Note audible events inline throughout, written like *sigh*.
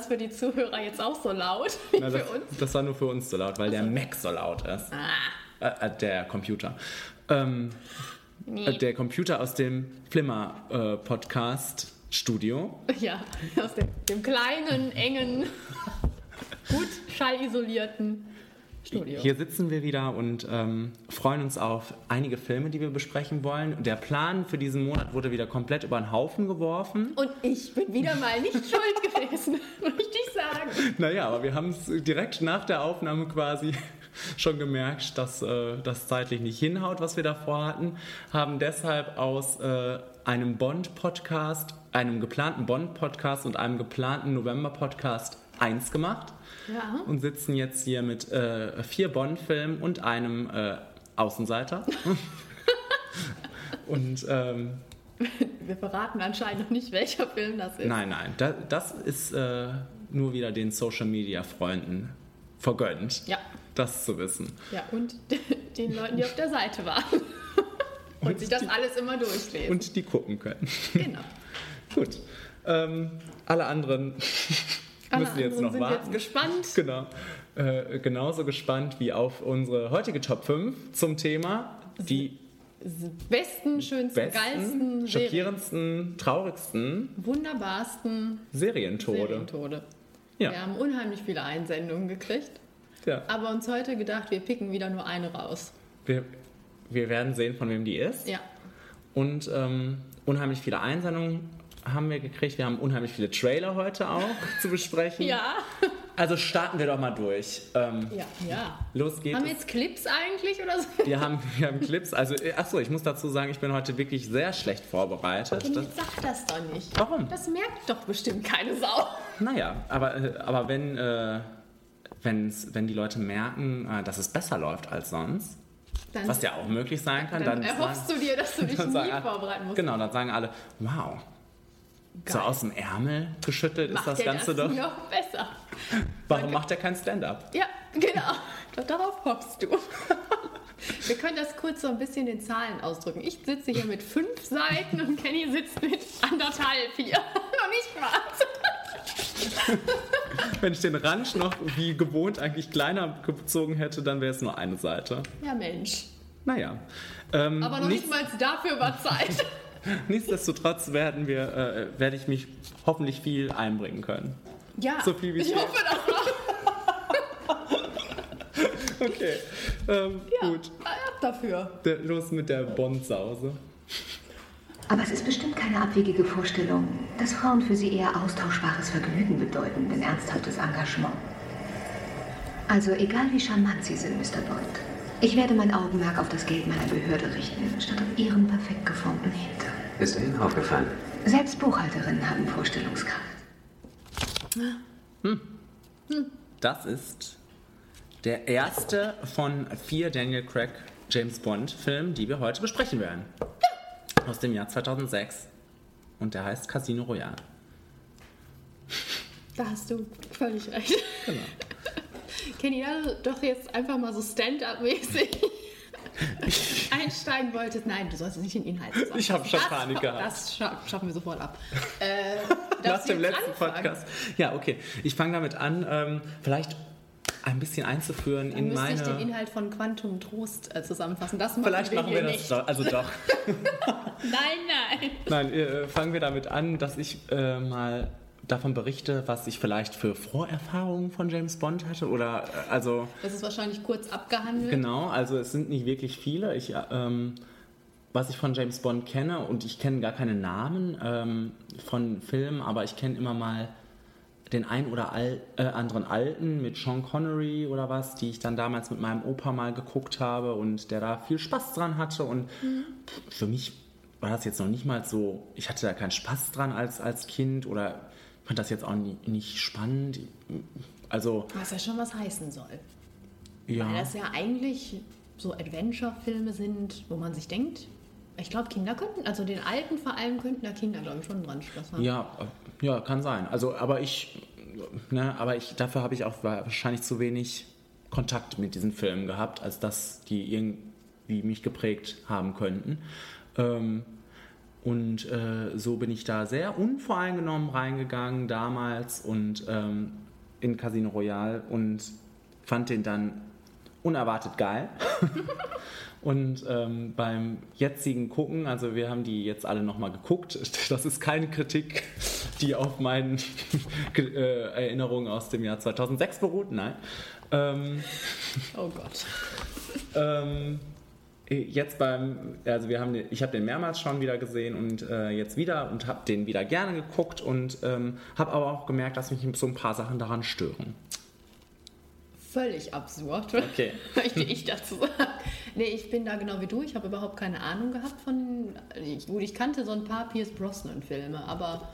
Das für die Zuhörer jetzt auch so laut wie Na, für das, uns? das war nur für uns so laut, weil der Mac so laut ist. Äh, äh, der Computer. Ähm, äh, der Computer aus dem Flimmer-Podcast-Studio. Ja, aus dem, dem kleinen, engen, *laughs* gut schallisolierten Studio. Hier sitzen wir wieder und ähm, freuen uns auf einige Filme, die wir besprechen wollen. Der Plan für diesen Monat wurde wieder komplett über den Haufen geworfen. Und ich bin wieder mal nicht *laughs* schuld gewesen, *laughs* möchte ich sagen. Naja, aber wir haben es direkt nach der Aufnahme quasi *laughs* schon gemerkt, dass äh, das zeitlich nicht hinhaut, was wir davor hatten. Haben deshalb aus äh, einem Bond-Podcast, einem geplanten Bond-Podcast und einem geplanten November-Podcast eins gemacht. Ja. Und sitzen jetzt hier mit äh, vier Bond-Filmen und einem äh, Außenseiter. *laughs* und ähm, Wir verraten anscheinend noch nicht, welcher Film das ist. nein, nein, da, das ist äh, nur wieder den Social-Media-Freunden vergönnt, Ja. das zu wissen. Ja, und *laughs* den Leuten, die auf der Seite waren. Und, *laughs* Und sich das die- alles immer durchlesen. Und die gucken können. genau. Gut. Ähm, alle anderen Alle müssen jetzt noch sind warten. jetzt gespannt. Genau. Äh, genauso gespannt wie auf unsere heutige Top 5 zum Thema die Besten, schönsten, besten, geilsten, Serien, schockierendsten, traurigsten wunderbarsten Serientode. Serientode. Ja. Wir haben unheimlich viele Einsendungen gekriegt, ja. aber uns heute gedacht, wir picken wieder nur eine raus. Wir, wir werden sehen, von wem die ist. Ja. Und ähm, unheimlich viele Einsendungen haben wir gekriegt. Wir haben unheimlich viele Trailer heute auch zu besprechen. Ja. Also starten wir doch mal durch. Ähm, Ja, ja. Los geht's. Haben wir jetzt Clips eigentlich oder so? Wir haben, wir haben Clips. Also, äh, achso, ich muss dazu sagen, ich bin heute wirklich sehr schlecht vorbereitet. Das, Jetzt sag das doch nicht. Warum? Das merkt doch bestimmt keine Sau. naja, aber, äh, aber wenn, äh, wenn die Leute merken, äh, dass es besser läuft als sonst, Dann, was ja auch möglich sein kann, dann dann, erhoffst du dir, dass du *laughs* dich nie sagen vorbereiten musst. Genau, dann sagen alle, wow, so Geil. aus dem Ärmel geschüttelt Macht ist das Ganze das doch. noch besser. Warum macht er kein Stand-up? Ja, genau. Darauf hoffst du. *laughs* Wir können das kurz so ein bisschen in Zahlen ausdrücken. Ich sitze hier mit fünf Seiten und Kenny sitzt mit anderthalb hier. *laughs* Noch nicht mal. *laughs* Wenn ich den Ranch noch wie gewohnt eigentlich kleiner gezogen hätte, dann wäre es nur eine Seite. Ja, Mensch. Naja. Ähm, Aber noch nichts- nicht mal dafür war Zeit. *laughs* Nichtsdestotrotz werden wir, äh, werde ich mich hoffentlich viel einbringen können. Ja, So viel wie es ich hoffe das auch. *laughs* Okay, ähm, Ja, gut. ab dafür. Los mit der Bondsause. Aber es ist bestimmt keine abwegige Vorstellung, dass Frauen für sie eher austauschbares Vergnügen bedeuten, denn ernsthaftes Engagement. Also egal wie charmant Sie sind, Mr. Bond, ich werde mein Augenmerk auf das Geld meiner Behörde richten, statt auf Ihren perfekt geformten Hintern. Ist Ihnen aufgefallen? Selbst Buchhalterinnen haben Vorstellungskraft. Das ist der erste von vier Daniel Craig James Bond Filmen, die wir heute besprechen werden. Aus dem Jahr 2006. Und der heißt Casino Royale. Da hast du völlig recht. Genau. Kenny, du doch jetzt einfach mal so Stand-up-mäßig *laughs* einsteigen wolltest. Nein, du sollst nicht den Inhalt sagen. Ich hab schon Panik gehabt. Das scha schaffen wir sofort ab. *laughs* Äh, Nach dem letzten anfangen? Podcast. Ja, okay. Ich fange damit an, ähm, vielleicht ein bisschen einzuführen Dann in müsste ich den meine. Inhalt von Quantum Trost äh, zusammenfassen. Das machen Vielleicht wir machen wir das nicht. doch. Also doch. *laughs* Nein, nein. Nein, äh, fangen wir damit an, dass ich äh, mal davon berichte, was ich vielleicht für Vorerfahrungen von James Bond hatte. Oder äh, also Das ist wahrscheinlich kurz abgehandelt. genau, also es sind nicht wirklich viele. Ich, äh, ähm, was ich von James Bond kenne, und ich kenne gar keine Namen ähm, von Filmen, aber ich kenne immer mal den ein oder al äh, anderen alten mit Sean Connery oder was, die ich dann damals mit meinem Opa mal geguckt habe und der da viel Spaß dran hatte. Und für mich war das jetzt noch nicht mal so, ich hatte da keinen Spaß dran als, als Kind oder fand das jetzt auch nie, nicht spannend. Also, Was ja schon was heißen soll. ja. Weil das ja eigentlich so Adventure-Filme sind, wo man sich denkt, ich glaube, Kinder könnten, also den alten vor allem könnten da Kinder, glaube ich, schon dran Spaß haben. Ja, äh, ja, kann sein. Also, aber ich, ne, aber ich, dafür habe ich auch wahrscheinlich zu wenig Kontakt mit diesen Filmen gehabt, als dass die irgendwie mich geprägt haben könnten. Ähm, Und äh, so bin ich da sehr unvoreingenommen reingegangen damals und ähm, in Casino Royale und fand den dann unerwartet geil. *laughs* und ähm, beim jetzigen Gucken, also wir haben die jetzt alle nochmal geguckt, *laughs* das ist keine Kritik, die auf meinen *laughs* äh, Erinnerungen aus dem Jahr 2006 beruht, nein. Ähm, oh Gott. Ähm, jetzt beim, also wir haben, den, ich habe den mehrmals schon wieder gesehen und äh, jetzt wieder und habe den wieder gerne geguckt und ähm, habe aber auch gemerkt, dass mich so ein paar Sachen daran stören. Völlig absurd, okay. *laughs* möchte ich dazu sagen. Nee, ich bin da genau wie du. Ich habe überhaupt keine Ahnung gehabt von. Gut, ich kannte so ein paar Pierce Brosnan-Filme, aber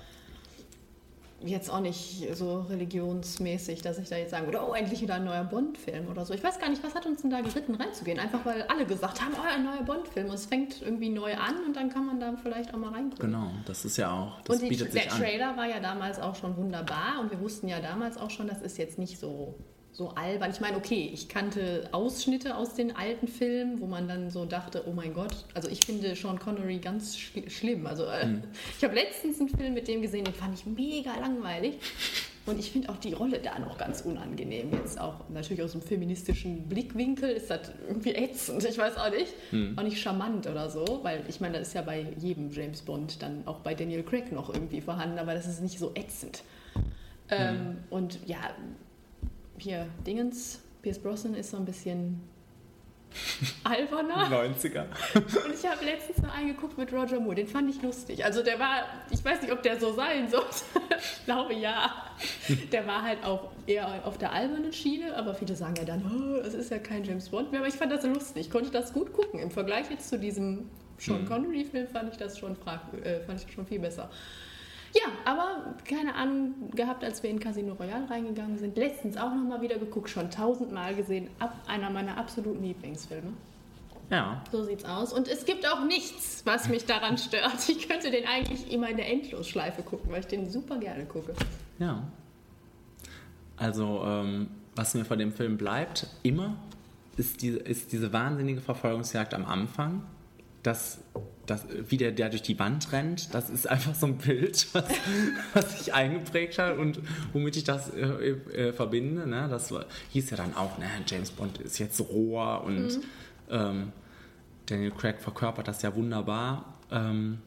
jetzt auch nicht so religionsmäßig, dass ich da jetzt sagen würde, oh, endlich wieder ein neuer Bond-Film oder so. Ich weiß gar nicht, was hat uns denn da geritten, reinzugehen? Einfach weil alle gesagt haben, oh, ein neuer Bond-Film. Und es fängt irgendwie neu an und dann kann man da vielleicht auch mal reingucken. Genau, das ist ja auch, das und die, bietet sich der an. Trailer war ja damals auch schon wunderbar und wir wussten ja damals auch schon, das ist jetzt nicht so so albern. Ich meine, okay, ich kannte Ausschnitte aus den alten Filmen, wo man dann so dachte, oh mein Gott, also ich finde Sean Connery ganz sch schlimm. Also äh, Hm. ich habe letztens einen Film mit dem gesehen, den fand ich mega langweilig. Und ich finde auch die Rolle da noch ganz unangenehm. Jetzt auch natürlich aus dem feministischen Blickwinkel ist das irgendwie ätzend. Ich weiß auch nicht. Hm. Auch nicht charmant oder so, weil ich meine, das ist ja bei jedem James Bond dann auch bei Daniel Craig noch irgendwie vorhanden, aber das ist nicht so ätzend. Ähm, und ja, hier, Dingens, Pierce Brosnan ist so ein bisschen *laughs* alberner. 90er. Und ich habe letztens noch einen geguckt mit Roger Moore, den fand ich lustig. Also der war, ich weiß nicht, ob der so sein sollte. *laughs* ich glaube ja. Der war halt auch eher auf der albernen Schiene, aber viele sagen ja dann, oh, es ist ja kein James Bond mehr. Aber ich fand das lustig, ich konnte das gut gucken. Im Vergleich jetzt zu diesem Sean Connery-Film fand ich das schon, frag, äh, fand ich schon viel besser. Ja, aber keine Ahnung gehabt, als wir in Casino Royale reingegangen sind. Letztens auch nochmal wieder geguckt, schon tausendmal gesehen. Ab einer meiner absoluten Lieblingsfilme. Ja. So sieht's aus. Und es gibt auch nichts, was mich daran stört. Ich könnte den eigentlich immer in der Endlosschleife gucken, weil ich den super gerne gucke. Ja. Also, ähm, was mir von dem Film bleibt, immer, ist, die, ist diese wahnsinnige Verfolgungsjagd am Anfang. Das, das, wie der, der durch die Wand rennt, das ist einfach so ein Bild, *laughs* was, was sich eingeprägt hat und womit ich das äh, äh, verbinde. Ne? Das war, hieß ja dann auch, ne, James Bond ist jetzt roher und ähm, Daniel Craig verkörpert das ja wunderbar. Ähm,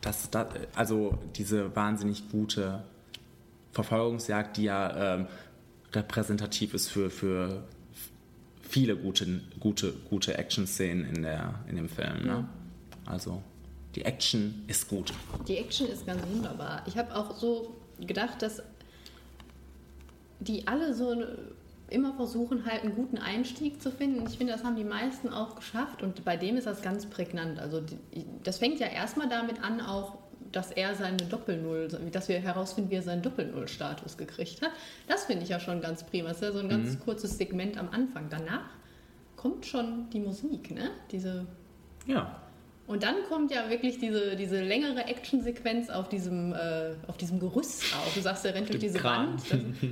das, das, also diese wahnsinnig gute Verfolgungsjagd, die ja ähm, repräsentativ ist für, für viele gute, gute, gute Action-Szenen in, der, in dem Film. Ne? Also die Action ist gut. Die Action ist ganz wunderbar. Ich habe auch so gedacht, dass die alle so immer versuchen, halt einen guten Einstieg zu finden. Ich finde, das haben die meisten auch geschafft und bei dem ist das ganz prägnant. Also das fängt ja erstmal damit an, auch dass er seine Doppel-Null, dass wir herausfinden, wie er seinen Doppel-Null-Status gekriegt hat. Das finde ich ja schon ganz prima. Das ist ja so ein ganz kurzes Segment am Anfang. Danach kommt schon die Musik, ne? Diese Ja. Und dann kommt ja wirklich diese, diese längere Actionsequenz auf diesem, äh, auf diesem Gerüst auch. Du sagst, er rennt durch diese Kran. Wand.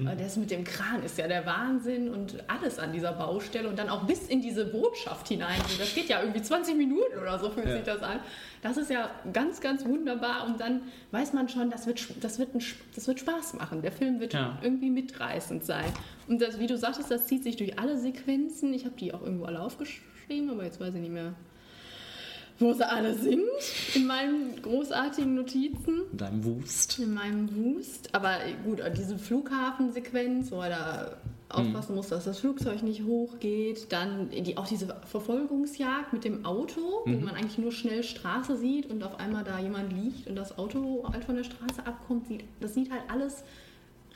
Das, das mit dem Kran ist ja der Wahnsinn und alles an dieser Baustelle und dann auch bis in diese Botschaft hinein. Das geht ja irgendwie 20 Minuten oder so, fühlt Ja. sich das an. Das ist ja ganz, ganz wunderbar und dann weiß man schon, das wird, das wird, ein, das wird Spaß machen. Der Film wird Ja. irgendwie mitreißend sein. Und das, wie du sagtest, das zieht sich durch alle Sequenzen. Ich habe die auch irgendwo alle aufgeschrieben, aber jetzt weiß ich nicht mehr, wo sie alle sind in meinen großartigen Notizen, In deinem Wust. in meinem Wust. Aber gut, diese Flughafensequenz, wo er da aufpassen muss, dass das Flugzeug nicht hochgeht. Dann die, auch diese Verfolgungsjagd mit dem Auto, wo man eigentlich nur schnell Straße sieht und auf einmal da jemand liegt und das Auto halt von der Straße abkommt. Sieht, das sieht halt alles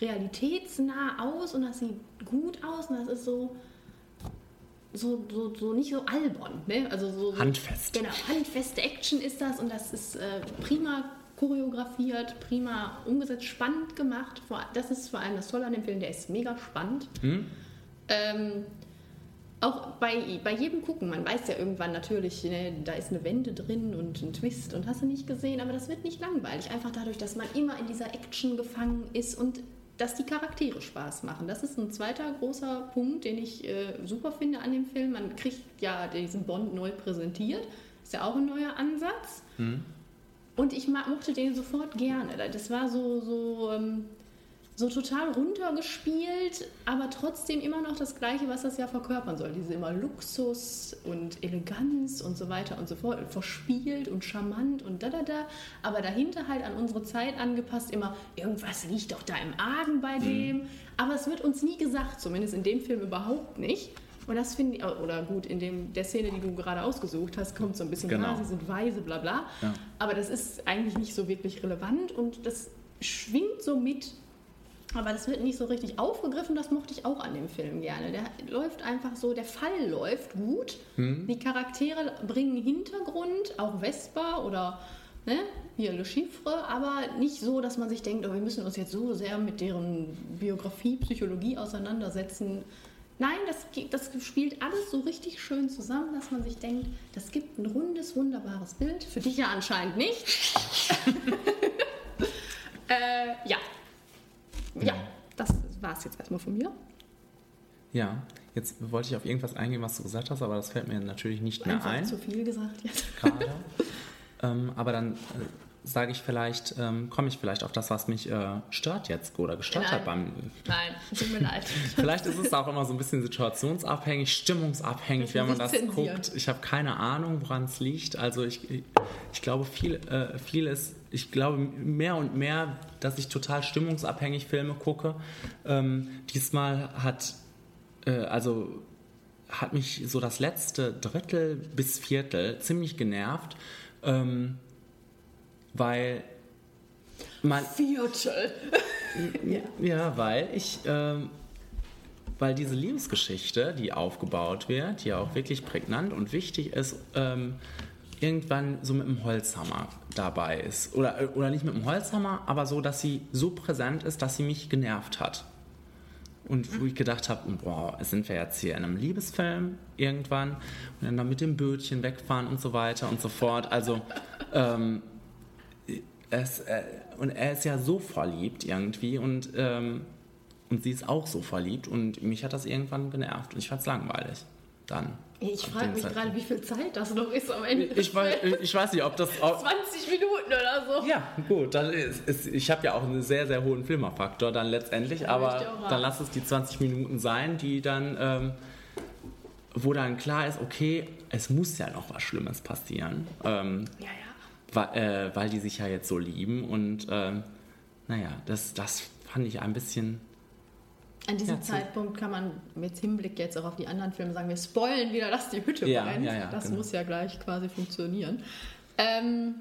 realitätsnah aus und das sieht gut aus und das ist so so, so, so nicht so albern, ne? Also so, Handfest. Genau, handfeste Action ist das und das ist äh, prima choreografiert, prima umgesetzt, spannend gemacht. Das ist vor allem das Tolle an dem Film, der ist mega spannend. Ähm, auch bei, bei jedem Gucken, man weiß ja irgendwann natürlich, ne, da ist eine Wende drin und ein Twist und hast du nicht gesehen, aber das wird nicht langweilig. Einfach dadurch, dass man immer in dieser Action gefangen ist und dass die Charaktere Spaß machen. Das ist ein zweiter großer Punkt, den ich äh, super finde an dem Film. Man kriegt ja diesen Bond neu präsentiert. Ist ja auch ein neuer Ansatz. Und ich mochte den sofort gerne. Das war so, so, ähm, so total runtergespielt, aber trotzdem immer noch das Gleiche, was das ja verkörpern soll. Diese immer Luxus und Eleganz und so weiter und so fort. Verspielt und charmant und da, da, da. Aber dahinter halt an unsere Zeit angepasst immer, irgendwas liegt doch da im Argen bei dem. Mhm. Aber es wird uns nie gesagt, zumindest in dem Film überhaupt nicht. Und das finde ich, oder gut, in dem, der Szene, die du gerade ausgesucht hast, kommt so ein bisschen, genau. sie sind weise, bla bla. Ja. Aber das ist eigentlich nicht so wirklich relevant und das schwingt so mit. Aber das wird nicht so richtig aufgegriffen, das mochte ich auch an dem Film gerne. Der läuft einfach so, der Fall läuft gut. Mhm. Die Charaktere bringen Hintergrund, auch Vespa oder ne, hier Le Chiffre, aber nicht so, dass man sich denkt, oh, wir müssen uns jetzt so sehr mit deren Biografie, Psychologie auseinandersetzen Nein, das, das spielt alles so richtig schön zusammen, dass man sich denkt, das gibt ein rundes, wunderbares Bild. Für dich ja anscheinend nicht. *laughs* äh, ja. Ja, das war es jetzt erstmal von mir. Ja, jetzt wollte ich auf irgendwas eingehen, was du gesagt hast, aber das fällt mir natürlich nicht mehr Einfach ein. zu viel gesagt jetzt. Gerade. *laughs* ähm, aber dann äh, sage ich vielleicht, ähm, komme ich vielleicht auf das, was mich äh, stört jetzt oder gestört Nein. hat beim. Nein, tut mir leid. *laughs* vielleicht ist es auch immer so ein bisschen situationsabhängig, stimmungsabhängig, wenn man das zensiert. guckt. Ich habe keine Ahnung, woran es liegt. Also ich, ich glaube, viel, äh, viel ist, ich glaube mehr und mehr, dass ich total stimmungsabhängig Filme gucke. Ähm, diesmal hat, äh, also hat mich so das letzte Drittel bis Viertel ziemlich genervt. Ähm, weil man. Viertel. ja. *laughs* ja, weil ich. Ähm, weil diese Liebesgeschichte, die aufgebaut wird, die ja auch wirklich prägnant und wichtig ist, ähm, irgendwann so mit dem Holzhammer dabei ist. Oder, oder nicht mit dem Holzhammer, aber so, dass sie so präsent ist, dass sie mich genervt hat. Und wo ich gedacht habe, boah, sind wir jetzt hier in einem Liebesfilm irgendwann und dann mit dem Bötchen wegfahren und so weiter und so fort. Also *laughs* ähm, es, äh, und er ist ja so verliebt irgendwie und, ähm, und sie ist auch so verliebt und mich hat das irgendwann genervt und ich fand es langweilig. Dann. Ich frage mich gerade, wie viel Zeit das noch ist am Ende. Ich, weiß, ich weiß nicht, ob das. Auch 20 Minuten oder so. Ja, gut. Dann ist, ist, ich habe ja auch einen sehr, sehr hohen Filmerfaktor dann letztendlich, aber dann lass es die 20 Minuten sein, die dann. Ähm, wo dann klar ist, okay, es muss ja noch was Schlimmes passieren. Ähm, ja, ja weil, äh, weil die sich ja jetzt so lieben. Und ähm, naja, das, das fand ich ein bisschen. An diesem ja, Zeitpunkt kann man mit Hinblick jetzt auch auf die anderen Filme sagen, wir spoilen wieder, dass die Hütte ja, brennt. Ja, ja, das genau. muss ja gleich quasi funktionieren. Ähm,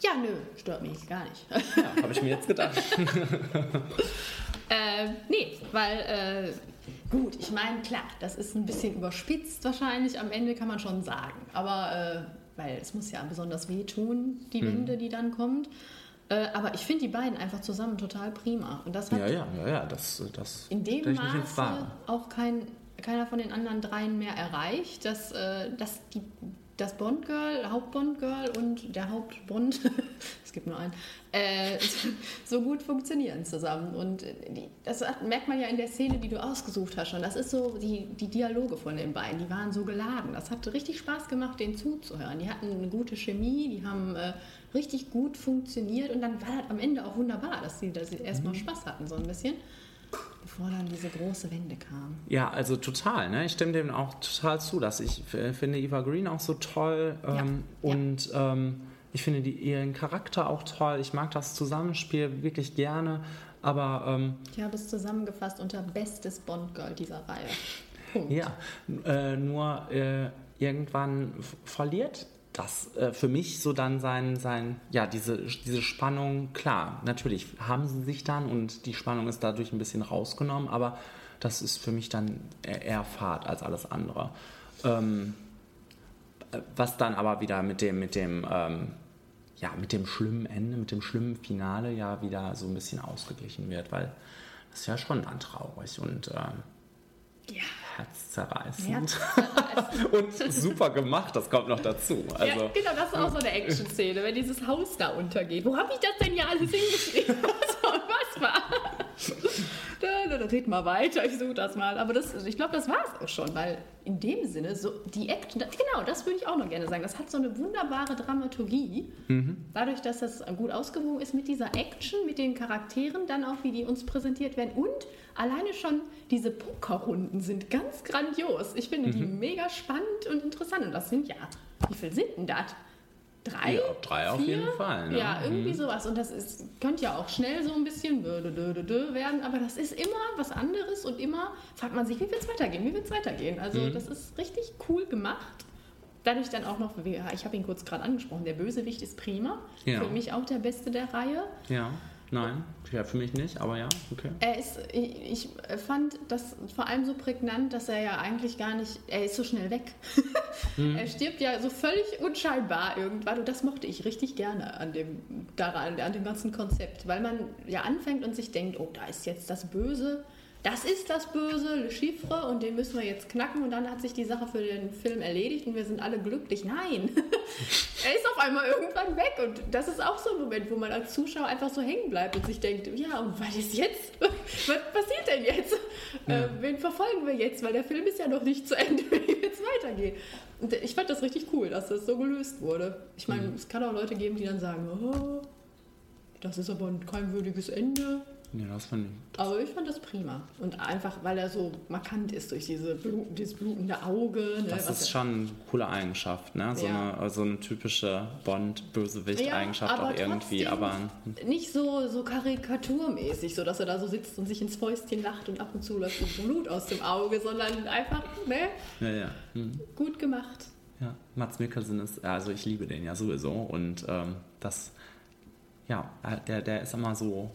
ja, nö, stört mich gar nicht. Ja, habe ich mir jetzt gedacht. *laughs* äh, nee, weil, äh, gut, ich meine, klar, das ist ein bisschen überspitzt wahrscheinlich, am Ende kann man schon sagen. Aber äh, weil es muss ja besonders wehtun, die mhm. Wende, die dann kommt. Äh, aber ich finde die beiden einfach zusammen total prima. Und das hat ja, ja, ja, ja, das, das in dem Maße auch kein, keiner von den anderen dreien mehr erreicht, dass, äh, dass die das Bond-Girl, Haupt-Bond-Girl und der Haupt-Bond, *laughs* es gibt nur einen, äh, so gut funktionieren zusammen. Und die, das merkt man ja in der Szene, die du ausgesucht hast schon. Das ist so, die, die Dialoge von den beiden, die waren so geladen. Das hat richtig Spaß gemacht, denen zuzuhören. Die hatten eine gute Chemie, die haben äh, richtig gut funktioniert und dann war das am Ende auch wunderbar, dass sie, dass sie erstmal mhm. Spaß hatten, so ein bisschen bevor dann diese große Wende kam. Ja, also total. Ne? Ich stimme dem auch total zu, dass ich finde Eva Green auch so toll ähm, ja. und ja. Ähm, ich finde die, ihren Charakter auch toll. Ich mag das Zusammenspiel wirklich gerne, aber... Ähm, ich habe es zusammengefasst unter bestes Bond-Girl dieser Reihe. *laughs* Punkt. Ja, äh, nur äh, irgendwann verliert das äh, für mich so dann sein, sein ja, diese, diese Spannung, klar, natürlich haben sie sich dann und die Spannung ist dadurch ein bisschen rausgenommen, aber das ist für mich dann eher Fahrt als alles andere. Ähm, was dann aber wieder mit dem, mit dem, ähm, ja, mit dem schlimmen Ende, mit dem schlimmen Finale ja wieder so ein bisschen ausgeglichen wird, weil das ist ja schon dann traurig und ähm, ja. Herzzerreißend. herzzerreißend. *laughs* und super gemacht, das kommt noch dazu. Also, ja, genau, das ist auch so eine Action-Szene, wenn dieses Haus da untergeht. Wo habe ich das denn ja alles hingeschrieben? *laughs* was war? Was war? red mal weiter, ich suche das mal. Aber das, ich glaube, das war es auch schon, weil in dem Sinne, so die Action, genau, das würde ich auch noch gerne sagen. Das hat so eine wunderbare Dramaturgie. Dadurch, dass das gut ausgewogen ist mit dieser Action, mit den Charakteren, dann auch, wie die uns präsentiert werden. Und alleine schon diese Pokerrunden sind ganz grandios. Ich finde die mega spannend und interessant. Und das sind ja, wie viel sind denn das? Drei? Ja, drei auf Vier? jeden Fall, ne? Ja, irgendwie sowas. Und das ist, könnte ja auch schnell so ein bisschen werden, aber das ist immer was anderes und immer fragt man sich, wie wird es weitergehen, wie wird es weitergehen. Also Mhm. das ist richtig cool gemacht. Dadurch dann auch noch, ich habe ihn kurz gerade angesprochen, der Bösewicht ist prima. Ja. Für mich auch der Beste der Reihe. Ja, nein, ja, für mich nicht, aber ja, okay. Er ist, ich, ich fand das vor allem so prägnant, dass er ja eigentlich gar nicht, er ist so schnell weg. *laughs* Er stirbt ja so völlig unscheinbar irgendwann und das mochte ich richtig gerne an dem, daran, an dem ganzen Konzept, weil man ja anfängt und sich denkt, oh, da ist jetzt das Böse, das ist das Böse, Le Chiffre und den müssen wir jetzt knacken und dann hat sich die Sache für den Film erledigt und wir sind alle glücklich. Nein, *laughs* er ist auf einmal irgendwann weg und das ist auch so ein Moment, wo man als Zuschauer einfach so hängen bleibt und sich denkt, ja, und was ist jetzt? *laughs* Was passiert denn jetzt? Äh, wen verfolgen wir jetzt? Weil der Film ist ja noch nicht zu Ende, wie wird es weitergehen? Und ich fand das richtig cool, dass das so gelöst wurde. Ich meine, es kann auch Leute geben, die dann sagen, oh, das ist aber kein würdiges Ende. Ja, das fand ich. Aber ich fand das prima. Und einfach, weil er so markant ist durch diese Blu dieses blutende Auge. Ne, Das was ist schon eine coole Eigenschaft, ne? So, Ja. eine, so eine typische Bond-Bösewicht-Eigenschaft aber auch irgendwie, aber Nicht so, so karikaturmäßig, so dass er da so sitzt und sich ins Fäustchen lacht und ab und zu läuft Blut aus dem Auge, sondern einfach ne, ja, ja. Hm. gut gemacht. Ja, Mats Mikkelsen ist, also ich liebe den ja sowieso und ähm, das, ja, der, der ist immer so,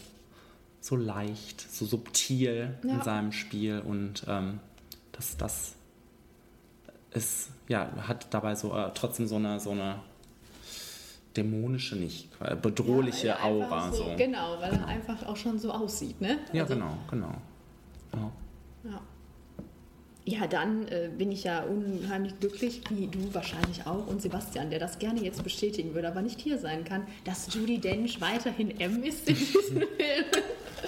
so leicht, so subtil in Ja. seinem Spiel und ähm, das, das ist, ja, hat dabei so äh, trotzdem so eine, so eine dämonische, nicht, äh, bedrohliche Ja, Aura. einfach So. Genau, weil er einfach auch schon so aussieht, ne? Ja, Also, genau, genau. Ja. Ja. Ja, dann äh, bin ich ja unheimlich glücklich, wie du wahrscheinlich auch und Sebastian, der das gerne jetzt bestätigen würde, aber nicht hier sein kann, dass Judy Dench weiterhin M ist in diesem *laughs* Film,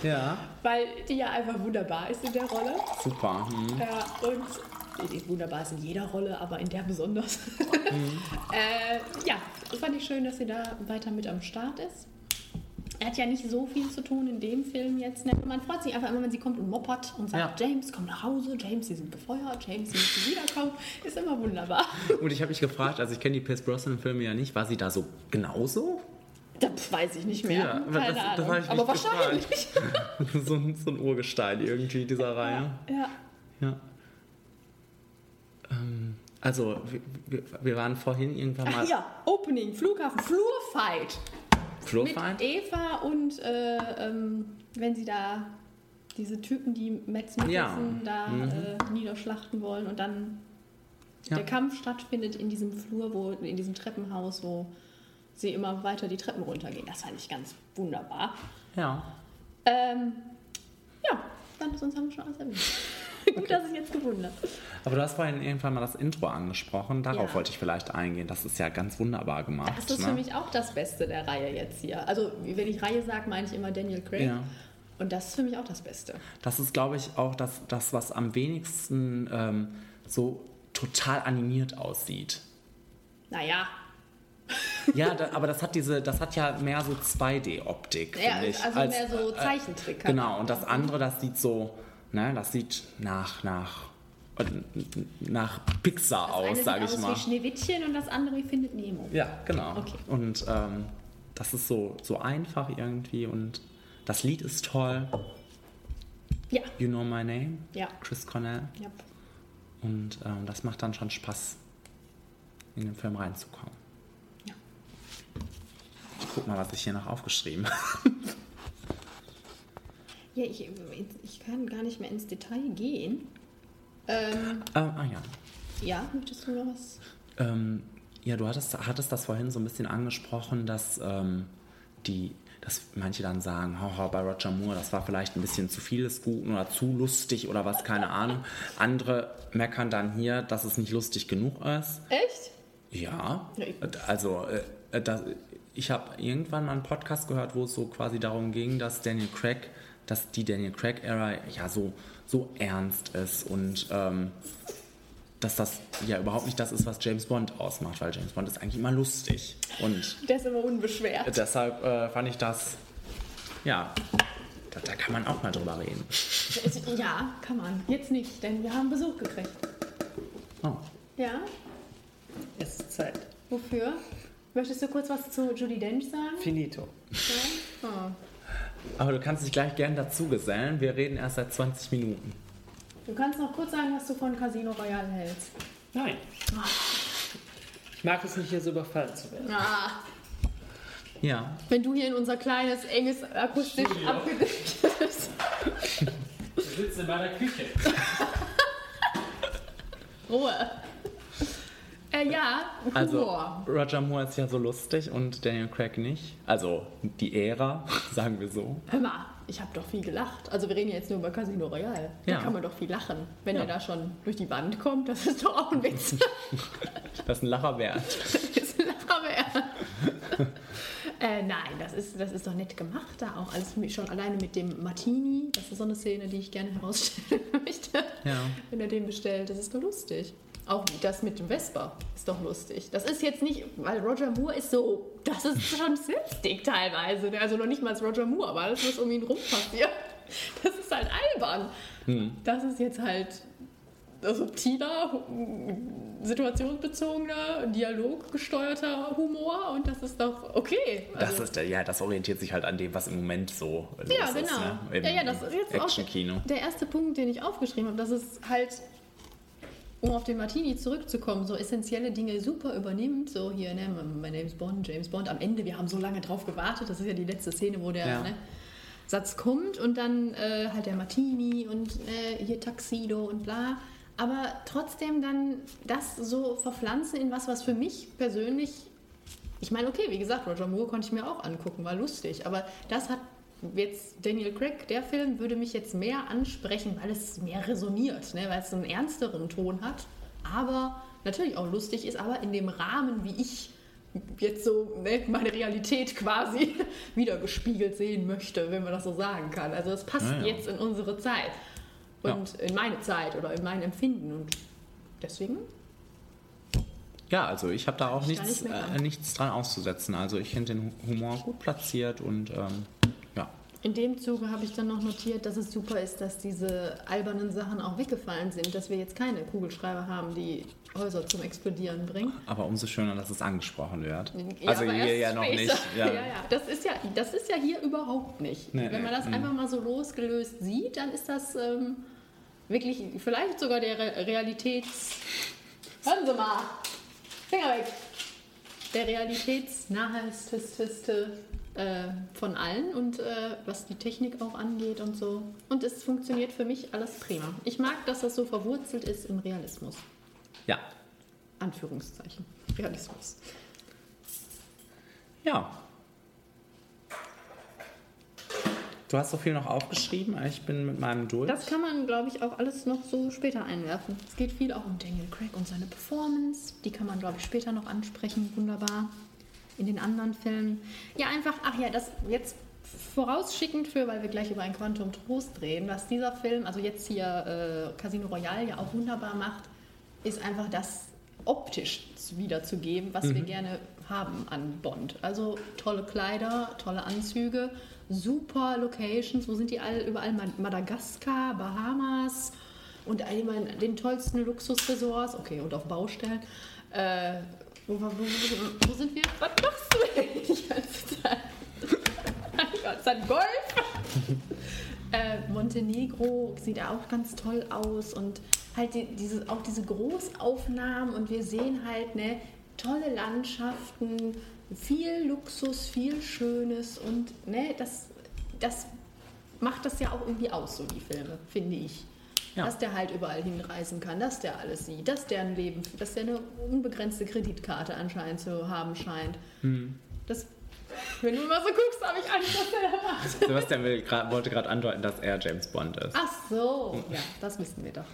ja, weil die ja einfach wunderbar ist in der Rolle. super. Hm. Ja, und wunderbar ist in jeder Rolle, aber in der besonders. Mhm. *laughs* äh, ja, fand ich schön, dass sie da weiter mit am Start ist. Er hat ja nicht so viel zu tun in dem Film jetzt. Ne? Man freut sich einfach immer, wenn sie kommt und moppert und sagt, Ja. James, komm nach Hause, James, sie sind gefeuert, James, sie müssen wiederkommen. Ist immer wunderbar. Und ich habe mich gefragt, also ich kenne die Pierce Brosnan-Filme ja nicht, war sie da so genauso? Das weiß ich nicht mehr. Ja, aber Keine das- das Ahnung. mich aber wahrscheinlich. *laughs* so, ein, so ein Urgestein irgendwie dieser Reihe. Ja. Ja. Ähm, also, wir, wir, wir waren vorhin irgendwann mal. Ach ja, Opening, Flughafen, Flurfight. Flurfight? Mit Eva und äh, ähm, wenn sie da diese Typen, die Metz Ja. da Mhm. äh, niederschlachten wollen und dann Ja. der Kampf stattfindet in diesem Flur, wo, in diesem Treppenhaus, wo sie immer weiter die Treppen runtergehen. Das fand ich ganz wunderbar. Ja. Ähm, ja, dann sonst haben wir schon alles erwähnt. Gut, dass ich jetzt gewundert. Aber du hast vorhin irgendwann mal das Intro angesprochen. Darauf Ja. wollte ich vielleicht eingehen. Das ist ja ganz wunderbar gemacht. Das ist ne? für mich auch das Beste der Reihe jetzt hier. Also, wenn ich Reihe sage, meine ich immer Daniel Craig. Ja. Und das ist für mich auch das Beste. Das ist, glaube ich, auch das, das was am wenigsten ähm, so total animiert aussieht. Naja, Ja, da, aber das hat diese, das hat ja mehr so 2D-Optik, Ja, finde ich. also als- mehr so äh, Zeichentrick. Genau, und das andere, das sieht so, ne, das sieht nach, nach, äh, nach Pixar Das aus, sage ich aus mal. wie Schneewittchen und das andere Findet Nemo. Ja, genau. Okay. Und ähm, das ist so, so einfach irgendwie und das Lied ist toll. Ja, You Know My Name, ja, Chris Cornell. ja. Und ähm, das macht dann schon Spaß, in den Film reinzukommen. Ja. Ich guck mal, was ich hier noch aufgeschrieben *laughs* habe. Ja, ich, ich kann gar nicht mehr ins Detail gehen. Ähm, Ähm, ah ja. ja, möchtest du noch was? Ähm, ja, du hattest, hattest das vorhin so ein bisschen angesprochen, dass ähm, die, dass manche dann sagen, haha, bei Roger Moore, das war vielleicht ein bisschen zu viel des Guten oder zu lustig oder was, keine Ahnung. Andere meckern dann hier, dass es nicht lustig genug ist. Echt? Ja, also äh, das, ich habe irgendwann mal einen Podcast gehört, wo es so quasi darum ging, dass Daniel Craig dass die Daniel Craig-Ära ja so, so ernst ist und ähm, dass das ja überhaupt nicht das ist, was James Bond ausmacht, weil James Bond ist eigentlich immer lustig. Und Der ist immer unbeschwert. deshalb äh, fand ich das, ja, da, da kann man auch mal drüber reden. *laughs* Ja, kann man. Jetzt nicht, denn wir haben Besuch gekriegt. Oh. Ja? Es ist Zeit. Wofür? Möchtest du kurz was zu Judy Dench sagen? Finito. Ja? Oh. Aber du kannst dich gleich gern dazu gesellen. Wir reden erst seit 20 Minuten. Du kannst noch kurz sagen, was du von Casino Royale hältst. Nein. Ich mag es nicht, hier so überfallen zu werden. Ah, Ja. wenn du hier in unser kleines, enges, akustisch abgedämmtes Wir sitzen in meiner Küche. *laughs* Ruhe. Äh, ja, Also, Humor. Roger Moore ist ja so lustig und Daniel Craig nicht. Also, die Ära, *laughs* sagen wir so. Hör mal, ich habe doch viel gelacht. Also wir reden jetzt nur über Casino Royale. Da Ja. kann man doch viel lachen. Wenn Ja. er da schon durch die Wand kommt, das ist doch auch ein Witz. *laughs* Das ist ein Lacher wert. *laughs* Das ist ein Lacher wert. äh, nein, das ist, das ist doch nett gemacht da auch. Alles schon alleine mit dem Martini. Das ist so eine Szene, die ich gerne herausstellen möchte. Ja. Wenn er den bestellt, das ist doch lustig. Auch das mit dem Vespa ist doch lustig. Das ist jetzt nicht, weil Roger Moore ist so, das ist schon Slapstick teilweise. Also noch nicht mal als Roger Moore, aber alles, was um ihn rum passiert, *laughs* das ist halt albern. Das ist jetzt halt subtiler, situationsbezogener, dialoggesteuerter Humor und das ist doch okay. Das Also- ist der, ja, das orientiert sich halt an dem, was im Moment so los ja, ist. genau. Ne? Im ja, ja, das ist jetzt auch der erste Punkt, den ich aufgeschrieben habe. Das ist halt, um auf den Martini zurückzukommen, so essentielle Dinge super übernimmt. So hier, ne, my name's Bond, James Bond. Am Ende, wir haben so lange drauf gewartet. Das ist ja die letzte Szene, wo der Ja. ne, Satz kommt und dann äh, halt der Martini und äh, hier Taxido und bla. Aber trotzdem dann das so verpflanzen in was, was für mich persönlich ich meine, okay, wie gesagt, Roger Moore konnte ich mir auch angucken, war lustig. Aber das hat jetzt Daniel Craig, der Film, würde mich jetzt mehr ansprechen, weil es mehr resoniert, ne? weil es einen ernsteren Ton hat. Aber natürlich auch lustig ist, aber in dem Rahmen, wie ich jetzt so ne, meine Realität quasi *laughs* wiedergespiegelt sehen möchte, wenn man das so sagen kann. Also es passt Ja, ja. jetzt in unsere Zeit und in meine Zeit oder in mein Empfinden. Und deswegen Ja, also ich habe da auch nichts, nicht äh, nichts dran auszusetzen. Also ich finde den Humor gut platziert und ähm, ja. In dem Zuge habe ich dann noch notiert, dass es super ist, dass diese albernen Sachen auch weggefallen sind, dass wir jetzt keine Kugelschreiber haben, die Häuser zum Explodieren bringen. Aber umso schöner, dass es angesprochen wird. Ja, also aber hier ja noch später. nicht. Ja. *laughs* ja, ja. Das ist ja, das ist ja hier überhaupt nicht. Nee, Wenn man nee, das mm. einfach mal so losgelöst sieht, dann ist das ähm, wirklich vielleicht sogar der Re Realitäts... Hören Sie mal! Finger weg! Der realitätsnahesteste äh, von allen und äh, was die Technik auch angeht und so. Und es funktioniert für mich alles prima. Ich mag, dass das so verwurzelt ist im Realismus. ja. Anführungszeichen. Realismus. Ja. Du hast so viel noch aufgeschrieben, ich bin mit meinem durch. Das kann man, glaube ich, auch alles noch so später einwerfen. Es geht viel auch um Daniel Craig und seine Performance. Die kann man, glaube ich, später noch ansprechen. Wunderbar. In den anderen Filmen. Ja, einfach, ach ja, das jetzt vorausschickend für, weil wir gleich über ein Quantum Trost reden, was dieser Film, also jetzt hier äh, Casino Royale ja auch wunderbar macht, ist einfach das optisch wiederzugeben, was wir gerne haben an Bond. Also tolle Kleider, tolle Anzüge, super Locations. Wo sind die all, überall? Ma- Madagaskar, Bahamas und all immer in den tollsten Luxusresorts. Okay, und auf Baustellen. Äh, wo, wo, wo, wo, sind wir? Was machst du denn das Golf? Äh, Montenegro sieht auch ganz toll aus und halt die, diese, auch diese Großaufnahmen und wir sehen halt ne, tolle Landschaften, viel Luxus, viel Schönes und ne, das, das macht das ja auch irgendwie aus, so die Filme, finde ich. Ja. Dass der halt überall hinreisen kann, dass der alles sieht, dass der ein Leben, dass der eine unbegrenzte Kreditkarte anscheinend zu haben scheint. Das, wenn du immer so guckst, habe ich Angst, was der da macht. Sebastian will grad, wollte gerade andeuten, dass er James Bond ist. Ach so, ja, das wissen wir doch.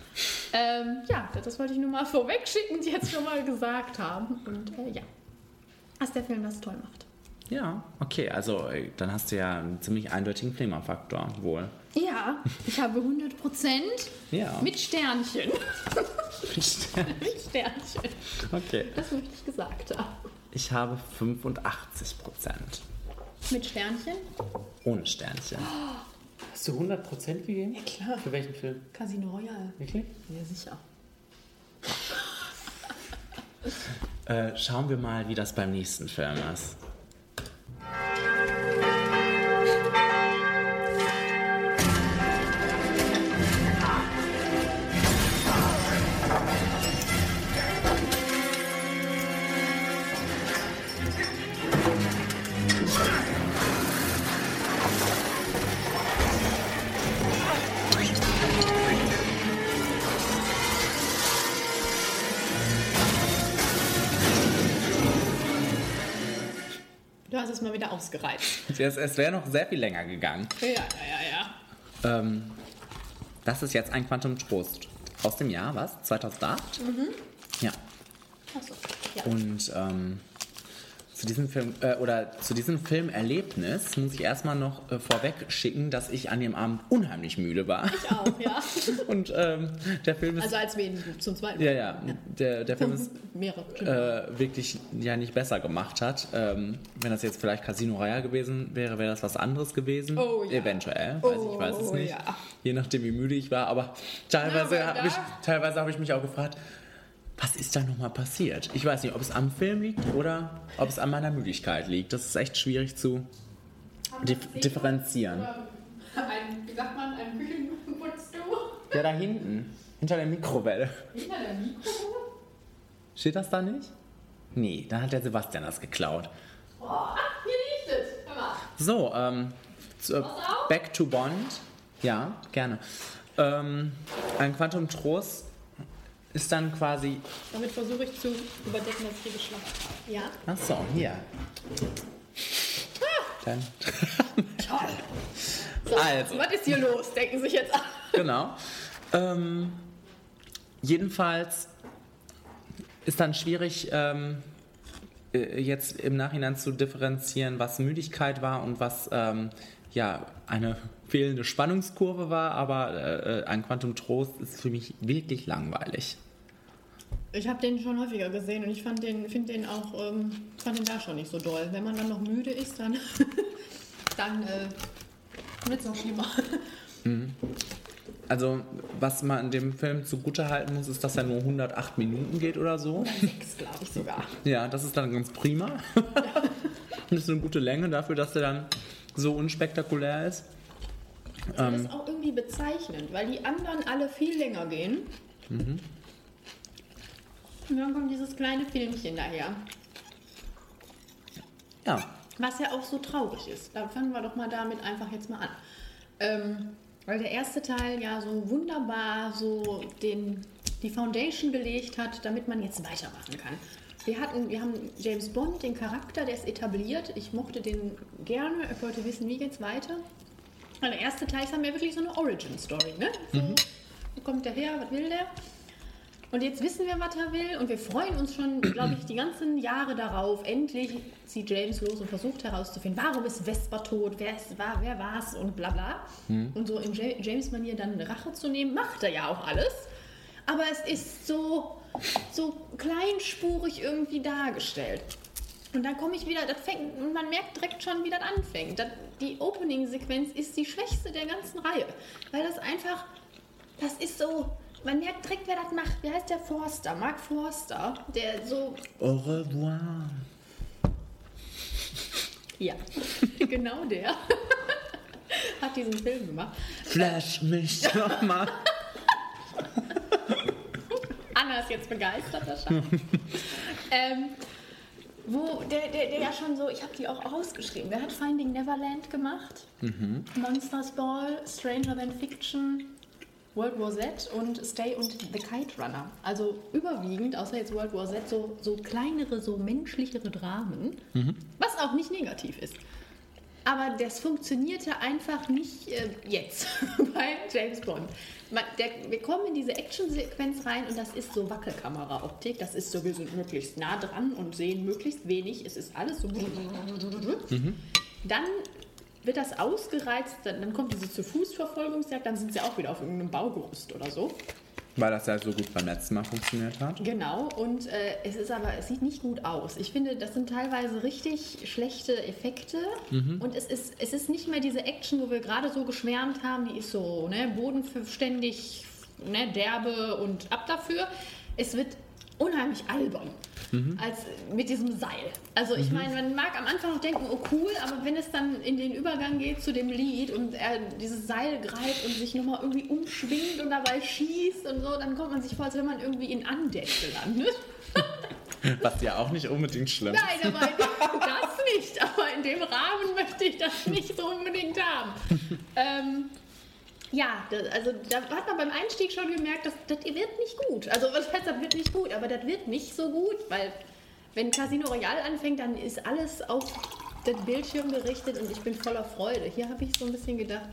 Ähm, ja, das wollte ich nur mal vorwegschickend jetzt schon mal gesagt haben. Und äh, ja, was der Film das toll macht. Ja, okay, also äh, dann hast du ja einen ziemlich eindeutigen Flimmerfaktor wohl. Ja, ich habe 100 Prozent Ja. *laughs* mit Sternchen. mit Sternchen. Okay. Das möchte ich gesagt haben. Ich habe 85 Prozent. Mit Sternchen? Ohne Sternchen. Hast du 100% gegeben? Ja, klar. Für welchen Film? Casino Royale. Wirklich? Ja, sicher. Äh, schauen wir mal, wie das beim nächsten Film ist. Música Du hast es mal wieder ausgereizt. *laughs* Es, es wäre noch sehr viel länger gegangen. Ja, ja, ja, ja. Ähm, das ist jetzt ein Quantum Trost. Aus dem Jahr, was? 2008? Ja. Achso. Ja. Und ähm, zu diesem Film äh, oder zu diesem Filmerlebnis muss ich erstmal noch äh, vorweg schicken, dass ich an dem Abend unheimlich müde war. Ich auch, ja. *laughs* Und ähm, der Film ist Also als wir ihn zum zweiten ja ja der, der Film ist *laughs* mehrere. äh, wirklich ja nicht besser gemacht hat. Ähm, wenn das jetzt vielleicht Casino Royale gewesen wäre, wäre das was anderes gewesen. Oh ja. Eventuell, weiß ich, ich weiß es Oh nicht. ja. Je nachdem, wie müde ich war. Aber teilweise habe ich, teilweise hab ich mich auch gefragt, was ist da nochmal passiert? Ich weiß nicht, ob es am Film liegt oder ob es an meiner Müdigkeit liegt. Das ist echt schwierig zu dif differenzieren. Ein, wie sagt man, ein Küchenputzdu? Ja, da hinten, hinter der Mikrowelle. Hinter der Mikro? Steht das da nicht? Nee, dann hat der Sebastian das geklaut. Ach, hier liegt es. Hör mal. So, ähm, zu, auf. Back to Bond. Ja, gerne. Ähm, ein Quantum Trost ist dann quasi. Damit versuche ich zu überdecken, dass ich hier geschlafen habe. Ja? Ach so, hier. Dann, Toll. *laughs* So, Also. was ist hier los? Denken sich jetzt an. genau. Ähm, jedenfalls ist dann schwierig, ähm, äh, jetzt im Nachhinein zu differenzieren, was Müdigkeit war und was ähm, ja eine fehlende Spannungskurve war, aber äh, ein Quantum Trost ist für mich wirklich langweilig. Ich habe den schon häufiger gesehen und ich fand den, finde den auch, ähm, fand den da schon nicht so doll. Wenn man dann noch müde ist, dann, *laughs* dann äh, wird es noch schlimmer. Also, was man dem Film zugute halten muss, ist, dass er nur 108 Minuten geht oder so. Sechs, glaube ich sogar. Ja, das ist dann ganz prima. *laughs* das ist eine gute Länge dafür, dass der dann so unspektakulär ist. Das ist auch irgendwie bezeichnend, weil die anderen alle viel länger gehen. Und dann kommt dieses kleine Filmchen daher, Ja, was ja auch so traurig ist. Da fangen wir doch mal damit einfach jetzt mal an. Ähm, weil der erste Teil ja so wunderbar so den, die Foundation gelegt hat, damit man jetzt weitermachen kann. Wir, hatten, wir haben James Bond, den Charakter, der ist etabliert. Ich mochte den gerne. Ich wollte wissen, wie geht's weiter. Weil der erste Teil ist dann ja wirklich so eine Origin-Story. Ne? So, Wo kommt der her? Was will der? Und jetzt wissen wir, was er will und wir freuen uns schon, *clears throat* glaube ich, die ganzen Jahre darauf. Endlich zieht James los und versucht herauszufinden, warum ist Vesper tot, wer, ist, war, wer war's und bla bla. Und so Ja- James-Manier dann Rache zu nehmen, macht er ja auch alles. Aber es ist so, so kleinspurig irgendwie dargestellt. Und dann komme ich wieder, das fängt, und man merkt direkt schon, wie das anfängt. Das, die Opening-Sequenz ist die schwächste der ganzen Reihe. Weil das einfach, das ist so, man merkt direkt, wer das macht. Wie heißt der Forster? Mark Forster, der so, au revoir. *laughs* ja, *laughs* genau der, *laughs* hat diesen Film gemacht. Flash mich nochmal. Anna ist jetzt begeistert wahrscheinlich. ähm, wo der, der, der ja schon so, ich habe die auch ausgeschrieben, der hat Finding Neverland gemacht, Monsters Ball, Stranger Than Fiction, World War Z und Stay und The Kite Runner. Also überwiegend, außer jetzt World War Z, so, so kleinere, so menschlichere Dramen, was auch nicht negativ ist. Aber das funktionierte einfach nicht äh, jetzt *laughs* bei James Bond. Man, der, wir kommen in diese Actionsequenz rein und das ist so Wackelkamera-Optik. Das ist so, wir sind möglichst nah dran und sehen möglichst wenig. Es ist alles so. Dann wird das ausgereizt, dann, dann kommt diese zu Fußverfolgungsjagd, dann sind sie auch wieder auf irgendeinem Baugerüst oder so. Weil das ja so gut beim letzten Mal funktioniert hat. Genau, und äh, es ist aber, es sieht nicht gut aus. Ich finde, das sind teilweise richtig schlechte Effekte und es ist, es ist nicht mehr diese Action, wo wir gerade so geschwärmt haben, die ist so ne, bodenständig, ne, derbe und ab dafür. Es wird unheimlich albern. Als mit diesem Seil. Also ich meine, man mag am Anfang noch denken, oh cool, aber wenn es dann in den Übergang geht zu dem Lied und er dieses Seil greift und sich nochmal irgendwie umschwingt und dabei schießt und so, dann kommt man sich vor, als wenn man irgendwie in Andecke landet. *laughs* Was ja auch nicht unbedingt schlimm ist. Nein, aber das nicht. Aber in dem Rahmen möchte ich das nicht so unbedingt haben. *laughs* Ähm, ja, das, also da hat man beim Einstieg schon gemerkt, dass das wird nicht gut. Also was heißt, das wird nicht gut, aber das wird nicht so gut, weil wenn Casino Royale anfängt, dann ist alles auf den Bildschirm gerichtet und ich bin voller Freude. Hier habe ich so ein bisschen gedacht,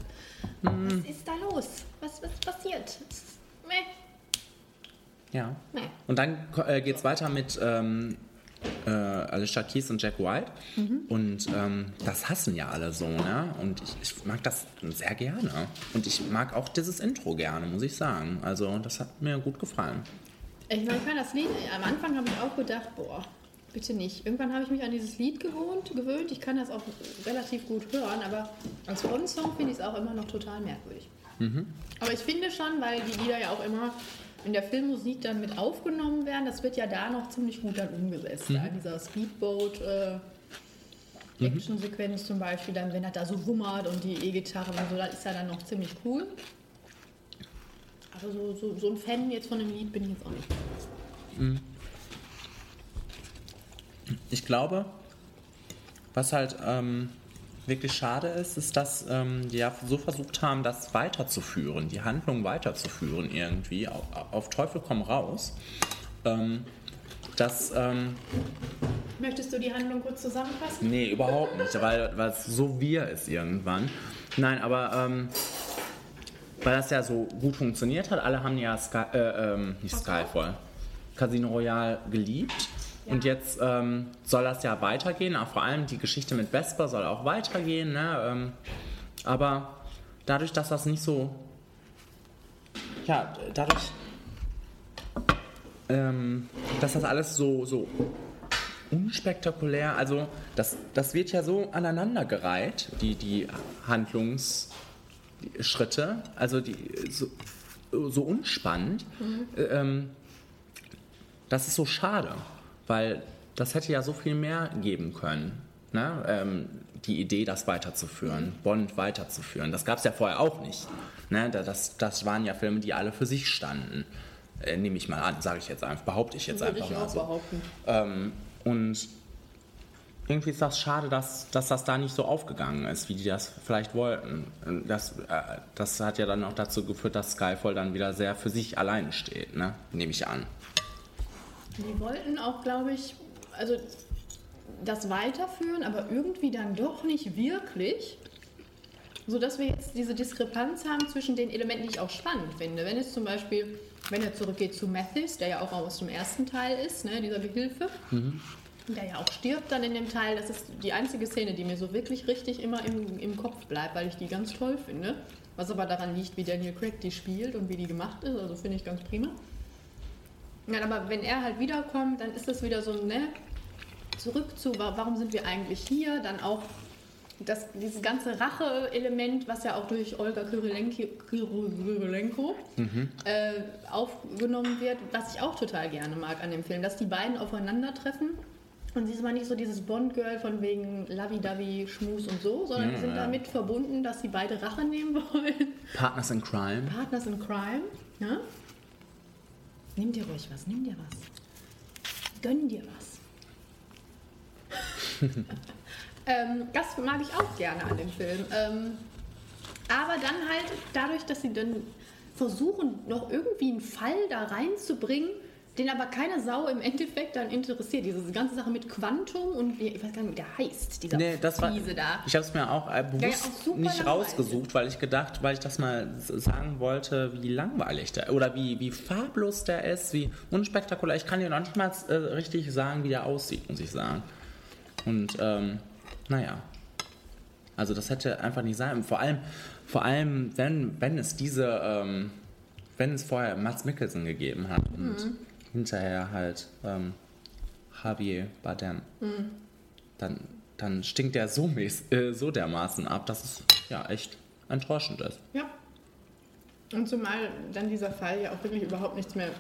was ist da los? Was, was passiert? Meh. Ja. Nee. Und dann äh, geht es weiter mit ähm, äh, Alicia Keys und Jack White. Und ähm, das hassen ja alle so, ne? Und ich, ich mag das sehr gerne. Und ich mag auch dieses Intro gerne, muss ich sagen. Also das hat mir gut gefallen. Ich meine, ich kann das Lied, am Anfang habe ich auch gedacht, boah, bitte nicht. Irgendwann habe ich mich an dieses Lied gewohnt, gewöhnt. Ich kann das auch relativ gut hören, aber als Bond-Song finde ich es auch immer noch total merkwürdig. Aber ich finde schon, weil die Lieder ja auch immer in der Filmmusik dann mit aufgenommen werden, das wird ja da noch ziemlich gut dann umgesetzt. Da in dieser Speedboat. Äh, Action-Sequenz zum Beispiel, dann wenn er da so wummert und die E-Gitarre und so, das ist ja dann noch ziemlich cool. Aber so, so, so ein Fan jetzt von dem Lied bin ich jetzt auch nicht. Ich glaube, was halt ähm, wirklich schade ist, ist, dass ähm, die ja so versucht haben, das weiterzuführen, die Handlung weiterzuführen irgendwie, auf, auf Teufel komm raus. Ähm, dass, ähm, Möchtest du die Handlung kurz zusammenfassen? nee, überhaupt nicht, weil, weil es so wir ist irgendwann. Nein, aber ähm, weil das ja so gut funktioniert hat, alle haben ja Sky, äh, ähm, nicht Skyfall, Casino Royale geliebt. Und jetzt ähm, soll das ja weitergehen, auch vor allem die Geschichte mit Vesper soll auch weitergehen. Ne? Ähm, aber dadurch, dass das nicht so. Ja, dadurch. Ähm, dass das alles so, so unspektakulär, also das, das wird ja so aneinandergereiht, die, die Handlungsschritte, also die, so, so unspannend. Ähm, das ist so schade, weil das hätte ja so viel mehr geben können. Ne? Ähm, die Idee, das weiterzuführen, Bond weiterzuführen. Das gab es ja vorher auch nicht. Ne? Da- Das, das waren ja Filme, die alle für sich standen. Äh, Nehme ich mal an, sage ich jetzt einfach, behaupte ich jetzt einfach ich mal auch so. behaupten. Ähm, und irgendwie ist das schade, dass, dass das da nicht so aufgegangen ist, wie die das vielleicht wollten. Das, äh, das hat ja dann auch dazu geführt, dass Skyfall dann wieder sehr für sich alleine steht, ne? nehme ich an. Die wollten auch, glaube ich, also das weiterführen, aber irgendwie dann doch nicht wirklich. Sodass wir jetzt diese Diskrepanz haben zwischen den Elementen, die ich auch spannend finde. Wenn es zum Beispiel, wenn er zurückgeht zu Mathis, der ja auch aus dem ersten Teil ist, ne, dieser Gehilfe, der ja auch stirbt dann in dem Teil, das ist die einzige Szene, die mir so wirklich richtig immer im, im Kopf bleibt, weil ich die ganz toll finde. Was aber daran liegt, wie Daniel Craig die spielt und wie die gemacht ist, also finde ich ganz prima. Ja, aber wenn er halt wiederkommt, dann ist das wieder so, ne, zurück zu, wa- warum sind wir eigentlich hier? Dann auch das, dieses ganze Rache-Element, was ja auch durch Olga Kyrilenko, Kyrilenko äh, aufgenommen wird, was ich auch total gerne mag an dem Film, dass die beiden aufeinandertreffen. Und sie ist mal nicht so dieses Bond-Girl von wegen Lovey-Dovey, Schmus und so, sondern Ja, die sind ja. damit verbunden, dass sie beide Rache nehmen wollen. Partners in Crime. Partners in Crime. Ja? Nimm dir ruhig was, nimm dir was. Gönn dir was. *laughs* ähm, das mag ich auch gerne an dem Film. Ähm, aber dann halt dadurch, dass sie dann versuchen, noch irgendwie einen Fall da reinzubringen, den aber keine Sau im Endeffekt dann interessiert. Diese ganze Sache mit Quantum und wie, ich weiß gar nicht, wie der heißt, dieser Nee, das war, da. ich habe es mir auch äh, bewusst Ja, ja, auch nicht rausgesucht, weil ich gedacht, weil ich das mal sagen wollte, wie langweilig der oder wie, wie farblos der ist, wie unspektakulär. Ich kann dir noch nicht mal äh, richtig sagen, wie der aussieht, muss ich sagen. Und ähm, naja, also das hätte einfach nicht sein. Vor allem, vor allem, wenn, wenn es diese, ähm, wenn es vorher Mats Mikkelsen gegeben hat und Mhm. Hinterher halt ähm, Javier Bardem, Mhm. dann, dann stinkt der so, äh, so dermaßen ab, dass es ja echt enttäuschend ist. Ja. Und zumal dann dieser Fall ja auch wirklich überhaupt nichts mehr,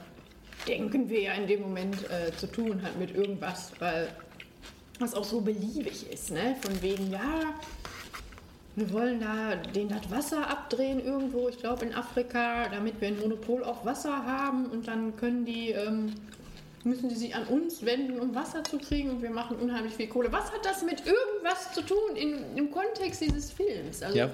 denken wir ja in dem Moment, äh, zu tun hat mit irgendwas, weil was auch so beliebig ist, ne? Von wegen, ja, wir wollen da den das Wasser abdrehen irgendwo, ich glaube in Afrika, damit wir ein Monopol auf Wasser haben und dann können die, ähm, müssen die sich an uns wenden, um Wasser zu kriegen und wir machen unheimlich viel Kohle. Was hat das mit irgendwas zu tun in, im Kontext dieses Films? Also, Ja,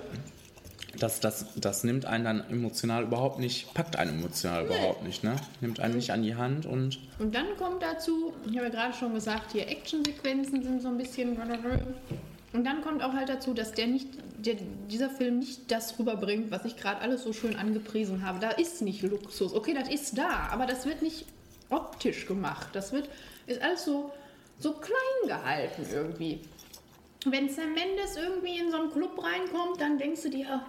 das, das, das nimmt einen dann emotional überhaupt nicht, packt einen emotional überhaupt nicht, ne? Nimmt einen nicht an die Hand und Und dann kommt dazu, ich habe ja gerade schon gesagt, hier Actionsequenzen sind so ein bisschen. Und dann kommt auch halt dazu, dass der nicht, der, dieser Film nicht das rüberbringt, was ich gerade alles so schön angepriesen habe. Da ist nicht Luxus. Okay, das ist da, aber das wird nicht optisch gemacht. Das wird, ist alles so, so klein gehalten irgendwie. Wenn Sam Mendes irgendwie in so einen Club reinkommt, dann denkst du dir,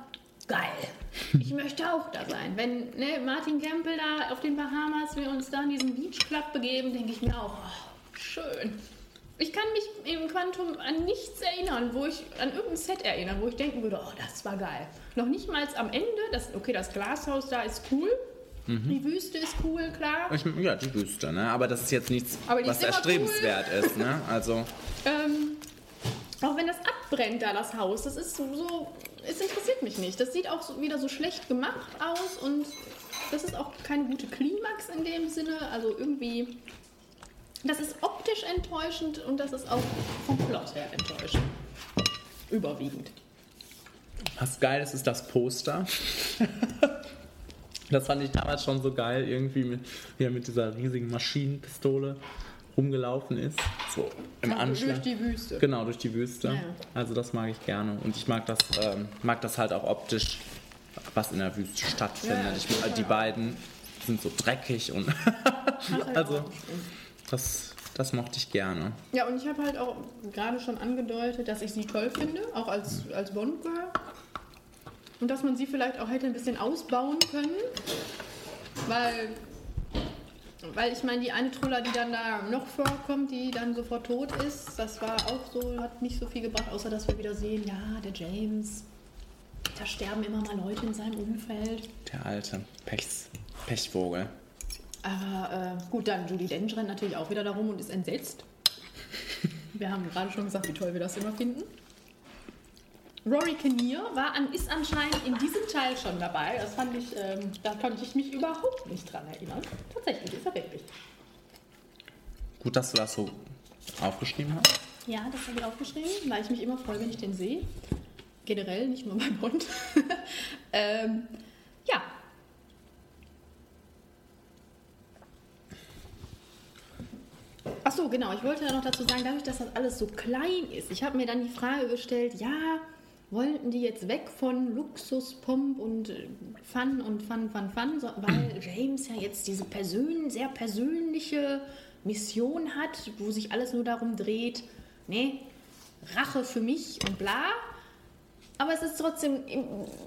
geil, ich möchte auch da sein. Wenn ne, Martin Campbell da auf den Bahamas, wir uns da in diesen Beach Club begeben, denke ich mir auch, oh, schön. Ich kann mich im Quantum an nichts erinnern, wo ich an irgendein Set erinnern, wo ich denken würde, oh, das war geil. Noch nicht mal am Ende, das, okay, das Glashaus da ist cool, die Wüste ist cool, klar. ich, ja, die Wüste, ne? Aber das ist jetzt nichts, was ist immer erstrebenswert ist, ne? Also, *laughs* Ähm, auch wenn das abbrennt da, das Haus, das ist so, so, es interessiert mich nicht. Das sieht auch so, wieder so schlecht gemacht aus und das ist auch keine gute Klimax in dem Sinne. Also irgendwie, das ist optisch enttäuschend und das ist auch vom Plot her enttäuschend. Überwiegend. was geil ist, ist das Poster. das fand ich damals schon so geil, irgendwie, mit, wie er mit dieser riesigen Maschinenpistole rumgelaufen ist. So im Auch Anschlag. Durch die Wüste. Genau, durch die Wüste. Ja. Also das mag ich gerne. Und ich mag das, ähm, mag das halt auch optisch, was in der Wüste stattfindet. Ja, ich, die beiden sind so dreckig und *laughs* also das, das mochte ich gerne. Ja, und ich habe halt auch gerade schon angedeutet, dass ich sie toll finde, auch als, als Bond-Girl. Und dass man sie vielleicht auch hätte ein bisschen ausbauen können. Weil, weil ich meine, die eine Truller, die dann da noch vorkommt, die dann sofort tot ist, das war auch so, hat nicht so viel gebracht, außer dass wir wieder sehen, ja, der James, da sterben immer mal Leute in seinem Umfeld. Der alte Pechs, Pechvogel. Aber äh, gut, dann Judy Dench rennt natürlich auch wieder darum und ist entsetzt. Wir haben gerade schon gesagt, wie toll wir das immer finden. Rory Kinnear war an, ist anscheinend in diesem Teil schon dabei. Das fand ich, ähm, da konnte ich mich überhaupt nicht dran erinnern. Tatsächlich ist er wirklich. Gut, dass du das so aufgeschrieben hast. Ja, das habe ich aufgeschrieben, weil ich mich immer freue, wenn ich den sehe. Generell, nicht nur bei Bond. *laughs* ähm, ja. Ach so, genau. Ich wollte ja noch dazu sagen, dadurch, dass das alles so klein ist, ich habe mir dann die Frage gestellt, ja, wollten die jetzt weg von Luxus, Pomp und äh, Fun und Fun, Fun, Fun, so, weil *clears throat* James ja jetzt diese persön sehr persönliche Mission hat, wo sich alles nur darum dreht, ne, Rache für mich und bla. Aber es ist trotzdem,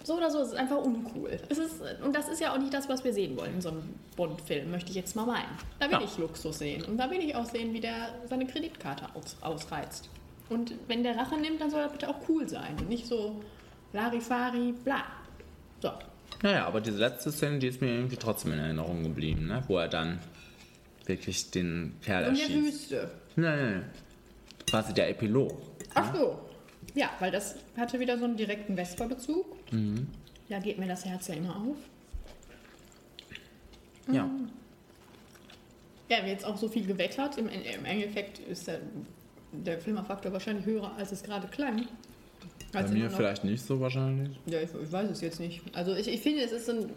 so oder so, es ist einfach uncool. Es ist, und das ist ja auch nicht das, was wir sehen wollen in so einem Bond-Film, möchte ich jetzt mal meinen. Da will Ja. ich Luxus sehen. Und da will ich auch sehen, wie der seine Kreditkarte aus, ausreizt. Und wenn der Rache nimmt, dann soll er bitte auch cool sein. Und nicht so Larifari, bla. So. Naja, aber diese letzte Szene, die ist mir irgendwie trotzdem in Erinnerung geblieben, ne? wo er dann wirklich den Kerl Und der erschießt. Wüste. Nein, nein, nein. Quasi der Epilog. Ach so. Ja, weil das hatte wieder so einen direkten Vesper-Bezug. Da geht mir das Herz ja immer auf. Ja. Ja, wir jetzt auch so viel gewettert. Im, Im Endeffekt ist der, der Filmerfaktor wahrscheinlich höher, als es gerade klang. Bei mir noch- vielleicht nicht so wahrscheinlich. Ja, ich, ich weiß es jetzt nicht. Also ich, ich finde, es ist ein...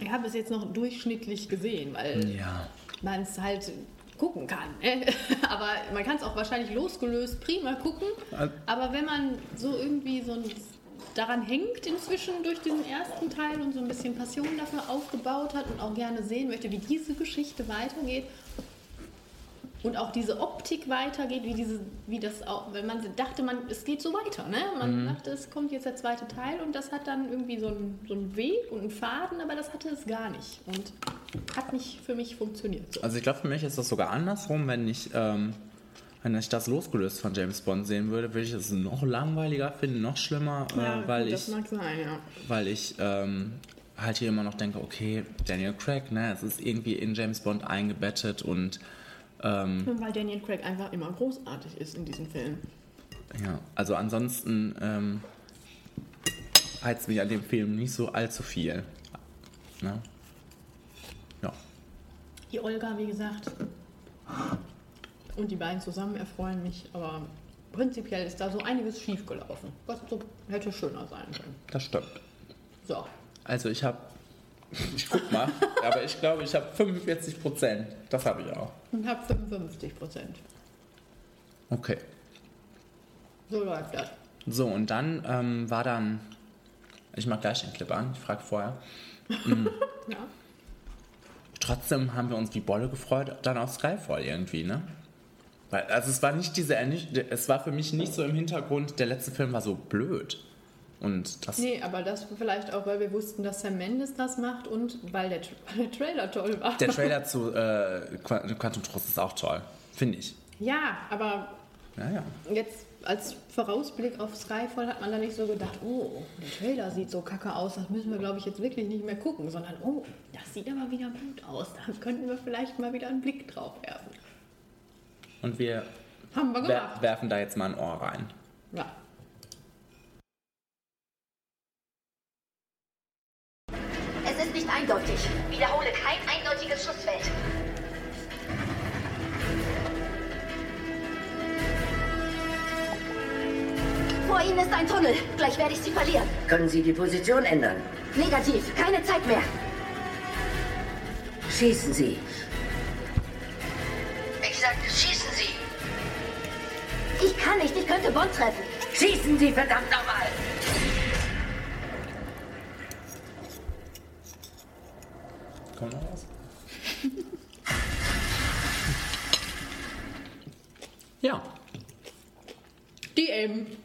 Ich habe es jetzt noch durchschnittlich gesehen, weil Ja. man es halt gucken kann. ne? *laughs* Aber man kann es auch wahrscheinlich losgelöst prima gucken. Aber wenn man so irgendwie so ein, daran hängt inzwischen durch diesen ersten Teil und so ein bisschen Passion dafür aufgebaut hat und auch gerne sehen möchte, wie diese Geschichte weitergeht und auch diese Optik weitergeht, wie diese, wie das auch, wenn man dachte, man, es geht so weiter, ne? Man dachte, es kommt jetzt der zweite Teil und das hat dann irgendwie so einen, so einen Weg und einen Faden, aber das hatte es gar nicht und hat nicht für mich funktioniert. So. Also ich glaube, für mich ist das sogar andersrum, wenn ich, ähm, wenn ich das losgelöst von James Bond sehen würde, würde ich es noch langweiliger finden, noch schlimmer, äh, weil, gut, ich, das mag sein, ja. weil ich ähm, halt hier immer noch denke, okay, Daniel Craig, ne, es ist irgendwie in James Bond eingebettet und ähm, weil Daniel Craig einfach immer großartig ist in diesem Film. ja, also ansonsten ähm, reizt mich an dem Film nicht so allzu viel. Ne? Die Olga, wie gesagt, und die beiden zusammen erfreuen mich, aber prinzipiell ist da so einiges schiefgelaufen, was so hätte schöner sein können. Das stimmt. So, Also ich habe, *laughs* ich guck mal, aber ich glaube, ich habe 45 Prozent. Das habe ich auch. und habe 55 Prozent. Okay. So läuft das. So, und dann ähm, war dann, ich mach gleich den Clip an, ich frage vorher. *laughs* Ja. Trotzdem haben wir uns wie Bolle gefreut, dann auf Skyfall irgendwie, ne? Weil, also es war nicht diese, es war für mich nicht so im Hintergrund, der letzte Film war so blöd. Und das, Nee, aber das vielleicht auch, weil wir wussten, dass Sam Mendes das macht und weil der, *laughs* der Trailer toll war. der Trailer *laughs* zu äh, Qua- Quantum Trost ist auch toll, finde ich. ja, aber Ja, ja. jetzt als Vorausblick auf Skyfall hat man da nicht so gedacht, oh, der Trailer sieht so kacke aus, das müssen wir, glaube ich, jetzt wirklich nicht mehr gucken, sondern, oh, das sieht aber wieder gut aus, da könnten wir vielleicht mal wieder einen Blick drauf werfen. Und wir Haben wir wer gemacht. werfen da jetzt mal ein Ohr rein. Ja. Es ist nicht eindeutig. Wiederhole kein eindeutiges Schussfeld. Vor Ihnen ist ein Tunnel. Gleich werde ich Sie verlieren. Können Sie die Position ändern? Negativ. Keine Zeit mehr. Schießen Sie. Ich sagte, schießen Sie. Ich kann nicht. Ich könnte Bond treffen. Schießen Sie, verdammt nochmal! Komm noch was? ja. Die eben.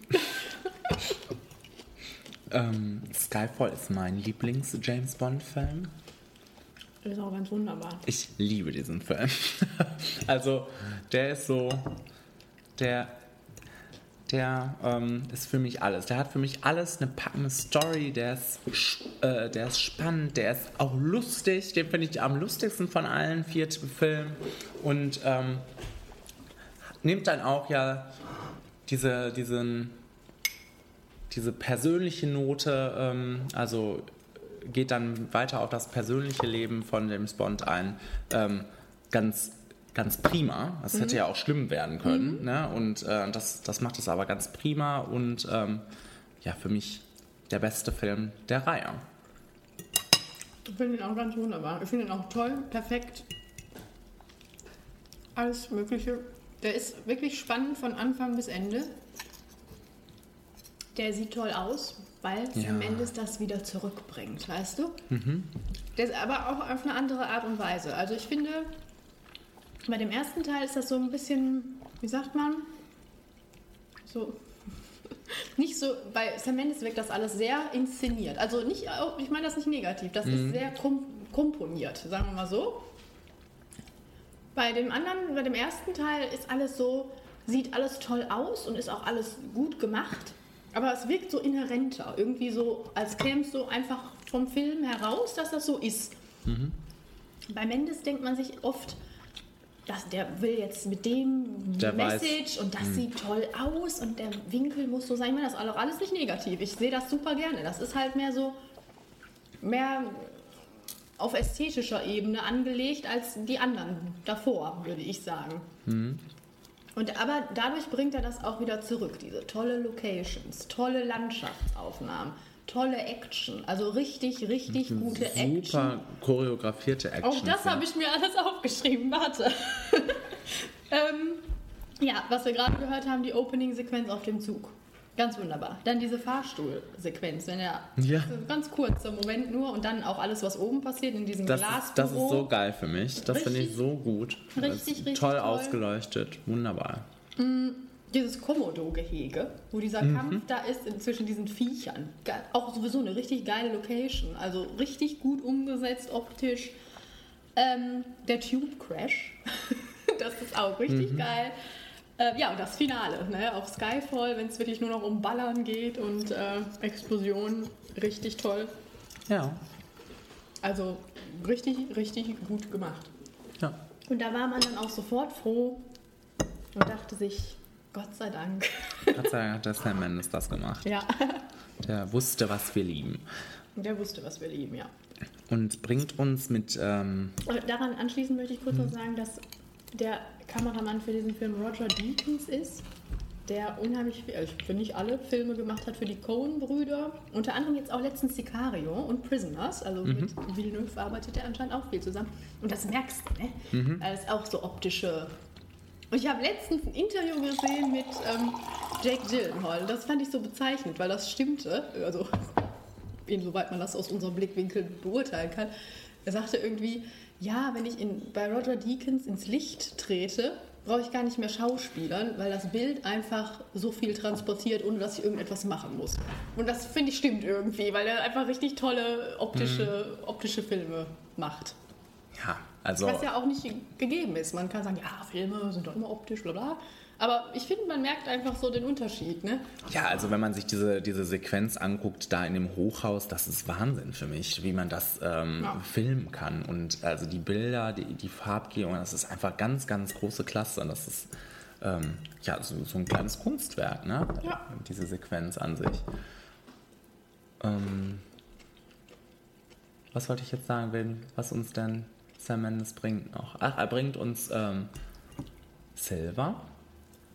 Ähm, Skyfall ist mein Lieblings-James Bond-Film. Ist auch ganz wunderbar. Ich liebe diesen Film. *laughs* also, der ist so. Der. Der ähm, ist für mich alles. Der hat für mich alles eine packende Story. Der ist, äh, der ist spannend. Der ist auch lustig. Den finde ich am lustigsten von allen vier Filmen. Und ähm, nimmt dann auch ja diese, diesen, diese persönliche Note, ähm, also geht dann weiter auf das persönliche Leben von James Bond ein. Ähm, ganz, ganz prima. Das hätte ja auch schlimm werden können. Ne? Und äh, das, das macht es aber ganz prima und ähm, ja, für mich der beste Film der Reihe. Ich finde ihn auch ganz wunderbar. Ich finde ihn auch toll, perfekt. Alles Mögliche. Der ist wirklich spannend von Anfang bis Ende. Der sieht toll aus, weil Ja. Sam Mendes das wieder zurückbringt, weißt du? Der ist aber auch auf eine andere Art und Weise. Also ich finde, bei dem ersten Teil ist das so ein bisschen, wie sagt man, so *laughs* nicht so, bei Sam Mendes wirkt das alles sehr inszeniert. Also nicht, ich meine das nicht negativ, das ist sehr kom komponiert, sagen wir mal so. Bei dem anderen, bei dem ersten Teil ist alles so, sieht alles toll aus und ist auch alles gut gemacht. Aber es wirkt so inhärenter, irgendwie so, als käme es so einfach vom Film heraus, dass das so ist. Bei Mendes denkt man sich oft, dass der will jetzt mit dem Der weiß. Message und das sieht toll aus und der Winkel muss so sein. Ich meine, das ist auch alles nicht negativ. Ich sehe das super gerne. Das ist halt mehr so, mehr auf ästhetischer Ebene angelegt als die anderen davor, würde ich sagen. Und aber dadurch bringt er das auch wieder zurück. Diese tolle Locations, tolle Landschaftsaufnahmen, tolle Action. Also richtig, richtig gute Action. Super choreografierte Action. Auch das habe ich mir alles aufgeschrieben. Warte. *laughs* ähm, ja, was wir gerade gehört haben, die Opening-Sequenz auf dem Zug. Ganz wunderbar. Dann diese Fahrstuhlsequenz, wenn er Ja. ganz kurzer Moment nur und dann auch alles, was oben passiert in diesem Das ist, das ist Glasbüro. so geil für mich. Das finde ich so gut. Richtig, richtig toll toll. ausgeleuchtet. Wunderbar. dieses Komodo-Gehege, wo dieser Mhm. Kampf da ist zwischen diesen Viechern. Auch sowieso eine richtig geile Location. Also richtig gut umgesetzt optisch. Ähm, der Tube Crash, *laughs* das ist auch richtig Mhm. geil. Äh, ja, und das Finale ne, auf Skyfall, wenn es wirklich nur noch um Ballern geht und äh, Explosionen. Richtig toll. Ja. Also richtig, richtig gut gemacht. Ja. Und da war man dann auch sofort froh und dachte sich, Gott sei Dank. *laughs* Gott sei Dank hat der Sam Mendes das gemacht. Ja. Der wusste, was wir lieben. Der wusste, was wir lieben, ja. Und bringt uns mit. Ähm, Und daran anschließend möchte ich kurz noch sagen, dass der Kameramann für diesen Film Roger Deakins ist, der unheimlich viel, also ich finde nicht alle Filme gemacht hat für die Coen-Brüder. Unter anderem jetzt auch letztens Sicario und Prisoners. Also mit Villeneuve arbeitet er anscheinend auch viel zusammen. Und das merkst du, ne? Das ist auch so optische. Und ich habe letztens ein Interview gesehen mit ähm, Jake Gyllenhaal. Das fand ich so bezeichnend, weil das stimmte. Also *laughs* insoweit man das aus unserem Blickwinkel beurteilen kann. Er sagte irgendwie, ja, wenn ich in, bei Roger Deakins ins Licht trete, brauche ich gar nicht mehr Schauspielern, weil das Bild einfach so viel transportiert, ohne dass ich irgendetwas machen muss. Und das finde ich stimmt irgendwie, weil er einfach richtig tolle optische, optische Filme macht. ja, also. Was ja auch nicht gegeben ist. Man kann sagen, ja, Filme sind doch immer optisch, bla bla. Aber ich finde, man merkt einfach so den Unterschied, ne? Ja, also wenn man sich diese, diese Sequenz anguckt, da in dem Hochhaus, das ist Wahnsinn für mich, wie man das ähm, Ja. filmen kann. Und also die Bilder, die, die Farbgebung, das ist einfach ganz, ganz große Klasse. Das ist ähm, ja so, so ein kleines Kunstwerk, ne? Ja. Diese Sequenz an sich. Ähm, was wollte ich jetzt sagen, wenn, was uns denn Sam Mendes bringt noch? Ach, er bringt uns ähm, Silver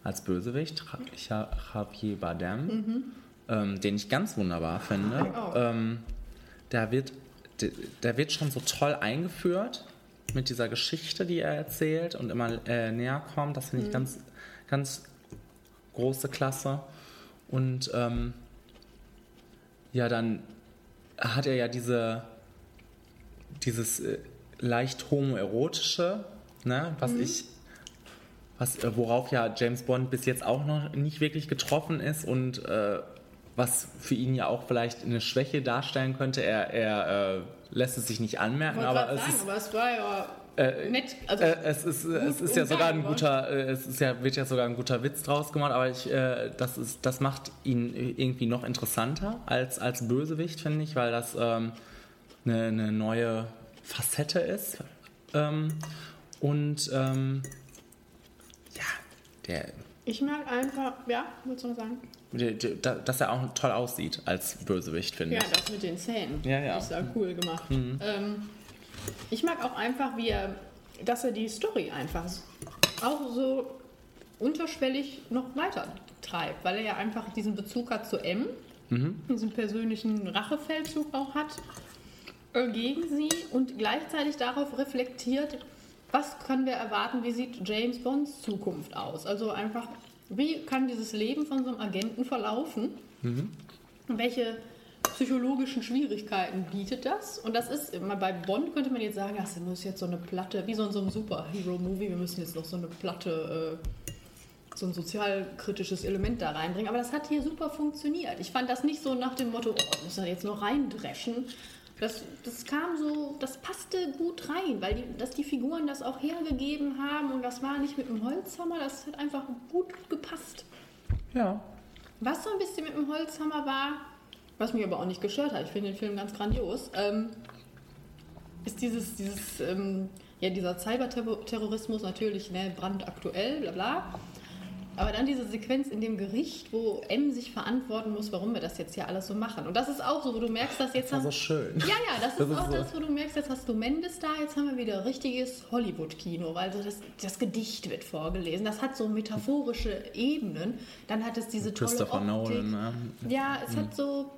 als Bösewicht, Ja- Javier Bardem, ähm, den ich ganz wunderbar finde. Ähm, der, wird, der, der wird schon so toll eingeführt mit dieser Geschichte, die er erzählt und immer äh, näher kommt. Das finde ich ganz, ganz große Klasse. Und ähm, ja, dann hat er ja diese, dieses äh, leicht homoerotische, ne, was ich was, äh, worauf ja James Bond bis jetzt auch noch nicht wirklich getroffen ist und äh, was für ihn ja auch vielleicht eine Schwäche darstellen könnte. Er, er äh, lässt es sich nicht anmerken, aber es sagen, ist, aber es war ja äh, nett. Also, äh, es ist, es ist ja sogar ein guter, äh, es ist ja, wird ja sogar ein guter Witz draus gemacht, aber ich, äh, das, ist, das macht ihn irgendwie noch interessanter als, als Bösewicht, finde ich, weil das ähm, eine, eine neue Facette ist. Ähm, und ähm, der, ich mag einfach, ja, du noch sagen? der, der, dass er auch toll aussieht als Bösewicht, finde Ja, ich. das mit den Zähnen. Ja, ja. Ist ja cool gemacht. Ähm, ich mag auch einfach, wie er, dass er die Story einfach auch so unterschwellig noch weiter treibt, weil er ja einfach diesen Bezug hat zu M, diesen persönlichen Rachefeldzug auch hat äh, gegen sie und gleichzeitig darauf reflektiert, was können wir erwarten, wie sieht James Bonds Zukunft aus? Also einfach, wie kann dieses Leben von so einem Agenten verlaufen? Und welche psychologischen Schwierigkeiten bietet das? Und das ist immer bei Bond könnte man jetzt sagen, das muss jetzt so eine Platte, wie so in so einem Superhero-Movie, wir müssen jetzt noch so eine Platte, äh, so ein sozialkritisches Element da reinbringen. Aber das hat hier super funktioniert. Ich fand das nicht so nach dem Motto, oh, müssen wir jetzt noch reindreschen. Das, das kam so, das passte gut rein, weil die, dass die Figuren das auch hergegeben haben und das war nicht mit dem Holzhammer, das hat einfach gut gepasst. Ja. Was so ein bisschen mit dem Holzhammer war, was mich aber auch nicht gestört hat, ich finde den Film ganz grandios, ähm, ist dieses, dieses ähm, ja, dieser Cyberterrorismus natürlich ne, brandaktuell, bla bla. Aber dann diese Sequenz in dem Gericht, wo M sich verantworten muss, warum wir das jetzt hier alles so machen. Und das ist auch so, wo du merkst, dass jetzt... Das war so schön. ja, ja, das, *laughs* Das ist ist auch so. das, wo du merkst, jetzt hast du Mendes da, jetzt haben wir wieder richtiges Hollywood-Kino, weil so das, das Gedicht wird vorgelesen. Das hat so metaphorische Ebenen. Dann hat es diese tolle Christopher Optik. Nolan. Ne? Ja, es hat so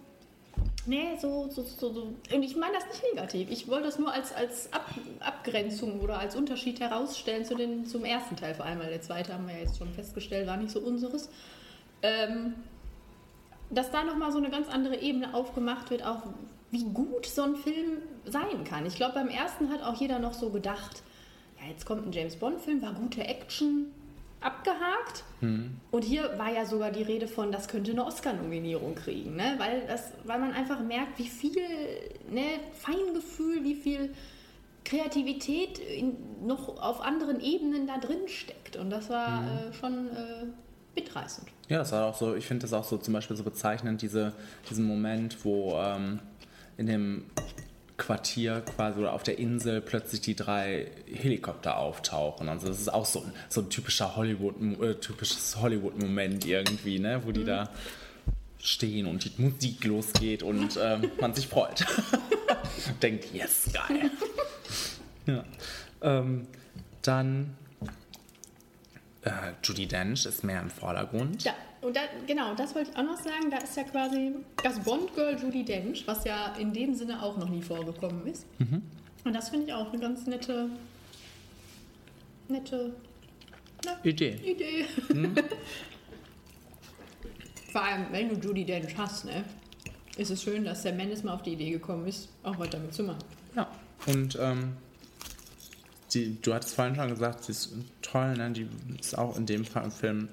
Nee, so, so, so, so. Und ich meine das nicht negativ. Ich wollte das nur als, als Ab Abgrenzung oder als Unterschied herausstellen zu den, zum ersten Teil vor allem, weil der zweite haben wir ja jetzt schon festgestellt, war nicht so unseres. Ähm, dass da nochmal so eine ganz andere Ebene aufgemacht wird, auch wie gut so ein Film sein kann. Ich glaube, beim ersten hat auch jeder noch so gedacht, ja, jetzt kommt ein James Bond-Film, war gute Action, abgehakt. Und hier war ja sogar die Rede von, das könnte eine Oscar-Nominierung kriegen, ne? weil, das, weil man einfach merkt, wie viel ne, Feingefühl, wie viel Kreativität in, noch auf anderen Ebenen da drin steckt. Und das war äh, schon äh, mitreißend. Ja, das war auch so, ich finde das auch so zum Beispiel so bezeichnend, diese, diesen Moment, wo ähm, in dem Quartier quasi oder auf der Insel plötzlich die drei Helikopter auftauchen. Also das ist auch so, ein- so ein typischer Hollywood, äh, typisches Hollywood-Moment irgendwie, ne? wo die da stehen und die Musik losgeht und ähm, *laughs* man sich freut. *laughs* Denkt, yes, geil. ja. ähm, dann äh, Judy Dench ist mehr im Vordergrund. Ja, und da, genau, das wollte ich auch noch sagen. Da ist ja quasi das Bond-Girl Judy Dench, was ja in dem Sinne auch noch nie vorgekommen ist. Und das finde ich auch eine ganz nette, nette na, Idee. Idee. *laughs* Vor allem, wenn du Judy Dench hast, ne, ist es schön, dass der Mendes mal auf die Idee gekommen ist, auch was damit zu machen. Ja. Und ähm, die, du hattest vorhin schon gesagt, sie ist toll, ne? die ist auch in dem Film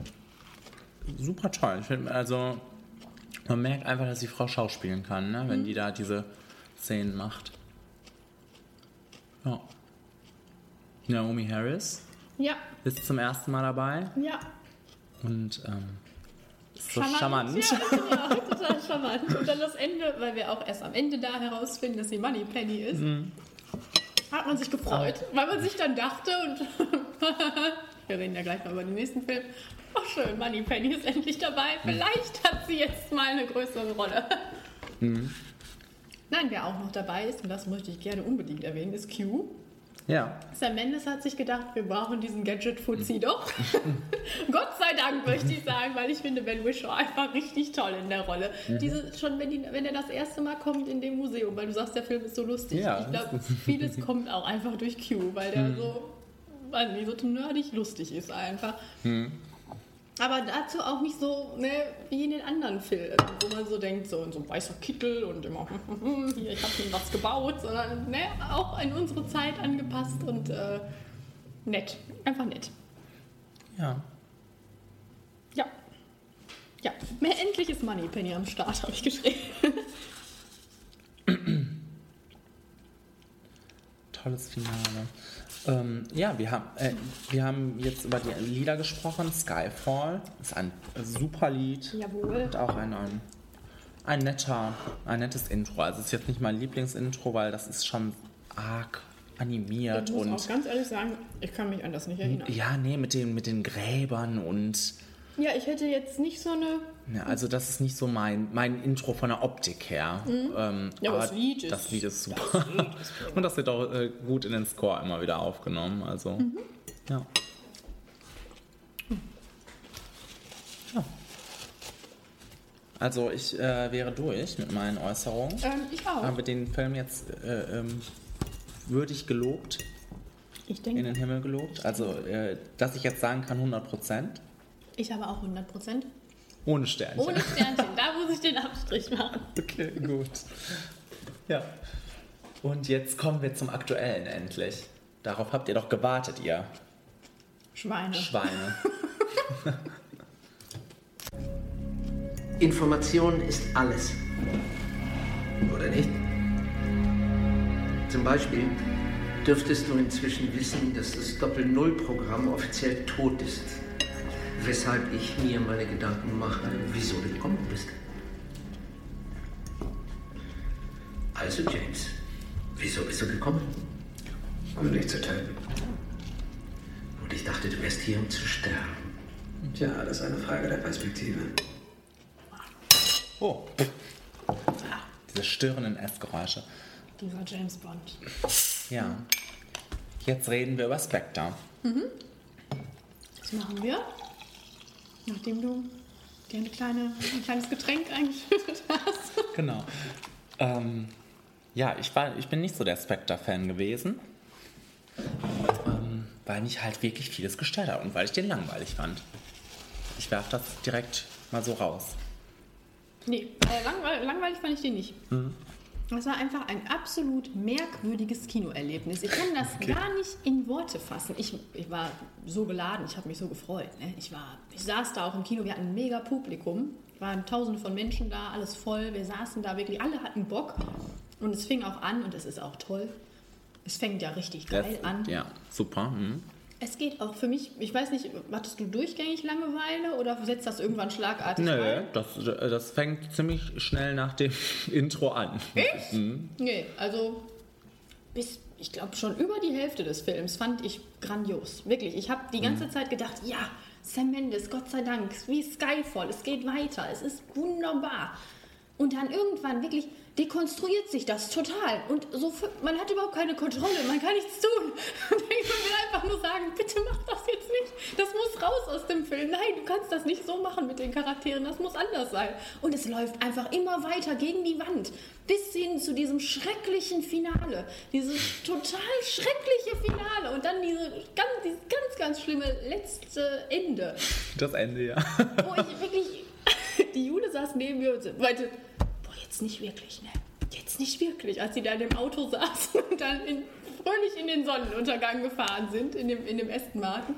super toll. Ich finde, also man merkt einfach, dass die Frau schauspielen kann, ne? wenn die da diese Szenen macht. Ja. Naomi Harris Ja, ist zum ersten Mal dabei ja. und ähm, ist so charmant. Ja, ja, total charmant. Und dann das Ende, weil wir auch erst am Ende da herausfinden, dass sie Moneypenny ist, Mhm. Hat man sich gefreut, weil man sich dann dachte und *laughs* wir reden ja gleich mal über den nächsten Film. Ach schön, Moneypenny ist endlich dabei. Vielleicht hat sie jetzt mal eine größere Rolle. Mhm. Nein, wer auch noch dabei ist, und das möchte ich gerne unbedingt erwähnen, ist Q. Ja. Sam Mendes hat sich gedacht, wir brauchen diesen Gadget-Fuzzi doch. *laughs* Gott sei Dank, möchte ich sagen, weil ich finde Ben Whishaw einfach richtig toll in der Rolle. Mhm. Diese, schon wenn, die, wenn er das erste Mal kommt in dem Museum, weil du sagst, der Film ist so lustig. Ja, ich glaube, vieles kommt auch einfach durch Q, weil der so, weiß nicht, so nerdig lustig ist einfach. Aber dazu auch nicht so ne, wie in den anderen Filmen, wo man so denkt, so, so ein weißer Kittel und immer, *laughs* hier, ich habe mir was gebaut, sondern ne, auch in unsere Zeit angepasst und äh, nett. Einfach nett. Ja. Ja. Ja, mehr endlich ist Moneypenny am Start, habe ich geschrieben. *laughs* Tolles Finale. Ähm, ja, wir haben, äh, wir haben jetzt über die Lieder gesprochen. Skyfall ist ein super Lied. Jawohl. Und auch ein, ein, ein netter, ein nettes Intro. Also es ist jetzt nicht mein Lieblingsintro, weil das ist schon arg animiert Ich muss und auch ganz ehrlich sagen, ich kann mich an das nicht erinnern. ja, nee, mit den, mit den Gräbern und Ja, ich hätte jetzt nicht so eine. ja, also das ist nicht so mein, mein Intro von der Optik her. Ähm, Mhm. Ja, aber das Lied ist- das Lied ist super. *laughs* und das wird auch äh, gut in den Score immer wieder aufgenommen. Also Mhm. ja. ja. Also ich äh, wäre durch mit meinen Äußerungen. Ähm, ich auch. Haben wir den Film jetzt äh, ähm, würdig gelobt, Ich in denke, den Himmel gelobt? Also, äh, dass ich jetzt sagen kann 100 Prozent. Ich habe auch 100 Prozent. Ohne Sternchen. Ohne Sternchen, da muss ich den Abstrich machen. Okay, gut. Ja. Und jetzt kommen wir zum Aktuellen endlich. Darauf habt ihr doch gewartet, ihr Schweine. Schweine. Information ist alles. Oder nicht? Zum Beispiel dürftest du inzwischen wissen, dass das Doppel-Null-Programm offiziell tot ist. Weshalb ich mir meine Gedanken mache, wieso du gekommen bist. Also, James, wieso bist du gekommen? Um dich zu töten. Und ich dachte, du wärst hier, um zu sterben. Tja, das ist eine Frage der Perspektive. Oh. Diese störenden Essgeräusche. Dieser James Bond. Ja. Jetzt reden wir über Spectre. Was machen wir? Nachdem du dir eine kleine, ein kleines Getränk eingeschüttet hast. Genau. Ähm, ja, ich, war, ich bin nicht so der Spectre-Fan gewesen, ähm, weil mich halt wirklich vieles gestört hat und weil ich den langweilig fand. Ich werfe das direkt mal so raus. Nee, äh, langweil langweilig fand ich den nicht. Das war einfach ein absolut merkwürdiges Kinoerlebnis. Ich kann das gar nicht in Worte fassen. Ich, ich war so geladen, ich habe mich so gefreut. Ne? Ich, war, ich saß da auch im Kino, wir hatten ein mega Publikum. waren tausende von Menschen da, alles voll. Wir saßen da wirklich, alle hatten Bock. Und es fing auch an, und es ist auch toll. Es fängt ja richtig geil Das- an. Ja, super. Mhm. Es geht auch für mich, ich weiß nicht, hattest du durchgängig Langeweile oder setzt das irgendwann schlagartig Nö, ein? das, das fängt ziemlich schnell nach dem *laughs* Intro an. Echt? Nee, also bis, ich glaube schon über die Hälfte des Films fand ich grandios. Wirklich, ich habe die ganze Zeit gedacht, ja, Sam Mendes, Gott sei Dank, wie Skyfall, es geht weiter, es ist wunderbar. Und dann irgendwann wirklich dekonstruiert sich das total. Und so, man hat überhaupt keine Kontrolle, man kann nichts tun. *laughs* Und ich will einfach nur sagen, bitte mach das jetzt nicht. Das muss raus aus dem Film. Nein, du kannst das nicht so machen mit den Charakteren, das muss anders sein. Und es läuft einfach immer weiter gegen die Wand. Bis hin zu diesem schrecklichen Finale. Dieses total schreckliche Finale. Und dann diese ganz, dieses ganz, ganz schlimme letzte Ende Das Ende, ja. wo ich wirklich, *laughs* die Jule saß neben mir und meinte, jetzt nicht wirklich, ne? Jetzt nicht wirklich, als sie da in dem Auto *laughs* saßen und dann in, fröhlich in den Sonnenuntergang gefahren sind, in dem, in dem Aston Martin.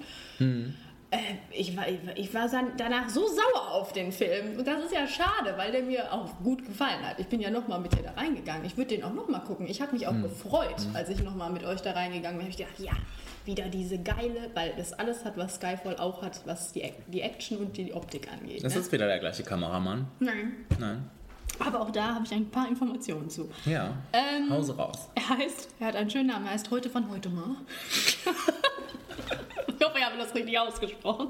Äh, ich, war, ich, war, danach so sauer auf den Film. Und das ist ja schade, weil der mir auch gut gefallen hat. Ich bin ja nochmal mit dir da reingegangen. Ich würde den auch nochmal gucken. Ich habe mich auch gefreut, als ich nochmal mit euch da reingegangen bin. Ich gedacht, ja, wieder diese geile, weil das alles hat, was Skyfall auch hat, was die, die Action und die Optik angeht. Das ne? ist wieder der gleiche Kameramann. Nein. Nein. Aber auch da habe ich ein paar Informationen zu. Ja. Ähm, Hause raus. Er heißt, er hat einen schönen Namen, er heißt heute von heute mal. *laughs* ich hoffe, ich habe das richtig ausgesprochen.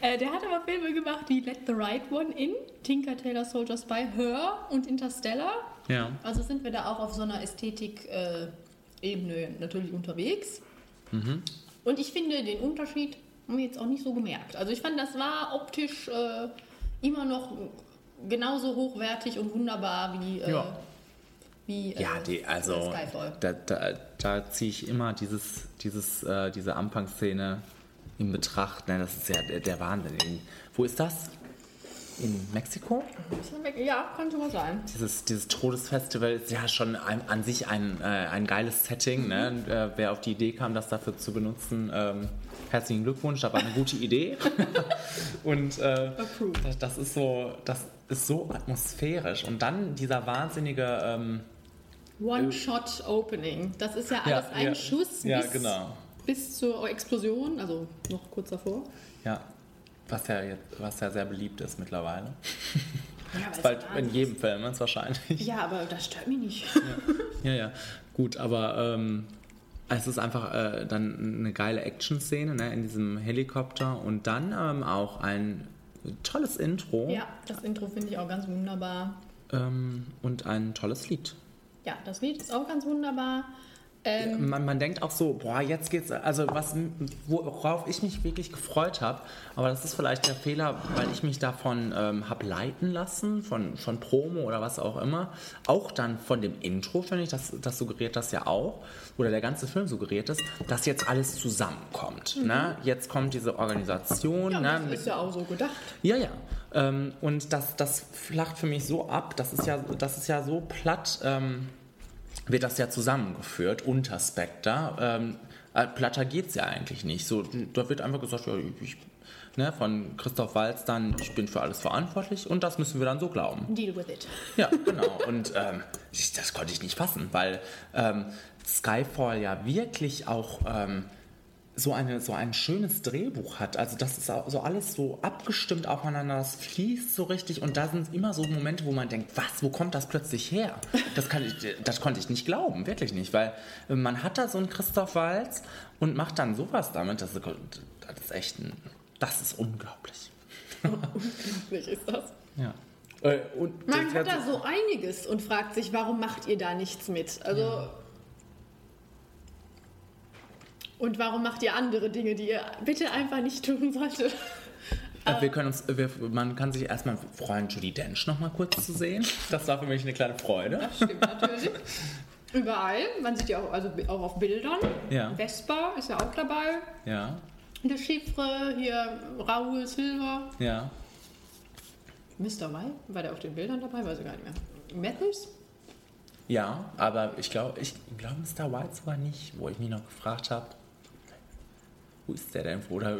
Äh, der hat aber Filme gemacht wie Let the Right One In, Tinker Tailor Soldier Spy, Her und Interstellar. Ja. Also sind wir da auch auf so einer Ästhetik-Ebene natürlich unterwegs. Und ich finde den Unterschied haben wir jetzt auch nicht so gemerkt. Also ich fand, das war optisch äh, immer noch genauso hochwertig und wunderbar wie, äh, Ja. wie äh, Ja, die, also Skyfall. da, da, da ziehe ich immer dieses, dieses, äh, diese Anfangsszene in Betracht. Ne, das ist ja der, der Wahnsinn. In, wo ist das? In Mexiko? Ja, könnte mal sein. Dieses, dieses Todesfestival ist ja schon ein, an sich ein, äh, ein geiles Setting. Ne? Mhm. Äh, wer auf die Idee kam, das dafür zu benutzen, ähm, herzlichen Glückwunsch, das war eine gute Idee. *laughs* Und äh, das ist so, das ist so atmosphärisch. Und dann dieser wahnsinnige ähm, One-Shot-Opening. Das ist ja alles ein ja, Schuss Ja, bis, genau. bis zur Explosion, also noch kurz davor. Ja, was ja, jetzt, was ja sehr beliebt ist mittlerweile. *laughs* Ja, Ist bald war- in jedem Film ist wahrscheinlich. Ja, aber das stört mich nicht. Ja, ja. Gut, aber ähm, es ist einfach äh, dann eine geile Action-Szene ne, in diesem Helikopter und dann ähm, auch ein tolles Intro Ja, das Intro finde ich auch ganz wunderbar. ähm, und ein tolles Lied. Ja, das Lied ist auch ganz wunderbar. Ähm, Man, man denkt auch so, boah, jetzt geht's, also was, worauf ich mich wirklich gefreut habe, aber das ist vielleicht der Fehler, weil ich mich davon ähm, habe leiten lassen, von, von Promo oder was auch immer, auch dann von dem Intro, finde ich, das, das suggeriert das ja auch, oder der ganze Film suggeriert es, dass jetzt alles zusammenkommt. Ne? Jetzt kommt diese Organisation. ja, ne, das ist ja auch so gedacht. ja, ja. Ähm, und das, das flacht für mich so ab, das ist ja, das ist ja so platt, ähm, wird das ja zusammengeführt unter Spectre. Ähm, äh, platter geht es ja eigentlich nicht. So, da wird einfach gesagt, ja, ich, ne, von Christoph Walz dann, ich bin für alles verantwortlich und das müssen wir dann so glauben. Deal with it. Ja, genau. Und ähm, ich, das konnte ich nicht fassen, weil ähm, Skyfall ja wirklich auch ähm, so, eine, so ein schönes Drehbuch hat. Also das ist auch so alles so abgestimmt aufeinander, das fließt so richtig und da sind immer so Momente, wo man denkt, was, wo kommt das plötzlich her? Das, kann ich, das konnte ich nicht glauben, wirklich nicht, weil äh, man hat da so einen Christoph Waltz und macht dann sowas damit, das ist, das ist echt ein, das ist unglaublich. Unglaublich ist das. Ja. Äh, und Man hat da so einiges und fragt sich, warum macht ihr da nichts mit? Also. Und warum macht ihr andere Dinge, die ihr bitte einfach nicht tun solltet? Äh, wir können uns, wir, man kann sich erstmal freuen, Judy Dench noch mal kurz zu sehen. Das war für mich eine kleine Freude. Das stimmt natürlich. Überall. Man sieht die auch, also auch auf Bildern. Ja. Vespa ist ja auch dabei. Ja, De Chiffre, hier Raoul Silver. ja. Mr. White, war der auf den Bildern dabei? Weiß ich gar nicht mehr. Matthews? Ja, aber ich glaube, ich glaube Mr. White sogar nicht, wo ich mich noch gefragt habe, wo ist der denn? Oder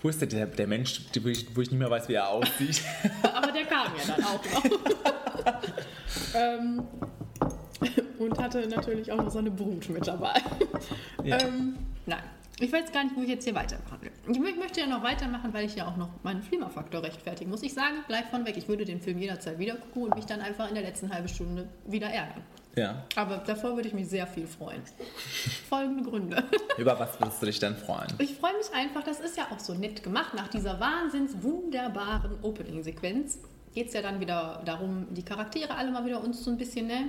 wo ist der, der, der Mensch, wo ich, wo ich nicht mehr weiß, wie er aussieht? *laughs* Aber der kam ja dann auch noch. *laughs* ähm, und hatte natürlich auch noch seine Brut mit dabei. Ja. Ähm, nein, ich weiß gar nicht, wo ich jetzt hier weitermachen will. Ich mö- möchte ja noch weitermachen, weil ich ja auch noch meinen Klimafaktor rechtfertigen muss. Ich sage gleich von weg, ich würde den Film jederzeit wieder gucken und mich dann einfach in der letzten halben Stunde wieder ärgern. Ja. Aber davor würde ich mich sehr viel freuen. *laughs* Folgende Gründe. Über was würdest du dich denn freuen? Ich freue mich einfach, das ist ja auch so nett gemacht. Nach dieser wahnsinns wunderbaren Opening-Sequenz geht es ja dann wieder darum, die Charaktere alle mal wieder uns so ein bisschen ne,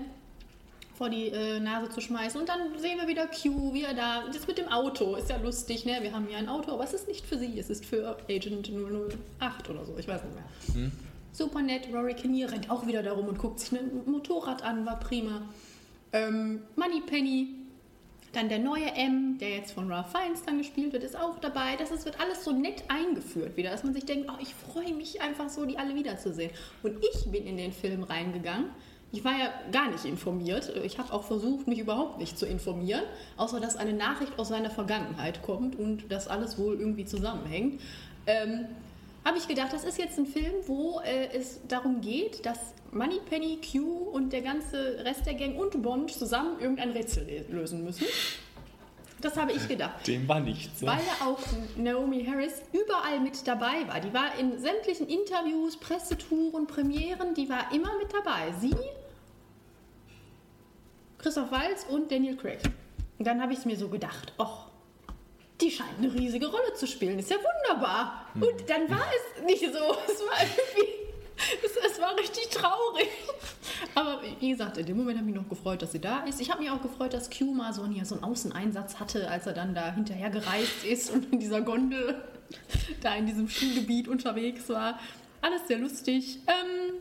vor die äh, Nase zu schmeißen. Und dann sehen wir wieder Q, wie er da. Das mit dem Auto ist ja lustig, ne? Wir haben hier ein Auto, aber es ist nicht für sie, es ist für Agent 008 oder so, ich weiß nicht mehr. Super nett, Rory Kinnear rennt auch wieder darum und guckt sich ein Motorrad an, war prima. Ähm, Moneypenny, dann der neue M, der jetzt von Ralph Fiennes dann gespielt wird, ist auch dabei. Das ist, wird alles so nett eingeführt wieder, dass man sich denkt, oh, ich freue mich einfach so, die alle wiederzusehen. Und ich bin in den Film reingegangen. Ich war ja gar nicht informiert. Ich habe auch versucht, mich überhaupt nicht zu informieren, außer dass eine Nachricht aus seiner Vergangenheit kommt und das alles wohl irgendwie zusammenhängt. Ähm, habe ich gedacht, das ist jetzt ein Film, wo äh, es darum geht, dass Moneypenny, Q und der ganze Rest der Gang und Bond zusammen irgendein Rätsel lösen müssen. Das habe ich gedacht. Dem war nicht so. Weil ja auch Naomi Harris überall mit dabei war. Die war in sämtlichen Interviews, Pressetouren, Premieren, die war immer mit dabei. Sie, Christoph Waltz und Daniel Craig. Und dann habe ich mir so gedacht, ach, die scheint eine riesige Rolle zu spielen. Ist ja wunderbar. Und dann war es nicht so. Es war irgendwie. Es, es war richtig traurig. Aber wie gesagt, in dem Moment habe ich mich noch gefreut, dass sie da ist. Ich habe mich auch gefreut, dass Q mal so, einen- ja, so einen Außeneinsatz hatte, als er dann da hinterher gereist ist und in dieser Gondel da in diesem Skigebiet unterwegs war. Alles sehr lustig. Ähm,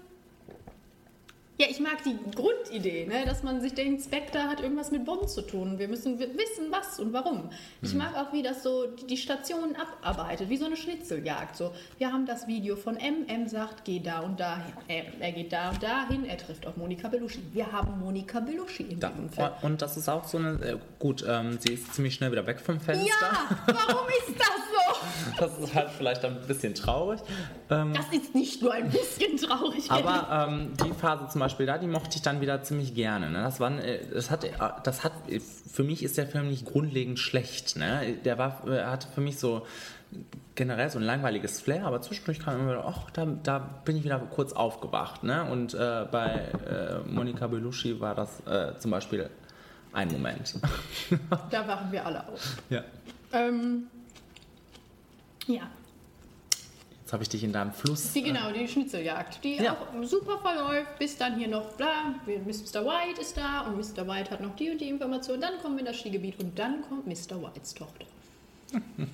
ja, ich mag die Grundidee, ne? dass man sich denkt, Spectre hat irgendwas mit Bond zu tun. Wir müssen wi- wissen, was und warum. Ich mag auch, wie das so die- die Stationen abarbeitet, wie so eine Schnitzeljagd. So, wir haben das Video von M. M sagt, geh da und dahin. M, er geht da und dahin. Er trifft auf Monika Bellucci. Wir haben Monika Bellucci in Da, diesem Film. und das ist auch so eine, äh, gut, ähm, sie ist ziemlich schnell wieder weg vom Fenster. Ja, warum ist das so? *laughs* Das ist halt vielleicht ein bisschen traurig. Ähm, Das ist nicht nur ein bisschen traurig. aber ähm, die Phase zum Beispiel da, die mochte ich dann wieder ziemlich gerne. Ne? Das, war, äh, das, hat, äh, das hat, für mich ist der Film nicht grundlegend schlecht. Ne? Der war, äh, hatte für mich so generell so ein langweiliges Flair, aber zwischendurch kam immer wieder, ach, da, da bin ich wieder kurz aufgewacht. Ne? Und äh, bei äh, Monika Bellucci war das äh, zum Beispiel ein Moment. da wachen wir alle auf. ja. Ähm, ja, habe ich dich in deinem Fluss. Die, genau, die Schnitzeljagd, die Ja. auch super verläuft, bis dann hier noch, bla, Mr. White ist da und Mr. White hat noch die und die Information. Dann kommen wir in das Skigebiet und dann kommt Mr. Whites Tochter. *laughs*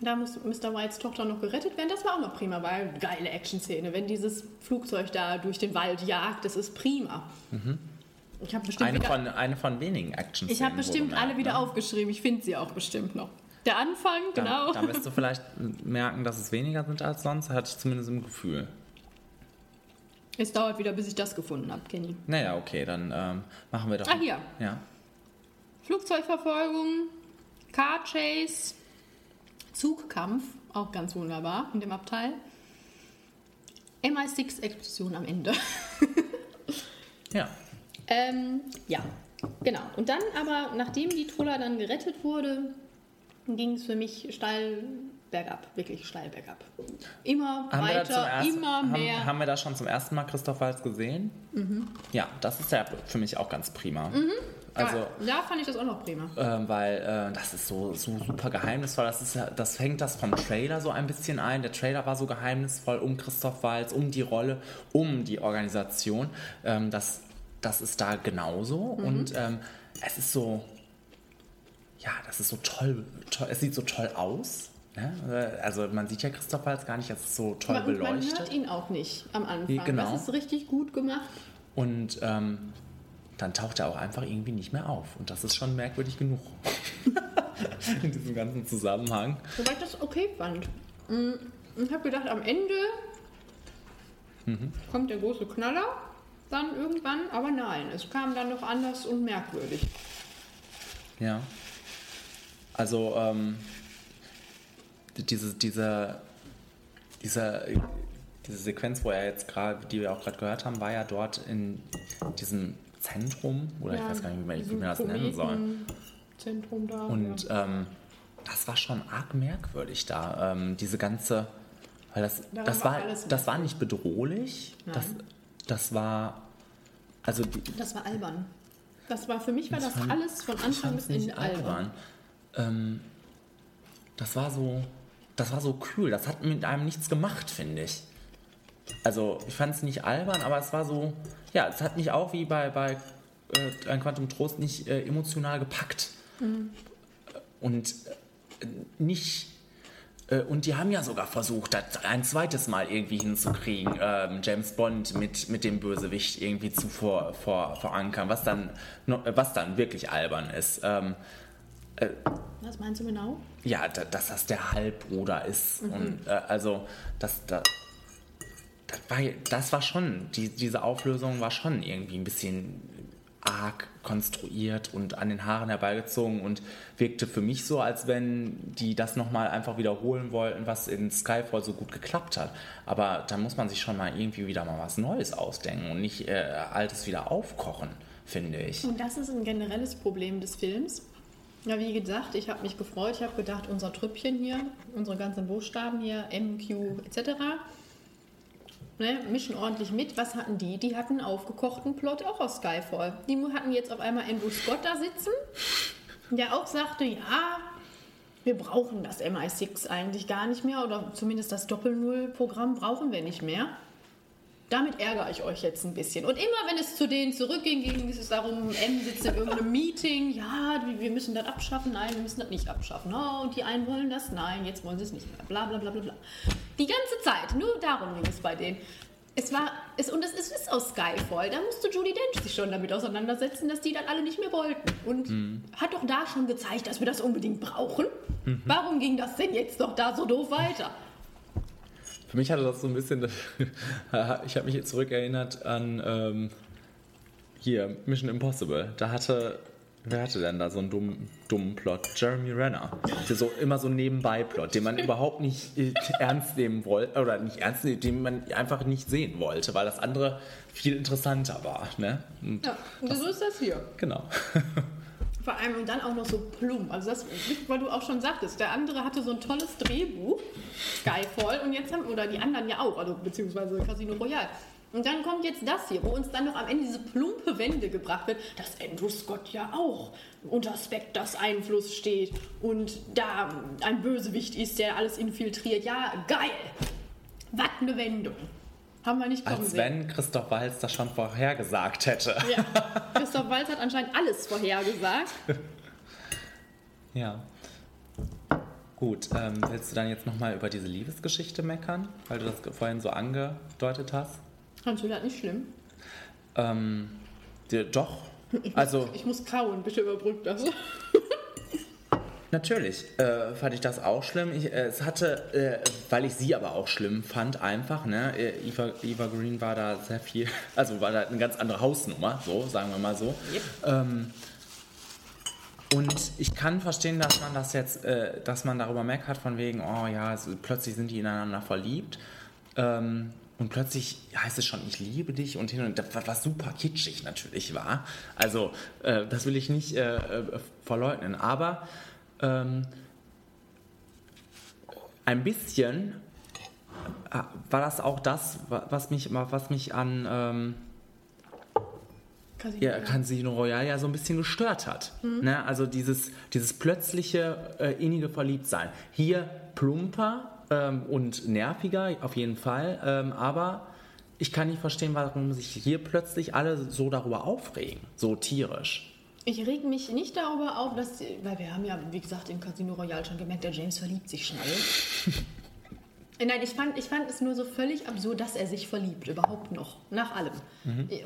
da muss Mr. Whites Tochter noch gerettet werden. Das war auch noch prima, weil geile Action-Szene. Wenn dieses Flugzeug da durch den Wald jagt, das ist prima. Ich habe bestimmt, Eine wieder, von, eine von wenigen action ich hab bestimmt alle wieder aufgeschrieben. Ich finde sie auch bestimmt noch. Der Anfang, genau. Da, da wirst du vielleicht merken, dass es weniger sind als sonst, hatte ich zumindest im Gefühl. es dauert wieder, bis ich das gefunden habe, Kenny. Naja, okay, dann ähm, machen wir doch. Ah, hier. Ja. Flugzeugverfolgung, Car Chase, Zugkampf, auch ganz wunderbar in dem Abteil. MI6-Explosion am Ende. Ja. *laughs* ähm, ja, genau. Und dann aber, nachdem die Trulla dann gerettet wurde, ging es für mich steil bergab, wirklich steil bergab. Immer Haben weiter, ersten, immer mehr. haben, haben wir da schon zum ersten Mal Christoph Waltz gesehen? Ja, das ist ja für mich auch ganz prima. Also, ja, fand ich das auch noch prima. ähm, weil äh, das ist so, so super geheimnisvoll. Das, ist das fängt das vom Trailer so ein bisschen ein. Der Trailer war so geheimnisvoll um Christoph Waltz, um die Rolle, um die Organisation. Ähm, das, das ist da genauso. Und ähm, es ist so, ja, das ist so toll, toll. Es sieht so toll aus, Ne? Also man sieht ja Christoph Waltz gar nicht als so toll man beleuchtet. hört ihn auch nicht am Anfang. Genau. Das ist richtig gut gemacht. Und ähm, dann taucht er auch einfach irgendwie nicht mehr auf. Und das ist schon merkwürdig genug. *laughs* In diesem ganzen Zusammenhang. Wobei ich das okay fand. Mm, Ich habe gedacht, am Ende Mhm. kommt der große Knaller dann irgendwann, aber nein, es kam dann noch anders und merkwürdig. Ja. Also, ähm, diese, diese, diese, diese Sequenz, wo er jetzt gerade, die wir auch gerade gehört haben, war ja dort in diesem Zentrum, oder ich weiß gar nicht, wie man, wie man das nennen soll. Zentrum da. Und ja. ähm, das war schon arg merkwürdig da. Ähm, diese ganze, weil das, das war war, das war nicht bedrohlich. Das, Nein. das war, also die, das war albern. Das war für mich war Ich das fand- alles von Anfang bis Ende nicht albern. Ähm, das war so, das war so kühl. Das hat mit einem nichts gemacht, finde ich. Also ich fand es nicht albern, aber es war so, ja, es hat mich auch wie bei, bei äh, ein Quantum Trost nicht äh, emotional gepackt. Und äh, nicht. äh, Und die haben ja sogar versucht, das ein zweites Mal irgendwie hinzukriegen, ähm, James Bond mit, mit dem Bösewicht irgendwie zu vor, vor, verankern, was dann, was dann wirklich albern ist. Ähm, Was meinst du genau? ja, da, dass das der Halbbruder ist. Und äh, also, das, da, das, war, das war schon, die, diese Auflösung war schon irgendwie ein bisschen arg konstruiert und an den Haaren herbeigezogen und wirkte für mich so, als wenn die das nochmal einfach wiederholen wollten, was in Skyfall so gut geklappt hat. Aber da muss man sich schon mal irgendwie wieder mal was Neues ausdenken und nicht äh, Altes wieder aufkochen, finde ich. Und das ist ein generelles Problem des Films. Ja, wie gesagt, ich habe mich gefreut. Ich habe gedacht, unser Trüppchen hier, unsere ganzen Buchstaben hier, M, Q etc., ne, mischen ordentlich mit. Was hatten die? Die hatten einen aufgekochten Plot auch aus Skyfall. Die hatten jetzt auf einmal Andrew Scott da sitzen, der auch sagte, ja, wir brauchen das MI6 eigentlich gar nicht mehr oder zumindest das Doppel-Null-Programm brauchen wir nicht mehr. Damit ärgere ich euch jetzt ein bisschen. Und immer wenn es zu denen zurückging, ging es darum, M sitzt in irgendeinem Meeting, ja, wir- müssen das abschaffen, nein, wir müssen das nicht abschaffen. Oh, und die einen wollen das, nein, jetzt wollen sie es nicht mehr. Bla bla bla bla bla. Die ganze Zeit, nur darum ging es bei denen. Es war, es, und es ist, ist aus Skyfall, da musste Judy Dench sich schon damit auseinandersetzen, dass die dann alle nicht mehr wollten. Und hat doch da schon gezeigt, dass wir das unbedingt brauchen. Warum ging das denn jetzt doch da so doof weiter? Für mich hatte das so ein bisschen, *laughs* ich habe mich jetzt zurückerinnert an ähm, hier, Mission Impossible. Da hatte, wer hatte denn da so einen dummen, dummen Plot? Jeremy Renner. So immer so einen Nebenbei-Plot, den man überhaupt nicht äh, ernst nehmen wollte, oder nicht ernst nehmen, den man einfach nicht sehen wollte, weil das andere viel interessanter war. Ne? Und Ja, und so ist das hier. Genau. *laughs* Vor allem und dann auch noch so plump. Also das, weil du auch schon sagtest, der andere hatte so ein tolles Drehbuch, Skyfall, und jetzt haben, oder die anderen ja auch, also beziehungsweise Casino Royale. Und dann kommt jetzt das hier, wo uns dann noch am Ende diese plumpe Wende gebracht wird, dass Andrew Scott ja auch unter Spectres Einfluss steht und da ein Bösewicht ist, der alles infiltriert. Ja, geil! Was eine Wendung. Haben wir nicht kommen Als sehen. wenn Christoph Waltz das schon vorhergesagt hätte. Ja, *laughs* Christoph Waltz hat anscheinend alles vorhergesagt. *laughs* Ja. Gut, ähm, willst du dann jetzt nochmal über diese Liebesgeschichte meckern, weil du das vorhin so angedeutet hast? Das nicht schlimm? Ähm, die, doch. Also, Ich muss kauen, bitte überbrück das. *laughs* natürlich äh, fand ich das auch schlimm. Ich, äh, es hatte, äh, weil ich sie aber auch schlimm fand, einfach, ne? äh, Eva, Eva Green war da sehr viel, *laughs* also war da eine ganz andere Hausnummer, so, sagen wir mal so. Ähm, und ich kann verstehen, dass man das jetzt, äh, dass man darüber meckert, von wegen, oh ja, so, plötzlich sind die ineinander verliebt. Ähm, und plötzlich heißt es schon, ich liebe dich und hin und das, was super kitschig natürlich war. Also, äh, das will ich nicht verleugnen. Aber ähm, ein bisschen äh, war das auch das, wa- was mich, was mich an ähm, ja, Casino Royale ja so ein bisschen gestört hat. Ne? Also dieses, dieses plötzliche äh, innige Verliebtsein. Hier plumper ähm, und nerviger auf jeden Fall, ähm, aber ich kann nicht verstehen, warum sich hier plötzlich alle so darüber aufregen, so tierisch. Ich reg mich nicht darüber auf, dass, weil wir haben ja, wie gesagt, im Casino Royale schon gemerkt, der James verliebt sich schnell. *laughs* Nein, ich fand, ich fand es nur so völlig absurd, dass er sich verliebt, überhaupt noch, nach allem.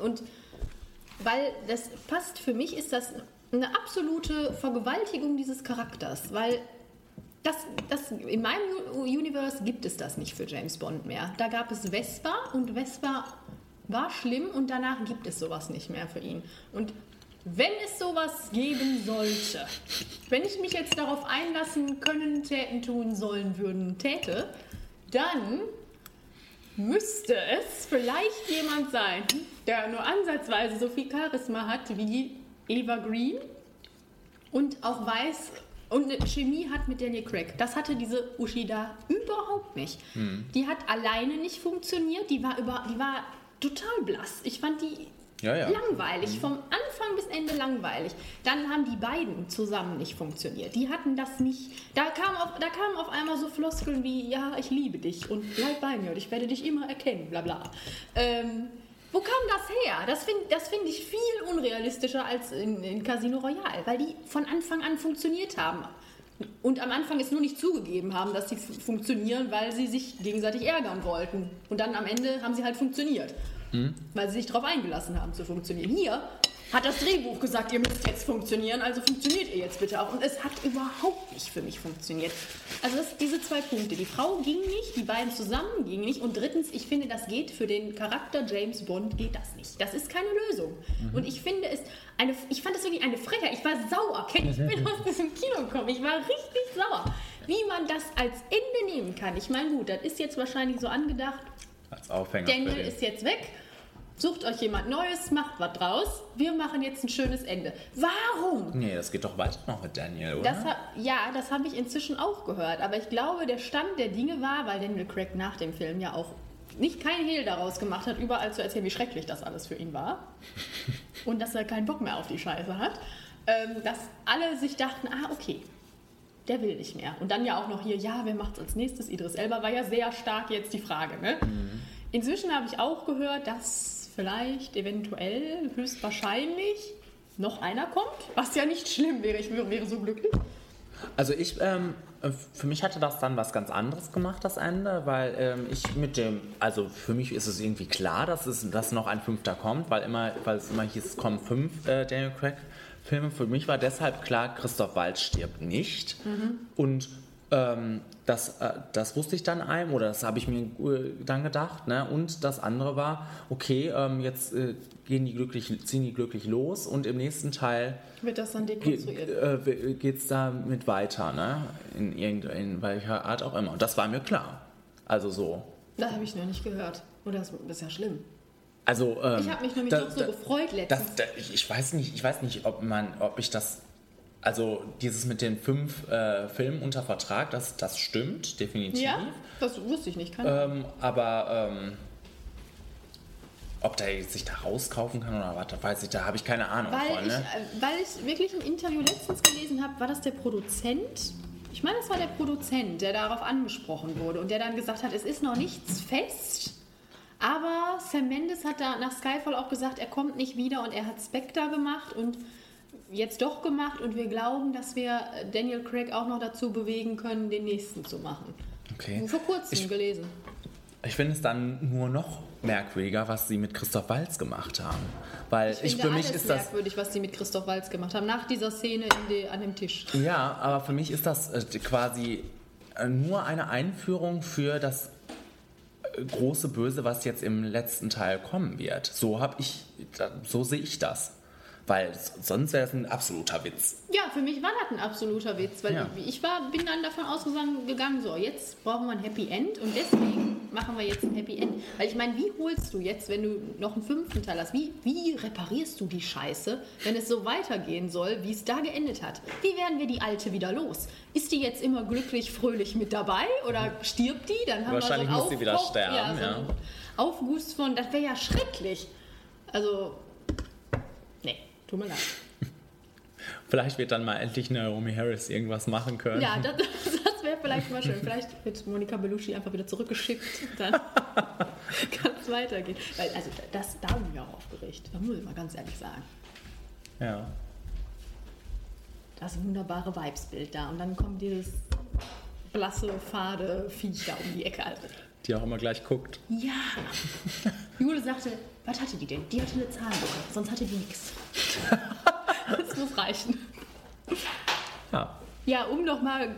Und weil das passt, für mich ist das eine absolute Vergewaltigung dieses Charakters, weil das, das, in meinem Universe gibt es das nicht für James Bond mehr. Da gab es Vespa und Vespa war schlimm und danach gibt es sowas nicht mehr für ihn. Und wenn es sowas geben sollte, wenn ich mich jetzt darauf einlassen können, täten, tun sollen, würden, täte, dann müsste es vielleicht jemand sein, der nur ansatzweise so viel Charisma hat wie Eva Green und auch weiß und eine Chemie hat mit Daniel Craig. Das hatte diese Uschi da überhaupt nicht. Die hat alleine nicht funktioniert, die war, über, die war total blass. Ich fand die Ja, ja. langweilig, vom Anfang bis Ende langweilig. Dann haben die beiden zusammen nicht funktioniert. Die hatten das nicht. Da kamen auf, da kamen auf einmal so Floskeln wie, ja, ich liebe dich und bleib bei mir und ich werde dich immer erkennen, bla bla. Ähm, wo kam das her? Das finde find ich viel unrealistischer als in, in Casino Royale, weil die von Anfang an funktioniert haben. Und am Anfang es nur nicht zugegeben haben, dass sie fu- funktionieren, weil sie sich gegenseitig ärgern wollten. Und dann am Ende haben sie halt funktioniert. Weil sie sich darauf eingelassen haben zu funktionieren. Hier hat das Drehbuch gesagt, ihr müsst jetzt funktionieren, also funktioniert ihr jetzt bitte auch. Und es hat überhaupt nicht für mich funktioniert. Also das, diese zwei Punkte. Die Frau ging nicht, die beiden zusammen gingen nicht. Und drittens, ich finde, das geht für den Charakter James Bond, geht das nicht. Das ist keine Lösung. Und ich finde es, eine, ich fand es wirklich eine Frechheit. Ich war sauer. Ken, Ich bin *laughs* aus diesem Kino gekommen. Ich war richtig sauer. Wie man das als Ende nehmen kann. Ich meine, gut, das ist jetzt wahrscheinlich so angedacht. Als Aufhänger Daniel ist jetzt weg. Sucht euch jemand Neues, macht was draus. Wir machen jetzt ein schönes Ende. Warum? Nee, das geht doch weiter noch mit Daniel, oder? Das, ja, das habe ich inzwischen auch gehört. Aber ich glaube, der Stand der Dinge war, weil Daniel Craig nach dem Film ja auch nicht kein Hehl daraus gemacht hat, überall zu erzählen, wie schrecklich das alles für ihn war. *laughs* und dass er keinen Bock mehr auf die Scheiße hat. Ähm, dass alle sich dachten, ah, okay, der will nicht mehr. Und dann ja auch noch hier, ja, wer macht's als nächstes? Idris Elba war ja sehr stark jetzt die Frage. Ne? Inzwischen habe ich auch gehört, dass vielleicht, eventuell, höchstwahrscheinlich noch einer kommt, was ja nicht schlimm wäre. Ich wäre, wäre so glücklich. Also ich, ähm, äh, für mich hatte das dann was ganz anderes gemacht, das Ende, weil ähm, ich mit dem, also für mich ist es irgendwie klar, dass es, dass noch ein fünfter kommt, weil immer, weil es immer hieß, es kommen fünf äh, Daniel Craig Filme. Für mich war deshalb klar, Christoph Waltz stirbt nicht und ähm, das, äh, das wusste ich dann einem oder das habe ich mir äh, dann gedacht. Ne? Und das andere war, okay, ähm, jetzt äh, gehen die glücklich, ziehen die glücklich los und im nächsten Teil Wird das dann Ge dekonstruiert? äh, geht es da mit weiter, ne? In, in welcher Art auch immer. Und das war mir klar. Also so. Das habe ich noch nicht gehört. Oder das ist ja schlimm. Also, ähm, Ich habe mich nämlich da- doch so da- gefreut letztens. das, da, ich, ich weiß nicht, ich weiß nicht, ob man, ob ich das, also dieses mit den fünf äh, Filmen unter Vertrag, das, das stimmt definitiv. ja, das wusste ich nicht. Kann Ähm, aber ähm, ob der sich da rauskaufen kann oder was, da weiß ich, da habe ich keine Ahnung Weil von. ich, Ne? äh, weil ich wirklich im Interview letztens gelesen habe, war das der Produzent? Ich meine, es war der Produzent, der darauf angesprochen wurde und der dann gesagt hat, es ist noch nichts fest. Aber Sam Mendes hat da nach Skyfall auch gesagt, er kommt nicht wieder und er hat Spectre gemacht und jetzt doch gemacht und wir glauben, dass wir Daniel Craig auch noch dazu bewegen können, den nächsten zu machen. Okay. Vor kurzem Ich- gelesen. Ich finde es dann nur noch merkwürdiger, was sie mit Christoph Waltz gemacht haben. Weil ich, finde für mich ist das. merkwürdig, was sie mit Christoph Waltz gemacht haben, nach dieser Szene die, an dem Tisch. Ja, aber für mich ist das äh, quasi äh, nur eine Einführung für das äh, große Böse, was jetzt im letzten Teil kommen wird. So habe ich, so sehe ich das. Weil sonst wäre es ein absoluter Witz. Ja, für mich war das ein absoluter Witz, weil Ja. ich, ich war, bin dann davon ausgegangen, so, jetzt brauchen wir ein Happy End und deswegen machen wir jetzt ein Happy End. Weil ich meine, wie holst du jetzt, wenn du noch einen fünften Teil hast, wie, wie reparierst du die Scheiße, wenn es so weitergehen soll, wie es da geendet hat? Wie werden wir die Alte wieder los? Ist die jetzt immer glücklich, fröhlich mit dabei oder stirbt die? Dann haben Wahrscheinlich wir so einen muss sie wieder sterben, so ja. Aufguss von, das wäre ja schrecklich. Also, tut mir leid. Vielleicht wird dann mal endlich Naomi Harris irgendwas machen können. Ja, das, das wäre vielleicht mal schön. Vielleicht wird Monika Bellucci einfach wieder zurückgeschickt. Dann *laughs* kann es weitergehen. Weil, also, das, da bin ich auch aufgeregt. Da muss ich mal ganz ehrlich sagen. ja. das wunderbare Weibsbild da. Und dann kommt dieses blasse, fade Viech da um die Ecke. Also, Die auch immer gleich guckt. ja. *laughs* Jule sagte, was hatte die denn? Die hatte eine Zahnlücke, sonst hatte die nichts. *laughs* Das muss reichen. Ja. Ja, um nochmal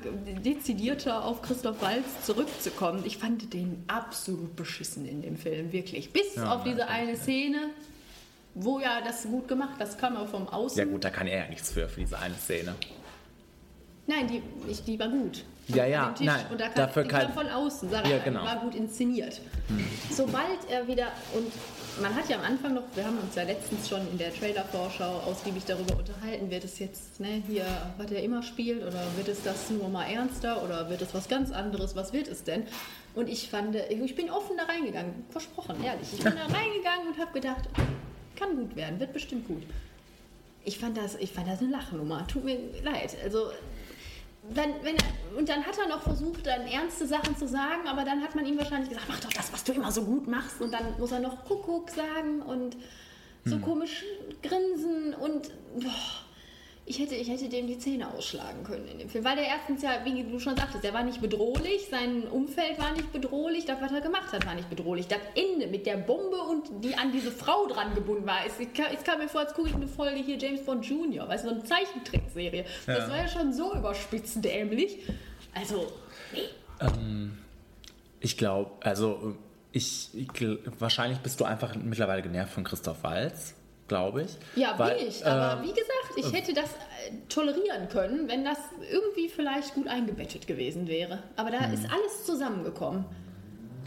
dezidierter auf Christoph Waltz zurückzukommen. Ich fand den absolut beschissen in dem Film, wirklich. Bis Ja, auf diese eine Szene, wo ja das gut gemacht, das kam aber vom Außen. Ja gut, da kann er ja nichts für, für diese eine Szene. Nein, die, ich, die war gut. Ja, ja, nein, Und da kam, dafür kann- von außen, sag Ja, genau. war gut inszeniert. Sobald er wieder, und man hat ja am Anfang noch, wir haben uns ja letztens schon in der Trailer-Vorschau ausgiebig darüber unterhalten, wird es jetzt ne, hier, was er immer spielt, oder wird es das nur mal ernster, oder wird es was ganz anderes, was wird es denn? Und ich fand, ich bin offen da reingegangen, versprochen, ehrlich. Ich bin da *laughs* reingegangen und habe gedacht, kann gut werden, wird bestimmt gut. Ich fand das, ich fand das eine Lachnummer. Tut mir leid. Also dann, wenn er, und dann hat er noch versucht, dann ernste Sachen zu sagen, aber dann hat man ihm wahrscheinlich gesagt, mach doch das, was du immer so gut machst. Und dann muss er noch Kuckuck sagen und so komisch grinsen und boah, ich hätte, ich hätte dem die Zähne ausschlagen können in dem Film. Weil der erstens ja, wie du schon sagtest, der war nicht bedrohlich, sein Umfeld war nicht bedrohlich, das, was er gemacht hat, war nicht bedrohlich. Das Ende mit der Bombe und die an diese Frau dran gebunden war. Es, es, kam, mir vor, als gucke ich eine Folge hier James Bond Jr., weißt du, so eine Zeichentrickserie. Das war ja schon so überspitzt dämlich. Also, Ich glaube, also ich, ich wahrscheinlich bist du einfach mittlerweile genervt von Christoph Waltz, glaube ich. ja, Weil, bin ich. Aber ähm, wie gesagt, ich hätte das äh, tolerieren können, wenn das irgendwie vielleicht gut eingebettet gewesen wäre. Aber da ist alles zusammengekommen.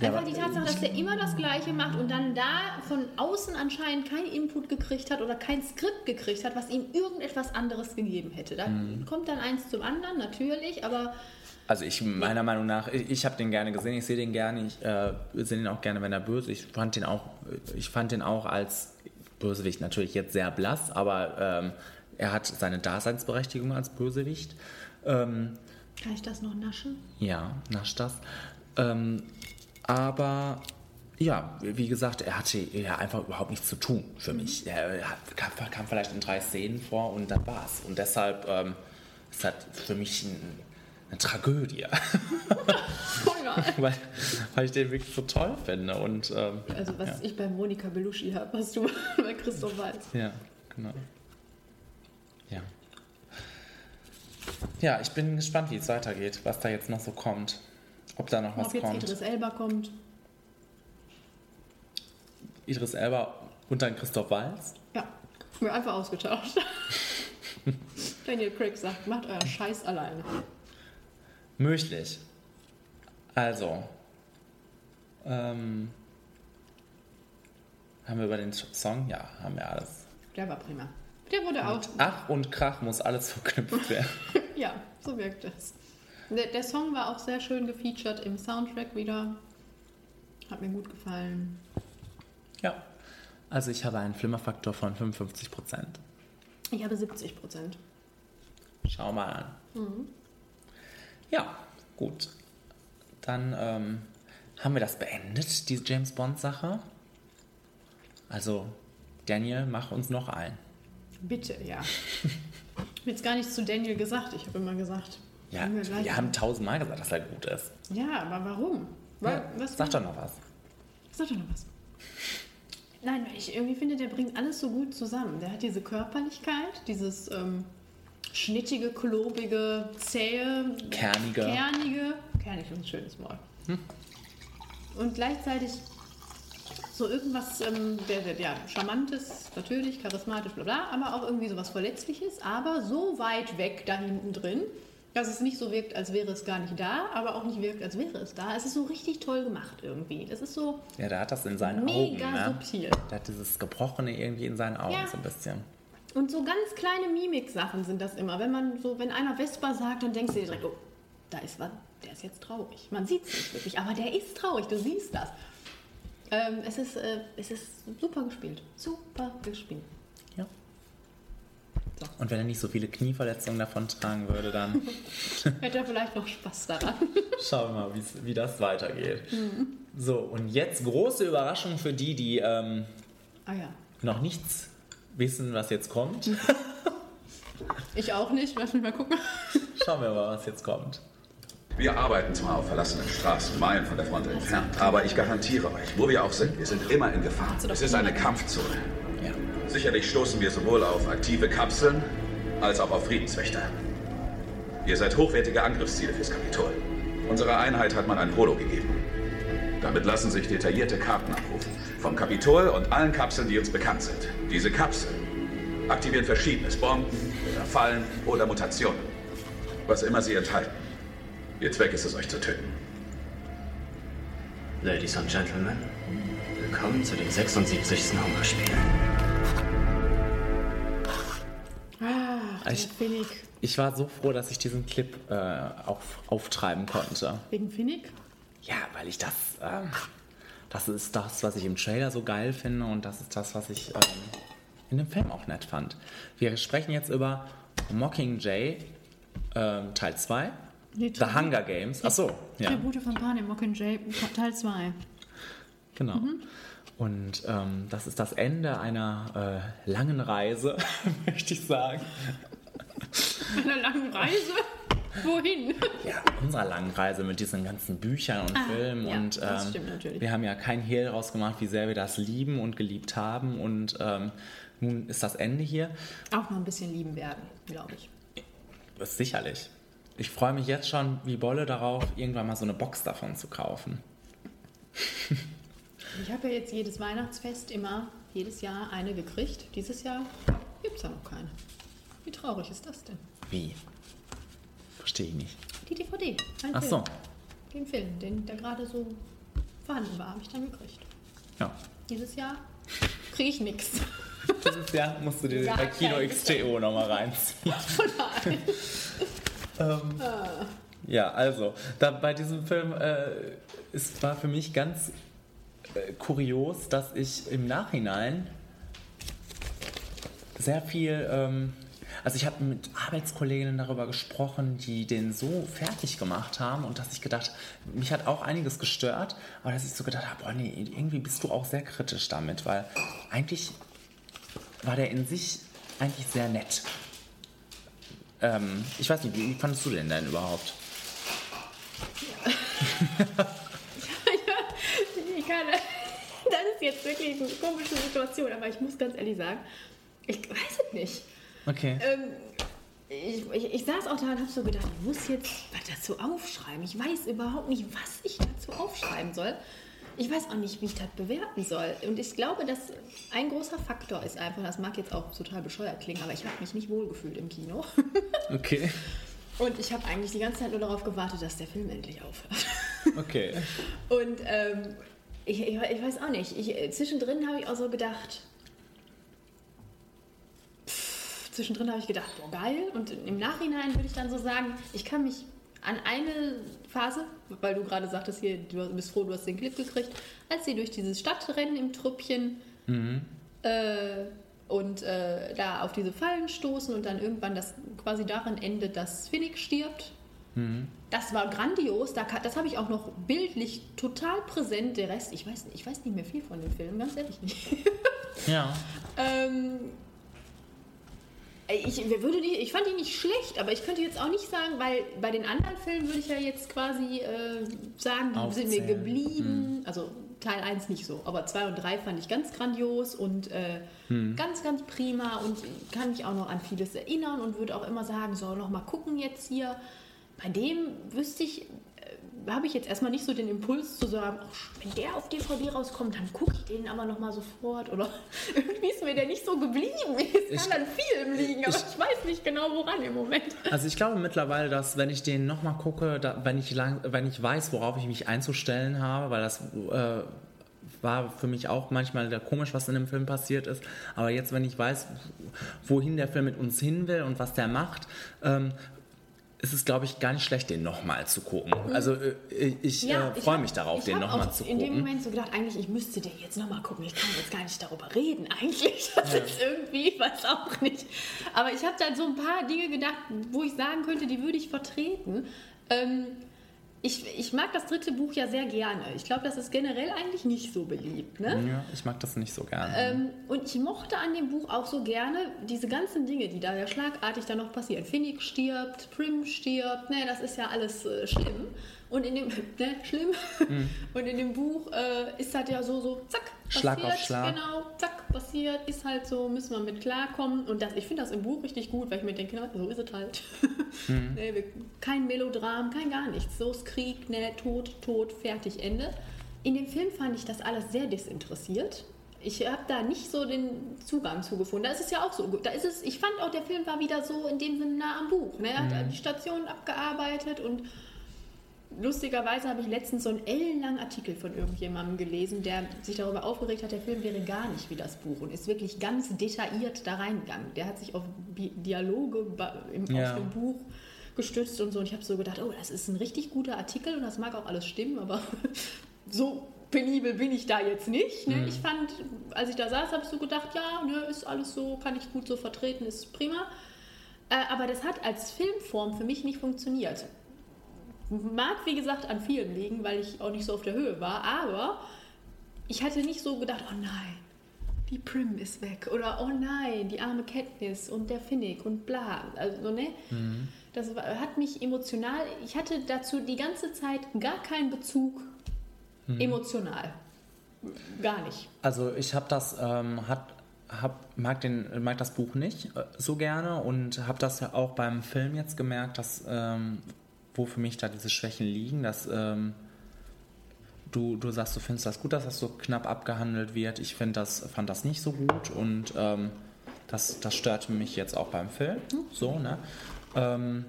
Ja, Einfach die Tatsache, dass er immer das Gleiche macht und dann da von außen anscheinend keinen Input gekriegt hat oder kein Skript gekriegt hat, was ihm irgendetwas anderes gegeben hätte. Da Mhm. kommt dann eins zum anderen, natürlich, aber Also ich meiner Meinung nach, ich, ich habe den gerne gesehen, ich sehe den gerne, ich äh, sehe den auch gerne, wenn er böse. Ich fand den auch, ich fand den auch als Bösewicht natürlich jetzt sehr blass, aber ähm, er hat seine Daseinsberechtigung als Bösewicht. Ähm, kann ich das noch naschen? ja, nasch das. Ähm, aber ja, wie gesagt, er hatte ja einfach überhaupt nichts zu tun für mich. Er hat, kam, kam vielleicht in drei Szenen vor und dann war's. Und deshalb ähm, ist das für mich ein, eine Tragödie, *laughs* Oh weil, weil ich den wirklich so toll finde. Und ähm, Also was ja, ich bei Monika Belushi habe, hast du *laughs* bei Christoph Waltz. ja, genau. Ja. Ja, ich bin gespannt, wie es weitergeht, was da jetzt noch so kommt. Ob da noch was Ob jetzt kommt. Idris Elba kommt. Idris Elba und dann Christoph Waltz. Ja, wir einfach ausgetauscht. *laughs* Daniel Craig sagt, macht euren Scheiß alleine. Möglich. Also, ähm, haben wir über den Song? Ja, haben wir alles. Der war prima. Der wurde auch. Ach und Krach muss alles verknüpft *laughs* werden. Ja, so wirkt es. Der, der Song war auch sehr schön gefeatured im Soundtrack wieder. Hat mir gut gefallen. ja. Also ich habe einen Flimmerfaktor von 55 Prozent. Ich habe 70 Prozent. Schau mal an. Ja, gut. Dann ähm, haben wir das beendet, die James Bond-Sache. Also, Daniel, mach uns noch ein. Bitte, ja. Ich habe jetzt gar nichts zu Daniel gesagt. Ich habe immer gesagt. Ja, wir wir haben tausendmal gesagt, dass er gut ist. Ja, aber warum? Weil, was Sag doch noch was. Sag doch noch was. Nein, weil ich irgendwie finde, der bringt alles so gut zusammen. Der hat diese Körperlichkeit, dieses ähm, schnittige, klobige, zähe, Kernige. kernige. Kernig ist ein schönes Wort. Und gleichzeitig so irgendwas, ähm, der, der, ja, charmantes, natürlich, charismatisch, bla bla, aber auch irgendwie sowas Verletzliches, aber so weit weg da hinten drin, dass es nicht so wirkt, als wäre es gar nicht da, aber auch nicht wirkt, als wäre es da. Es ist so richtig toll gemacht irgendwie. Es ist so Ja, der hat das in seinen mega Augen. Ne? subtil. Der hat dieses Gebrochene irgendwie in seinen Augen Ja. so ein bisschen. Und so ganz kleine Mimik-Sachen sind das immer. Wenn man so, wenn einer Vespa sagt, dann denkst du dir direkt, oh, da ist was, der ist jetzt traurig. Man sieht es nicht wirklich, aber der ist traurig, du siehst das. Ähm, es, ist, äh, es ist super gespielt. Super gespielt. Ja. So. Und wenn er nicht so viele Knieverletzungen davon tragen würde, dann *laughs* Hätte er vielleicht noch Spaß daran. *laughs* schauen wir mal, wie das weitergeht. Mhm. So, und jetzt große Überraschung für die, die ähm, ah ja. noch nichts wissen, was jetzt kommt. *laughs* Ich auch nicht. Lass mich mal gucken. Schauen wir mal, was jetzt kommt. Wir arbeiten zwar auf verlassenen Straßen, Meilen von der Front entfernt, aber ich garantiere euch, wo wir auch sind, wir sind immer in Gefahr. Es ist eine Kampfzone. Ja. Sicherlich stoßen wir sowohl auf aktive Kapseln als auch auf Friedenswächter. Ihr seid hochwertige Angriffsziele fürs Kapitol. Unserer Einheit hat man ein Holo gegeben. Damit lassen sich detaillierte Karten abrufen. Vom Kapitol und allen Kapseln, die uns bekannt sind. Diese Kapseln aktivieren verschiedenes Bomben oder Fallen oder Mutationen. Was immer sie enthalten. Ihr Zweck ist es, euch zu töten. Ladies and Gentlemen, willkommen zu den 76. Hungerspielen. Ach, Ich- Finnick. Ich war so froh, dass ich diesen Clip äh, auf, auftreiben konnte. Wegen Finnick? Ja, weil ich das. ähm, das ist das, was ich im Trailer so geil finde und das ist das, was ich ähm, in dem Film auch nett fand. Wir sprechen jetzt über Mockingjay ähm, Teil 2. Die The Hunger Games. Achso, ja, Tribute von Panem Mockingjay Teil 2. genau. Mhm. Und ähm, das ist das Ende einer äh, langen Reise, *laughs* möchte ich sagen. Einer langen Reise? Wohin? Ja, unserer langen Reise mit diesen ganzen Büchern und Ah, Filmen. ja, und das ähm, stimmt natürlich. wir haben ja kein Hehl daraus gemacht, wie sehr wir das lieben und geliebt haben. Und ähm, nun ist das Ende hier. Auch noch ein bisschen lieben werden, glaube ich. Das sicherlich. Ich freue mich jetzt schon wie Bolle darauf, irgendwann mal so eine Box davon zu kaufen. Ich habe ja jetzt jedes Weihnachtsfest immer, jedes Jahr eine gekriegt. Dieses Jahr gibt es ja noch keine. Wie traurig ist das denn? Wie? Verstehe ich nicht. Die DVD. Ein Ach Film. so. Den Film, den, der gerade so vorhanden war, habe ich dann gekriegt. Ja. Dieses Jahr kriege ich nichts. Dieses Jahr musst du dir Gar bei Kino XTO nochmal reinziehen. Ähm, ja, also, da, bei diesem Film, äh, es war für mich ganz äh, kurios, dass ich im Nachhinein sehr viel, ähm, also ich habe mit Arbeitskolleginnen darüber gesprochen, die den so fertig gemacht haben und dass ich gedacht, mich hat auch einiges gestört, aber dass ich so gedacht habe, boah, nee, irgendwie bist du auch sehr kritisch damit, weil eigentlich war der in sich eigentlich sehr nett. Ähm, ich weiß nicht, wie, fandest du den denn überhaupt? *laughs* Ich kann, das ist jetzt wirklich eine komische Situation, aber ich muss ganz ehrlich sagen, ich weiß es nicht. Okay. Ähm, ich, ich, ich saß auch da und habe so gedacht, ich muss jetzt was dazu aufschreiben. Ich weiß überhaupt nicht, was ich dazu aufschreiben soll. Ich weiß auch nicht, wie ich das bewerten soll. Und ich glaube, dass ein großer Faktor ist einfach, das mag jetzt auch total bescheuert klingen, aber ich habe mich nicht wohlgefühlt im Kino. *laughs* Okay. Und ich habe eigentlich die ganze Zeit nur darauf gewartet, dass der Film endlich aufhört. *laughs* Okay. Und ähm, ich, ich, weiß auch nicht. Ich, zwischendrin habe ich auch so gedacht. Zwischendrin habe ich gedacht, boah, geil. Und im Nachhinein würde ich dann so sagen, ich kann mich an eine Phase, weil du gerade sagtest, hier, du bist froh, du hast den Clip gekriegt, als sie durch dieses Stadtrennen im Trüppchen äh, und äh, da auf diese Fallen stoßen und dann irgendwann das quasi darin endet, dass Finnick stirbt. Das war grandios. Das habe ich auch noch bildlich total präsent. Der Rest, ich weiß, ich weiß nicht mehr viel von dem Film, ganz ehrlich nicht. Ja. *laughs* ähm, ich, würde die, ich fand die nicht schlecht, aber ich könnte jetzt auch nicht sagen, weil bei den anderen Filmen würde ich ja jetzt quasi äh, sagen, die sind mir Aufzählen. geblieben. Also Teil 1 nicht so, aber 2 und 3 fand ich ganz grandios und äh, ganz, ganz prima und kann mich auch noch an vieles erinnern und würde auch immer sagen, so noch mal gucken jetzt hier. Bei dem wüsste ich, habe ich jetzt erstmal nicht so den Impuls zu sagen, oh, wenn der auf DVD rauskommt, dann gucke ich den aber noch mal sofort oder *laughs* irgendwie ist mir der nicht so geblieben. Es kann an Film liegen, aber ich- ich weiß nicht genau woran im Moment. Also ich glaube mittlerweile, dass wenn ich den nochmal gucke, da, wenn, ich lang, wenn ich weiß, worauf ich mich einzustellen habe, weil das äh, war für mich auch manchmal komisch, was in dem Film passiert ist. Aber jetzt, wenn ich weiß, wohin der Film mit uns hin will und was der macht, ähm, ist es, glaube ich, gar nicht schlecht, den nochmal zu gucken. Also äh, ich äh, ich freue hab- mich darauf, ich den nochmal zu in dem gucken. Moment so gedacht, eigentlich, ich müsste den jetzt nochmal gucken. Ich kann jetzt gar nicht darüber reden, eigentlich. Das ist irgendwie, ich weiß auch nicht. Aber ich habe dann so ein paar Dinge gedacht, wo ich sagen könnte, die würde ich vertreten. Ähm, ich, ich mag das dritte Buch ja sehr gerne. Ich glaube, das ist generell eigentlich nicht so beliebt. Ne? Ja, ich mag das nicht so gerne. Ähm, und ich mochte an dem Buch auch so gerne diese ganzen Dinge, die da ja schlagartig dann noch passieren. Finnick stirbt, Prim stirbt, ne, das ist ja alles äh, schlimm. Und in dem, *laughs* ne, schlimm. Mhm. Und in dem Buch äh, ist halt ja so, so, zack, Schlag passiert, auf Schlag. genau, zack, passiert, ist halt so, müssen wir mit klarkommen. Und das, ich finde das im Buch richtig gut, weil ich mir denke, so ist es halt. *laughs* Mhm. ne, kein Melodram, kein gar nichts. So ist Krieg, ne, Tod, Tod, fertig, Ende. In dem Film fand ich das alles sehr desinteressiert. Ich habe da nicht so den Zugang zu gefunden. Da ist es ja auch so. Da ist es, ich fand auch, der Film war wieder so in dem Sinne nah am Buch. Ne? Er hat Mhm. die Station abgearbeitet und lustigerweise habe ich letztens so einen ellenlangen Artikel von irgendjemandem gelesen, der sich darüber aufgeregt hat, der Film wäre gar nicht wie das Buch und ist wirklich ganz detailliert da reingegangen. Der hat sich auf Dialoge im, Ja. aus dem Buch gestützt und so. Und ich habe so gedacht, oh, das ist ein richtig guter Artikel und das mag auch alles stimmen, aber *laughs* so penibel bin ich da jetzt nicht. Ne? Mhm. Ich fand, als ich da saß, habe ich so gedacht, ja, ne, ist alles so, kann ich gut so vertreten, ist prima. Äh, aber das hat als Filmform für mich nicht funktioniert. Mag, wie gesagt, an vielen liegen, weil ich auch nicht so auf der Höhe war, aber ich hatte nicht so gedacht, oh nein, die Prim ist weg oder oh nein, die arme Katniss und der Finnick und bla. Also, ne? Mhm. Das hat mich emotional, ich hatte dazu die ganze Zeit gar keinen Bezug Mhm. emotional. Gar nicht. Also ich habe das, ähm, hat, hab, mag, den, mag das Buch nicht äh, so gerne und habe das ja auch beim Film jetzt gemerkt, dass ähm, wo für mich da diese Schwächen liegen, dass ähm, du, du sagst, du findest das gut, dass das so knapp abgehandelt wird. Ich find das, fand das nicht so gut und ähm, das, das störte mich jetzt auch beim Film. So, ne? Ähm,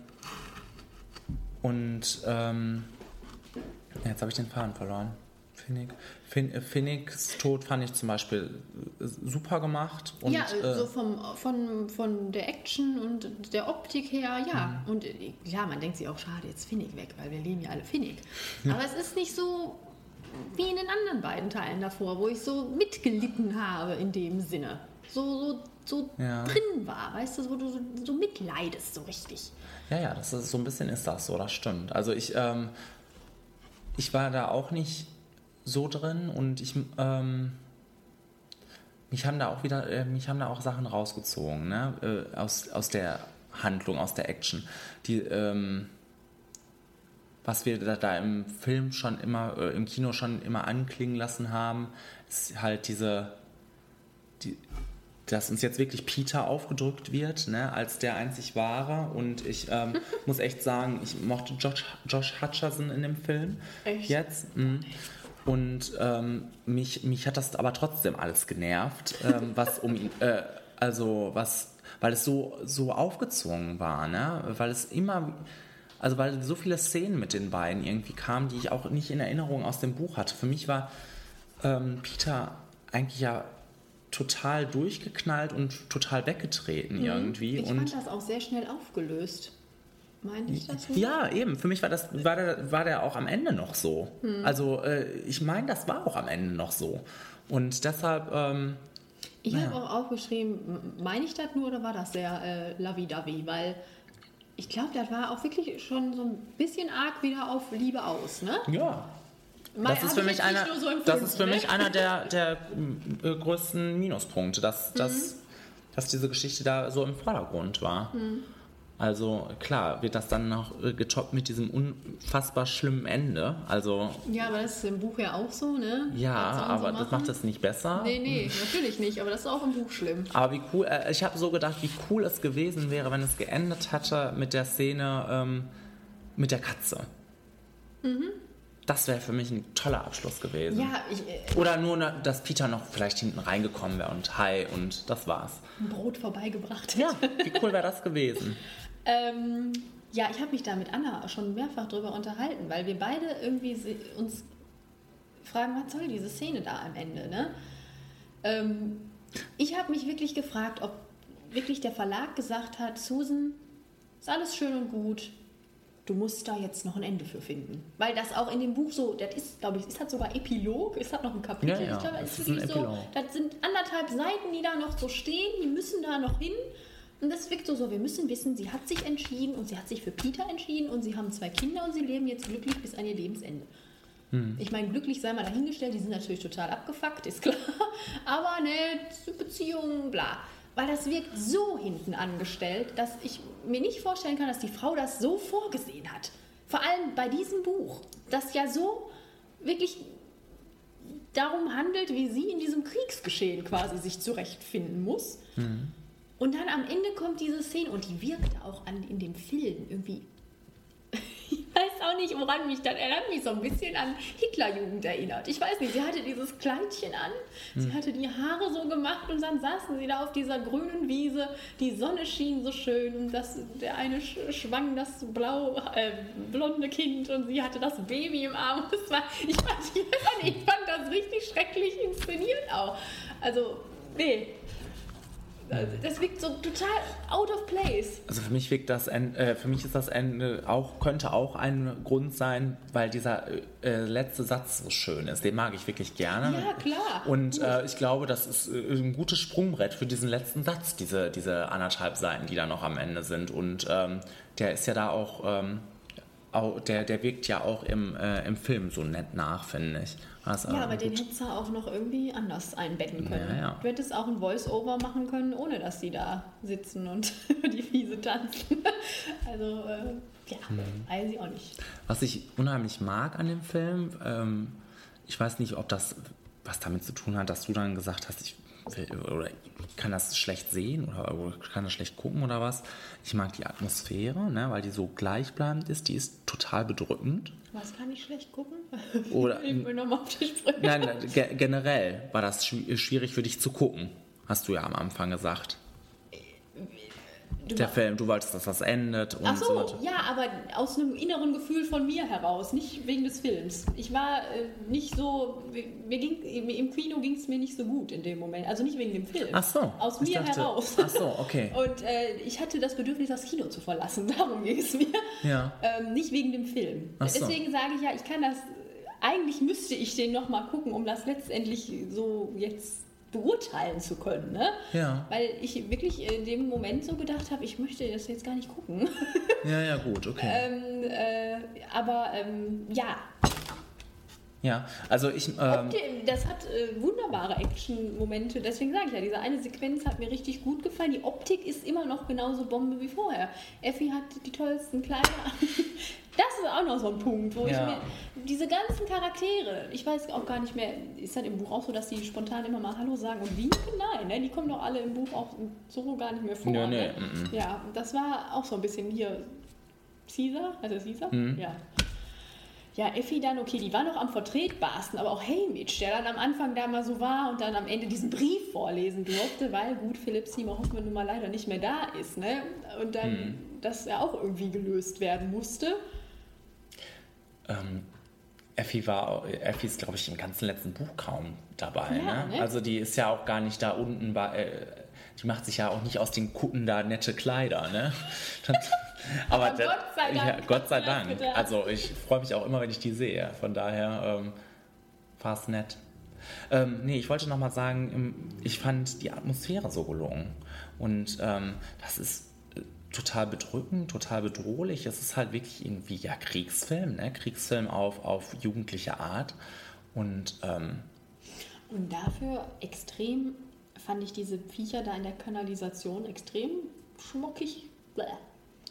und ähm, jetzt habe ich den Faden verloren. Finnick. Fin äh, Finnicks Tod fand ich zum Beispiel äh, super gemacht. Und, ja, äh, so vom, von, von der Action und der Optik her, ja. Mhm. Und klar, man denkt sich auch, schade, jetzt Finnick weg, weil wir lieben ja alle Finnick. Aber es ist nicht so wie in den anderen beiden Teilen davor, wo ich so mitgelitten habe in dem Sinne. So, so, so Ja. drin war, weißt du, wo du so, so mitleidest, so richtig. Ja, ja, das ist so ein bisschen ist das so, das stimmt. Also ich, ähm, ich war da auch nicht so drin und ich, ähm, mich haben da auch wieder, äh, mich haben da auch Sachen rausgezogen, ne, äh, aus, aus der Handlung, aus der Action, die, ähm, was wir da, da im Film schon immer, äh, im Kino schon immer anklingen lassen haben, ist halt diese, die, dass uns jetzt wirklich Peter aufgedrückt wird, ne, als der einzig wahre. Und ich ähm, *laughs* muss echt sagen, ich mochte Josh, Josh Hutcherson in dem Film. Echt? Jetzt. mhm. Und ähm, mich, mich hat das aber trotzdem alles genervt, ähm, was um ihn, äh, also was, weil es so, so aufgezwungen war, ne? Weil es immer, also weil so viele Szenen mit den beiden irgendwie kamen, die ich auch nicht in Erinnerung aus dem Buch hatte. Für mich war ähm, Peter eigentlich ja total durchgeknallt und total weggetreten irgendwie. Mhm. Ich und fand das auch sehr schnell aufgelöst. Meinte ich das so? ja, eben. Für mich war das war der, war der auch am Ende noch so. Hm. Also äh, ich meine, das war auch am Ende noch so. Und deshalb, ähm, Ich naja. habe auch aufgeschrieben, meine ich das nur oder war das sehr äh, lavi-davi? Weil ich glaube, das war auch wirklich schon so ein bisschen arg wieder auf Liebe aus, ne? ja. Mal- Das ist für ich mich nicht einer, so das ist für mich ne? einer der, *laughs* der äh, größten Minuspunkte, dass, Mhm. dass, dass diese Geschichte da so im Vordergrund war. Mhm. Also klar, wird das dann noch äh, getoppt mit diesem unfassbar schlimmen Ende. Also Ja, aber das ist im Buch ja auch so, ne? ja, aber das machen? macht es nicht besser. Nee, nee, *laughs* natürlich nicht, aber das ist auch im Buch schlimm. Aber wie cool, äh, ich habe so gedacht, wie cool es gewesen wäre, wenn es geendet hätte mit der Szene ähm, mit der Katze. Mhm. Das wäre für mich ein toller Abschluss gewesen. Ja, ich, äh, Oder nur, ne, dass Peter noch vielleicht hinten reingekommen wäre und hi und das war's. ein Brot vorbeigebracht hätte. Ja, wie cool wäre das gewesen? *laughs* Ähm, ja, ich habe mich da mit Anna schon mehrfach drüber unterhalten, weil wir beide irgendwie uns fragen, was soll diese Szene da am Ende, ne? Ähm, ich habe mich wirklich gefragt, ob wirklich der Verlag gesagt hat, Susan, ist alles schön und gut, du musst da jetzt noch ein Ende für finden. Weil das auch in dem Buch so, das ist, glaube ich, ist das sogar Epilog, ist das noch ein Kapitel? Ja, ja, ich glaube, es ist ist wirklich so, das sind anderthalb Seiten, die da noch so stehen, die müssen da noch hin. Und das wirkt so, so, wir müssen wissen, sie hat sich entschieden und sie hat sich für Peter entschieden und sie haben zwei Kinder und sie leben jetzt glücklich bis an ihr Lebensende. Hm. Ich meine, glücklich sei mal dahingestellt, die sind natürlich total abgefuckt, ist klar. *laughs* Aber ne, Beziehung, bla. Weil das wirkt so hinten angestellt, dass ich mir nicht vorstellen kann, dass die Frau das so vorgesehen hat. Vor allem bei diesem Buch, das ja so wirklich darum handelt, wie sie in diesem Kriegsgeschehen quasi sich zurechtfinden muss. Mhm. Und dann am Ende kommt diese Szene und die wirkt auch an, in dem Film irgendwie. *laughs* Ich weiß auch nicht, woran mich dann erinnert, mich so ein bisschen an Hitlerjugend erinnert. Ich weiß nicht, sie hatte dieses Kleidchen an, sie Hm. hatte die Haare so gemacht und dann saßen sie da auf dieser grünen Wiese. Die Sonne schien so schön und das, der eine sch- schwang das blau, äh, blonde Kind und sie hatte das Baby im Arm. *laughs* Das war, ich, fand, *laughs* ich fand das richtig schrecklich inszeniert auch. Also, nee. Das wirkt so total out of place. Also für mich wirkt das Ende, äh, für mich ist das Ende auch, könnte auch ein Grund sein, weil dieser äh, letzte Satz so schön ist. Den mag ich wirklich gerne. Ja, klar. Und äh, ich glaube, das ist äh, ein gutes Sprungbrett für diesen letzten Satz, diese, diese anderthalb Seiten, die da noch am Ende sind. Und ähm, der ist ja da auch, ähm, auch der, der wirkt ja auch im, äh, im Film so nett nach, finde ich. Also, Ja, aber den gut. hättest du auch noch irgendwie anders einbetten können. Ja, ja. Du hättest auch ein Voice-Over machen können, ohne dass die da sitzen und *laughs* die Wiese tanzen. *laughs* Also, äh, ja, Mhm. weiß ich auch nicht. Was ich unheimlich mag an dem Film, ähm, ich weiß nicht, ob das was damit zu tun hat, dass du dann gesagt hast, ich oder ich kann das schlecht sehen oder, oder kann das schlecht gucken oder was. Ich mag die Atmosphäre, ne, weil die so gleichbleibend ist, die ist total bedrückend. Was kann ich schlecht gucken? Oder- *laughs* ich bin nochmal auf die Sprünge. Nein, ge generell war das schwi- schwierig für dich zu gucken, hast du ja am Anfang gesagt. Du Der Film, du wolltest, dass das endet und Ach so so, weiter. ja, aber aus einem inneren Gefühl von mir heraus, nicht wegen des Films. Ich war äh, nicht so, mir ging, im Kino ging es mir nicht so gut in dem Moment, also nicht wegen dem Film. Ach so, Aus mir dachte- heraus. ach so, okay. *laughs* Und äh, ich hatte das Bedürfnis, das Kino zu verlassen, *laughs* darum ging es mir. Ja. Ähm, nicht wegen dem Film. Ach so. Deswegen sage ich ja, ich kann das, eigentlich müsste ich den nochmal gucken, um das letztendlich so jetzt beurteilen zu können. Ne? Ja. Weil ich wirklich in dem Moment so gedacht habe, ich möchte das jetzt gar nicht gucken. *laughs* Ja, ja, gut, okay. ähm, äh, aber ähm, ja, Ja, also ich. Ähm, Opti- das hat äh, wunderbare Action-Momente. Deswegen sage ich ja, diese eine Sequenz hat mir richtig gut gefallen. Die Optik ist immer noch genauso Bombe wie vorher. Effi hat die tollsten Kleider. Das ist auch noch so ein Punkt, wo Ja. ich mir diese ganzen Charaktere, ich weiß auch gar nicht mehr, ist dann im Buch auch so, dass die spontan immer mal Hallo sagen und winken? Nein, ne? die kommen doch alle im Buch auch so gar nicht mehr vor. Ja, ne? mm. ja, das war auch so ein bisschen hier Caesar, also Caesar? Mhm. Ja. Ja, Effi dann, okay, die war noch am vertretbarsten, aber auch Haymitch, der dann am Anfang da mal so war und dann am Ende diesen Brief vorlesen durfte, weil gut, Philipp Seymour Hoffmann nun mal leider nicht mehr da ist, ne? Und dann Mhm. das ja auch irgendwie gelöst werden musste. Ähm, Effi war, Effi ist, glaube ich, im ganzen letzten Buch kaum dabei. Ja, ne? ne? Also die ist ja auch gar nicht da unten bei. Äh, die macht sich ja auch nicht aus den Kutten da nette Kleider, ne? *laughs* Aber Aber das- Gott sei Dank. Ja, Gott sei Dank. Also ich freue mich auch immer, wenn ich die sehe. Von daher ähm, war es nett. Ähm, nee, ich wollte noch mal sagen, ich fand die Atmosphäre so gelungen. Und ähm, das ist total bedrückend, total bedrohlich. Es ist halt wirklich irgendwie ja Kriegsfilm, ne? Kriegsfilm auf, auf jugendliche Art. Und ähm, Und dafür extrem fand ich diese Viecher da in der Kanalisation extrem schmuckig. Bäh,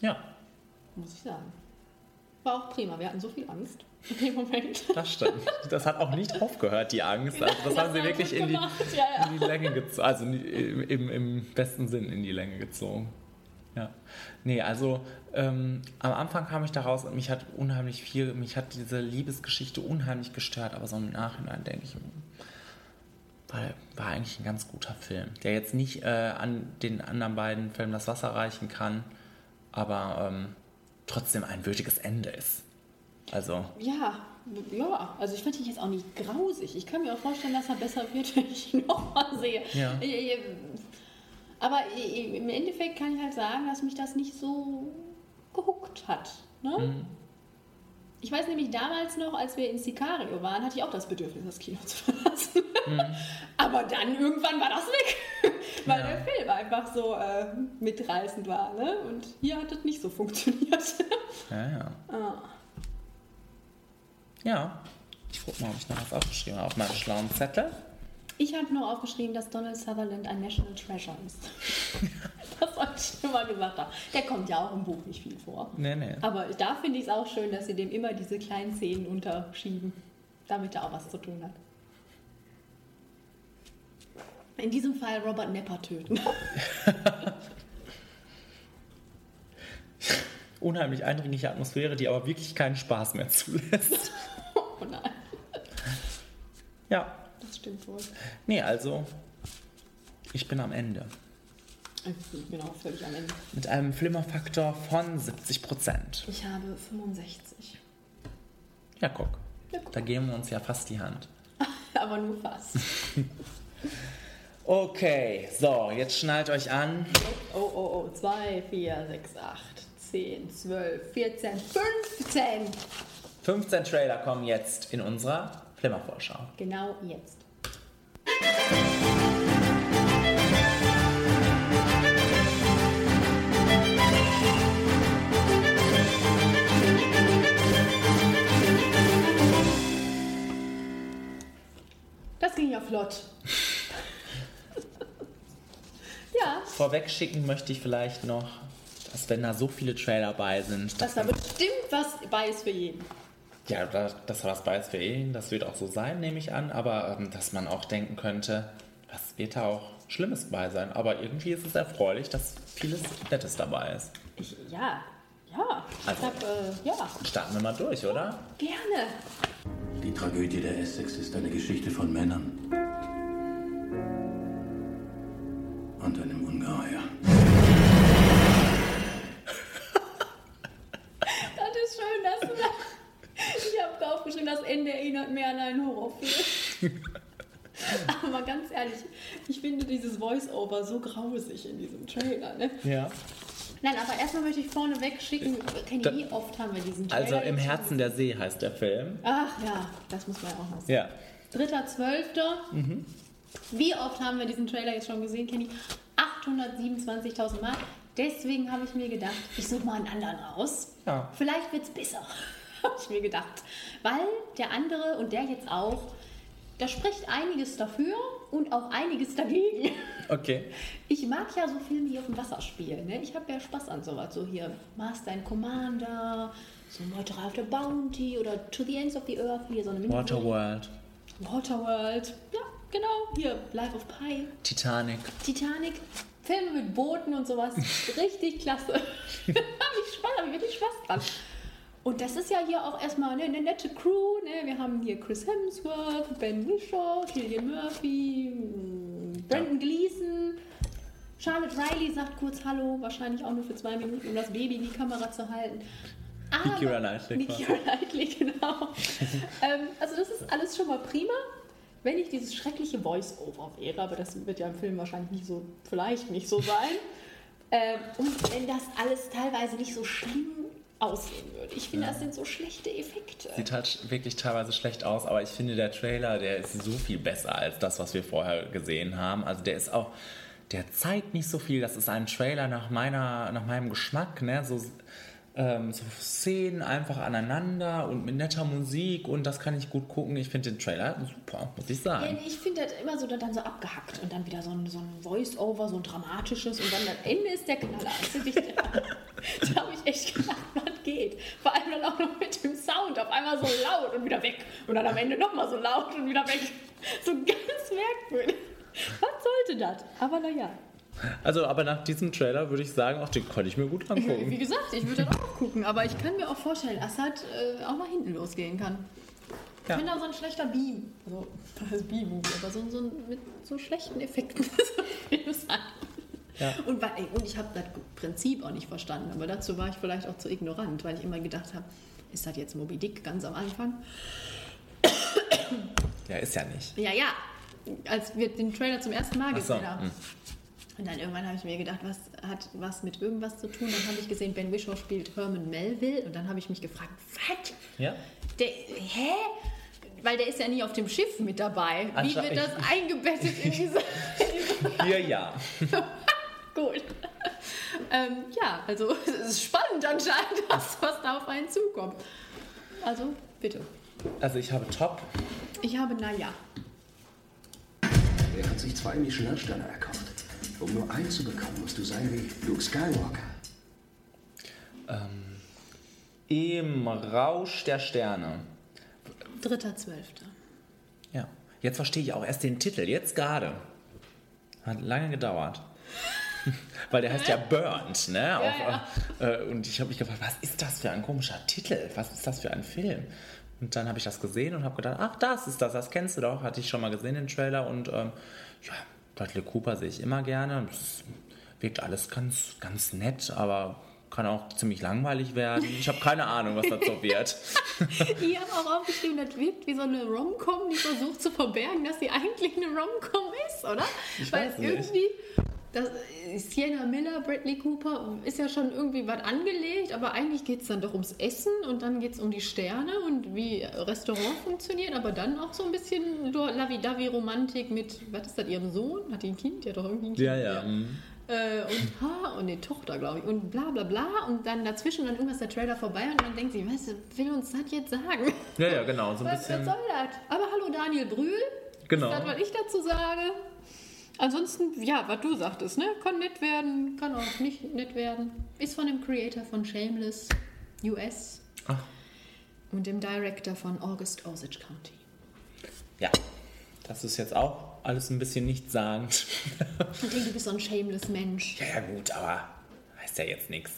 ja, muss ich sagen. War auch prima. Wir hatten so viel Angst *laughs* in dem Moment. das stimmt. Das hat auch nicht aufgehört, die Angst. Also das, *laughs* Das haben sie wirklich in die, ja, ja. in die Länge gezogen. Also im, im besten Sinn in die Länge gezogen. Ja. Nee, also ähm, am Anfang kam ich da raus und mich hat unheimlich viel, mich hat diese Liebesgeschichte unheimlich gestört, aber so im Nachhinein denke ich, war, war eigentlich ein ganz guter Film, der jetzt nicht äh, an den anderen beiden Filmen das Wasser reichen kann, aber ähm, trotzdem ein würdiges Ende ist. Also, Ja, ja, also ich fand ihn jetzt auch nicht grausig. Ich kann mir auch vorstellen, dass er besser wird, *laughs* wenn ich ihn nochmal sehe. Ja. Äh, äh, Aber im Endeffekt kann ich halt sagen, dass mich das nicht so gehuckt hat. Ne? Mhm. Ich weiß nämlich damals noch, als wir in Sicario waren, hatte ich auch das Bedürfnis, das Kino zu *laughs* verlassen. Mhm. Aber dann irgendwann war das weg. *laughs* weil Ja. der Film einfach so äh, mitreißend war. Ne? Und hier hat es nicht so funktioniert. *laughs* Ja, ja. ah. Ja. Ich guck mal, ob ich noch was aufgeschrieben habe auf meinem schlauen Zettel. Ich habe nur aufgeschrieben, dass Donald Sutherland ein National Treasure ist. *laughs* das wollte ich schon mal gesagt haben. Der kommt ja auch im Buch nicht viel vor. Nee, nee. Aber da finde ich es auch schön, dass sie dem immer diese kleinen Szenen unterschieben, damit er auch was zu tun hat. In diesem Fall Robert Nepper töten. *laughs* Unheimlich eindringliche Atmosphäre, die aber wirklich keinen Spaß mehr zulässt. *laughs* oh nein, Ja. Stimmt wohl. Nee, also. Ich bin am Ende. Ich bin auch völlig am Ende. Mit einem Flimmerfaktor von 70%. Ich habe 65. Ja, guck. Ja, guck. Da geben wir uns ja fast die Hand. *laughs* Aber nur fast. *laughs* Okay, so, jetzt schnallt euch an. Oh, oh, oh. 2, 4, 6, 8, 10, 12, 14, 15. 15 Trailer kommen jetzt in unserer Flimmervorschau. Genau jetzt. Das ging ja flott. ja, Vorweg schicken möchte ich vielleicht noch, dass wenn da so viele Trailer bei sind, dass dass da bestimmt was bei ist für jeden. Ja, da- dass da was bei ist für ihn, das wird auch so sein, nehme ich an. Aber ähm, dass man auch denken könnte, was wird da auch Schlimmes bei sein. Aber irgendwie ist es erfreulich, dass vieles Nettes dabei ist. Ich, ja, ja. Ich Also- hab, äh, ja, Starten wir mal durch, oder? gerne. Die Tragödie der Essex ist eine Geschichte von Männern. Grausig in diesem Trailer. Ne? Ja. Nein, aber erstmal möchte ich vorne wegschicken, Kenny, Da- wie oft haben wir diesen Trailer? Also im Herzen der See heißt der Film. Ach ja, das muss man ja auch noch sagen. Ja. Dritter, zwölfter. Mhm. Wie oft haben wir diesen Trailer jetzt schon gesehen, Kenny? 827.000 Mal. Deswegen habe ich mir gedacht, ich suche mal einen anderen aus. Ja. Vielleicht wird es besser, *laughs* habe ich mir gedacht. Weil der andere und der jetzt auch, da spricht einiges dafür und auch einiges dagegen. Okay. Ich mag ja so Filme, die auf dem Wasser spielen. Ne? Ich habe ja Spaß an sowas. So hier Master and Commander, so Meuterei auf der Bounty oder To the Ends of the Earth. Hier so eine. Waterworld, Waterworld. Ja, genau. Hier Life of Pi. Titanic. Titanic. Filme mit Booten und sowas. *laughs* Richtig klasse. *laughs* habe ich Spaß, habe ich wirklich Spaß dran. Und das ist ja hier auch erstmal eine, eine nette Crew. Ne? Wir haben hier Chris Hemsworth, Ben Whishaw, Killian Murphy, mh, Brandon Gleeson. Charlotte Riley sagt kurz Hallo, wahrscheinlich auch nur für zwei Minuten, um das Baby in die Kamera zu halten. Aber, Keira Knightley quasi. Keira Knightley, *laughs* genau. ähm, also das ist alles schon mal prima, wenn nicht dieses schreckliche Voice-Over wäre, aber das wird ja im Film wahrscheinlich nicht so, vielleicht nicht so sein. ähm, und wenn das alles teilweise nicht so schlimm aussehen würde. Ich finde, das sind so schlechte Effekte. Sieht halt wirklich teilweise schlecht aus, aber ich finde, der Trailer, der ist so viel besser als das, was wir vorher gesehen haben. Also der ist auch, der zeigt nicht so viel. Das ist ein Trailer nach meiner, nach meinem Geschmack, ne? So, ähm, so Szenen einfach aneinander und mit netter Musik und das kann ich gut gucken. Ich finde den Trailer super, muss ich Ja, sagen. nee, ich finde das immer so dann so abgehackt und dann wieder so ein, so ein Voice-Over, so ein dramatisches und dann am Ende ist der Knaller. *laughs* Da habe ich echt gedacht, was geht. Vor allem dann auch noch mit dem Sound. Auf einmal so laut und wieder weg. Und dann am Ende nochmal so laut und wieder weg. So ganz merkwürdig. Was sollte das? Aber naja. Also, aber nach diesem Trailer würde ich sagen, auch den konnte ich mir gut Wie angucken. gesagt, ich würde das auch gucken. Aber ich kann mir auch vorstellen, dass das äh, auch nach hinten losgehen kann. Ich Ja. bin da so ein schlechter Beam. Also, das heißt B-Movie, aber so, so mit so schlechten Effekten. *laughs* Ja. und, und ich habe das Prinzip auch nicht verstanden, aber dazu war ich vielleicht auch zu ignorant, weil ich immer gedacht habe, ist das jetzt Moby Dick ganz am Anfang? Ja, ist ja nicht. Ja, ja. Als wir den Trailer zum ersten Mal Ach so, gesehen haben. hm. Und dann irgendwann habe ich mir gedacht, was hat was mit irgendwas zu tun? Dann habe ich gesehen, Ben Whishaw spielt Herman Melville. Und dann habe ich mich gefragt, was? Ja? Der, hä? Weil der ist ja nie auf dem Schiff mit dabei. Wie wird das *laughs* eingebettet in diese, *laughs* Hier ja. *laughs* Gut. Ähm, ja, also es ist spannend anscheinend, was, was da auf einen zukommt. Also, bitte. Also ich habe Top. Ich habe Naja. Er hat sich zwei Michelin-Sterne erkauft. Um nur einen zu bekommen, musst du sein wie Luke Skywalker. Ähm, Im Rausch der Sterne. Dritter, Zwölfter. Ja. Jetzt verstehe ich auch erst den Titel. Jetzt gerade. Hat lange gedauert. *laughs* Weil der heißt ja Burnt, ne? Auf, ja. Äh, und ich habe mich gefragt, was ist das für ein komischer Titel? Was ist das für ein Film? Und dann habe ich das gesehen und habe gedacht, ach, das ist das, das kennst du doch. Hatte ich schon mal gesehen, den Trailer. Und ähm, ja, Bradley Cooper sehe ich immer gerne. Es wirkt alles ganz, ganz nett, aber kann auch ziemlich langweilig werden. Ich habe keine Ahnung, was das so wird. *laughs* Die haben auch aufgeschrieben, das wirkt wie so eine Rom-Com, die versucht zu verbergen, dass sie eigentlich eine Rom-Com ist, oder? Ich Weil weiß nicht. irgendwie, das, Sienna Miller, Bradley Cooper, ist ja schon irgendwie was angelegt, aber eigentlich geht es dann doch ums Essen und dann geht es um die Sterne und wie Restaurant funktioniert, aber dann auch so ein bisschen Lavi-Davi-Romantik mit, was ist das, ihrem Sohn? Hat die ein Kind? Hat doch irgendwie ein Kind. ja, ja. mhm. Äh, und ha, und die Tochter, glaube ich. Und bla bla bla. Und dann dazwischen dann irgendwas der Trailer vorbei und dann denkt sie, weißt du, will uns das jetzt sagen? Ja, ja, genau. So ein Was, was bisschen. soll das? Aber hallo Daniel Brühl. Genau. Das, was ich dazu sage. Ansonsten, ja, was du sagtest, ne? Kann nett werden, kann auch nicht nett werden. Ist von dem Creator von Shameless US Ach. und dem Director von August Osage County. Ja, das ist jetzt auch alles ein bisschen nichtssagend. Ich denke, du bist so ein Shameless Mensch. ja, ja, gut, aber heißt ja jetzt nichts.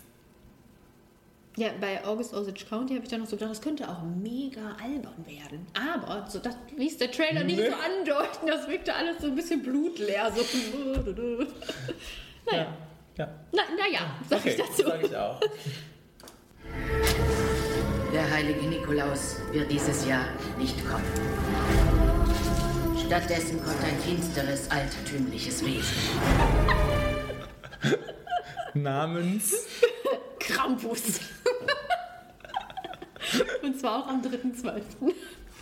Ja, bei August Osage County habe ich dann noch so gedacht, das könnte auch mega albern werden. Aber so, das ließ der Trailer nicht Nee. so andeuten. Das wirkte alles so ein bisschen blutleer. So. naja. Ja. Na, naja, sag Okay, ich dazu. sag ich auch. Der heilige Nikolaus wird dieses Jahr nicht kommen. Stattdessen kommt ein finsteres, altertümliches Wesen. *laughs* Namens. Krampus. *laughs* Und zwar auch am 3.12.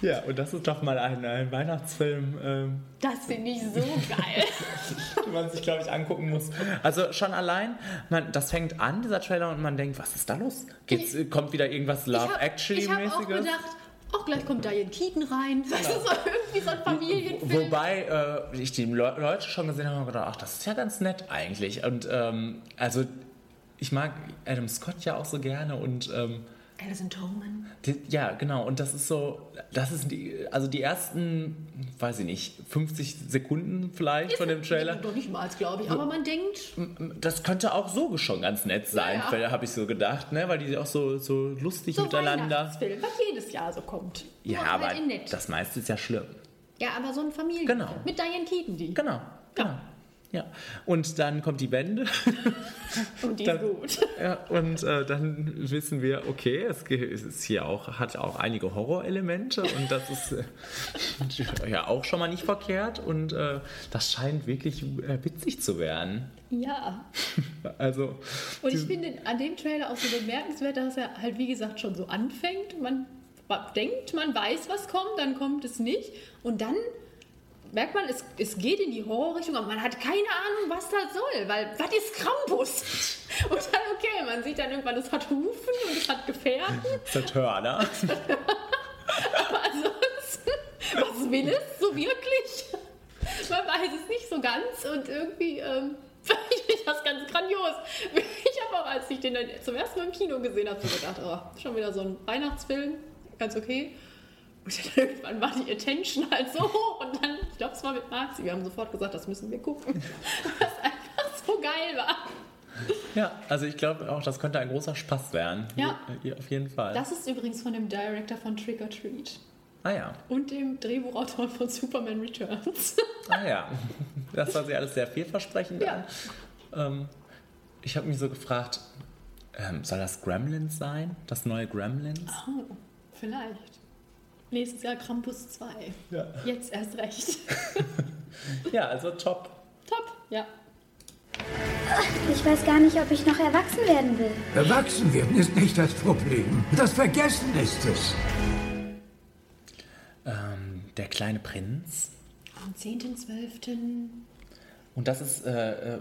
Ja, und das ist doch mal ein, ein Weihnachtsfilm, ähm, Das finde ich so geil. *laughs* den man sich, glaube ich, angucken muss. Also schon allein, man, das fängt an, dieser Trailer, und man denkt, was ist da los? Geht's, kommt wieder irgendwas Love ich habe auch gedacht, auch gleich kommt Diane Keaton rein. Das ist so irgendwie so ein Familienfilm. Wobei äh, ich die Le Leute schon gesehen habe und gedacht, ach, das ist ja ganz nett eigentlich. Und ähm, also ich mag Adam Scott ja auch so gerne und ähm, Alison Tolman. die, ja, genau. Und das ist so, das ist die, also die ersten, weiß ich nicht, 50 Sekunden vielleicht von dem Trailer. Doch nicht mal, glaube ich. Aber man denkt, Das könnte auch so schon ganz nett sein, Ja, ja. habe ich so gedacht, ne? weil die auch so, so lustig so miteinander. Weihnachtsfilm, was jedes Jahr so kommt. Ja, Nur aber halt das meiste ist ja schlimm. Ja, aber so ein Familienfilm. Genau. Mit Diane Keaton, die. Genau, genau. Ja. Und dann kommt die Wende. *laughs* Und die Dann- ist gut. Ja, und äh, dann wissen wir, okay, es, ist hier auch, hat auch einige Horrorelemente und das ist äh, *laughs* ja auch schon mal nicht verkehrt und äh, das scheint wirklich äh, witzig zu werden. Ja. *laughs* Also, Und ich finde an dem Trailer auch so bemerkenswert, dass er halt, wie gesagt, schon so anfängt. Man denkt, man weiß, was kommt, dann kommt es nicht. Und dann merkt man, es, es geht in die Horrorrichtung, aber man hat keine Ahnung, was das soll, weil was ist Krampus? *laughs* Und dann, okay, man sieht dann irgendwann, es hat Hufen und es hat Gefährten, *laughs* der *laughs* Hörner. aber ansonsten, was will es so wirklich? Man weiß es nicht so ganz und irgendwie ähm, ich finde das ganz grandios. Ich habe auch, als ich den dann zum ersten Mal im Kino gesehen habe, so gedacht, oh, schon wieder so ein Weihnachtsfilm, ganz okay. *laughs* Und dann irgendwann war die Attention halt so hoch und dann, ich glaube, es war mit Maxi, wir haben sofort gesagt, das müssen wir gucken. *laughs* Was einfach so geil war. Ja, also ich glaube auch, das könnte ein großer Spaß werden. Ja. Je- Auf jeden Fall. Das ist übrigens von dem Director von Trick or Treat ah ja, und dem Drehbuchautor von Superman Returns. *laughs* ah ja. Das war sie alles sehr vielversprechend Ja. an. Ähm, ich habe mich so gefragt, ähm, soll das Gremlins sein? Das neue Gremlins? Oh, vielleicht. Nächstes Jahr Krampus 2. Ja. Jetzt erst recht. *laughs* Ja, also top. Top, ja. Ich weiß gar nicht, ob ich noch erwachsen werden will. Erwachsen werden ist nicht das Problem. Das Vergessen ist es. Ähm, der kleine Prinz. Am 10.12. Und das ist, äh, äh,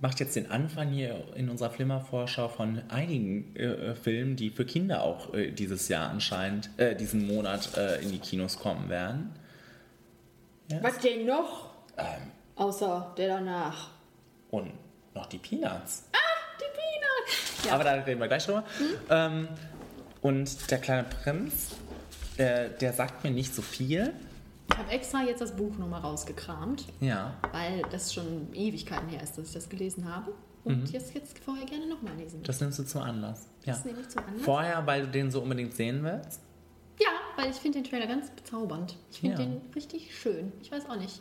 macht jetzt den Anfang hier in unserer Flimmervorschau von einigen äh, Filmen, die für Kinder auch äh, dieses Jahr anscheinend, äh, diesen Monat äh, in die Kinos kommen werden. Was denn noch? Ähm, Außer der danach. und noch die Peanuts. Ah, die Peanuts! Ja. Aber da reden wir gleich drüber. Ähm, und der kleine Prinz, äh, der sagt mir nicht so viel. Ich habe extra jetzt das Buch nochmal rausgekramt, Ja. weil das schon Ewigkeiten her ist, dass ich das gelesen habe. Und Mhm. jetzt, jetzt vorher gerne nochmal lesen. Das nimmst du zum Anlass. Ja. Das nehme ich zum Anlass. Vorher, weil du den so unbedingt sehen willst? Ja, weil ich finde den Trailer ganz bezaubernd. Ich finde Ja. den richtig schön. Ich weiß auch nicht.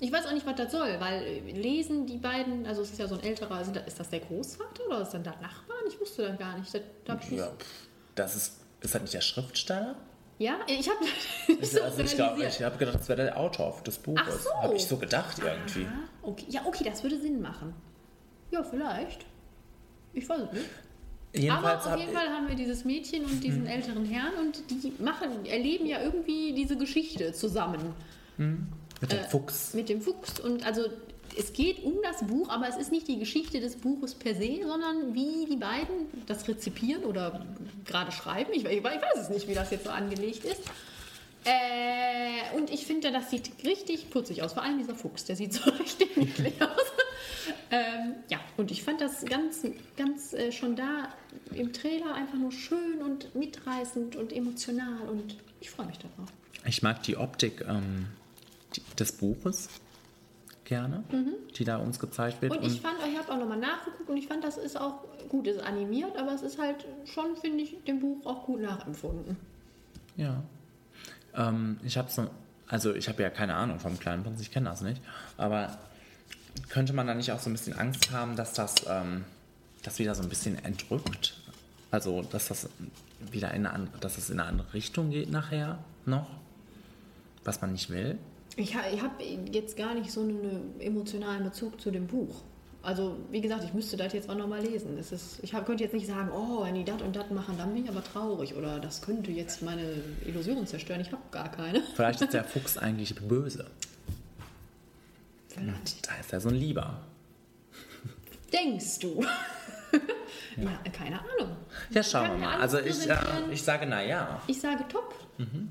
Ich weiß auch nicht, was das soll, weil äh, lesen die beiden, also es ist ja so ein älterer, da- ist das der Großvater oder ist das der Nachbarn? Ich wusste das gar nicht. Das, da hab ich nicht Ja. Das ist, ist das nicht der Schriftsteller? Ja, ich habe *laughs* Ich, also ich glaube, ich habe gedacht, das wäre der Autor des Buches. Ach so. Habe ich so gedacht irgendwie. Aha, okay. Ja, okay, das würde Sinn machen. Ja, vielleicht. Ich weiß es nicht. Jedenfalls Aber auf jeden Fall haben wir dieses Mädchen und diesen Hm. älteren Herrn und die machen, erleben ja irgendwie diese Geschichte zusammen. Hm, mit dem Äh, Fuchs. Mit dem Fuchs. Und also es geht um das Buch, aber es ist nicht die Geschichte des Buches per se, sondern wie die beiden das rezipieren oder gerade schreiben. Ich, ich weiß es nicht, wie das jetzt so angelegt ist. Äh, und ich finde, das sieht richtig putzig aus. Vor allem dieser Fuchs, der sieht so *laughs* richtig niedlich aus. ähm, ja, und ich fand das ganz, ganz äh, schon da im Trailer einfach nur schön und mitreißend und emotional und ich freue mich darauf. Ich mag die Optik ähm, des Buches gerne, Mhm. die da uns gezeigt wird. Und ich fand, ich habe auch nochmal nachgeguckt und ich fand, das ist auch gut, ist animiert, aber es ist halt schon, finde ich, dem Buch auch gut nachempfunden. Ja. Ähm, ich habe so, also ich habe ja keine Ahnung vom kleinen Prinz, ich kenne das nicht. Aber könnte man da nicht auch so ein bisschen Angst haben, dass das, ähm, das wieder so ein bisschen entrückt? Also, dass das wieder in eine, andere- dass es in eine andere Richtung geht nachher noch? Was man nicht will? Ich, ich habe jetzt gar nicht so einen emotionalen Bezug zu dem Buch. Also, wie gesagt, ich müsste das jetzt auch nochmal lesen. Es ist, ich hab, könnte jetzt nicht sagen, oh, wenn die das und das machen, dann bin ich aber traurig. Oder das könnte jetzt meine Illusion zerstören. Ich habe gar keine. *laughs* Vielleicht ist der Fuchs eigentlich böse. Und da ist er so ein Lieber. Denkst du? *laughs* ja. keine Ahnung. Ja, schauen wir mal. Also ich, äh, ich sage na ja. Ich sage top. Mhm.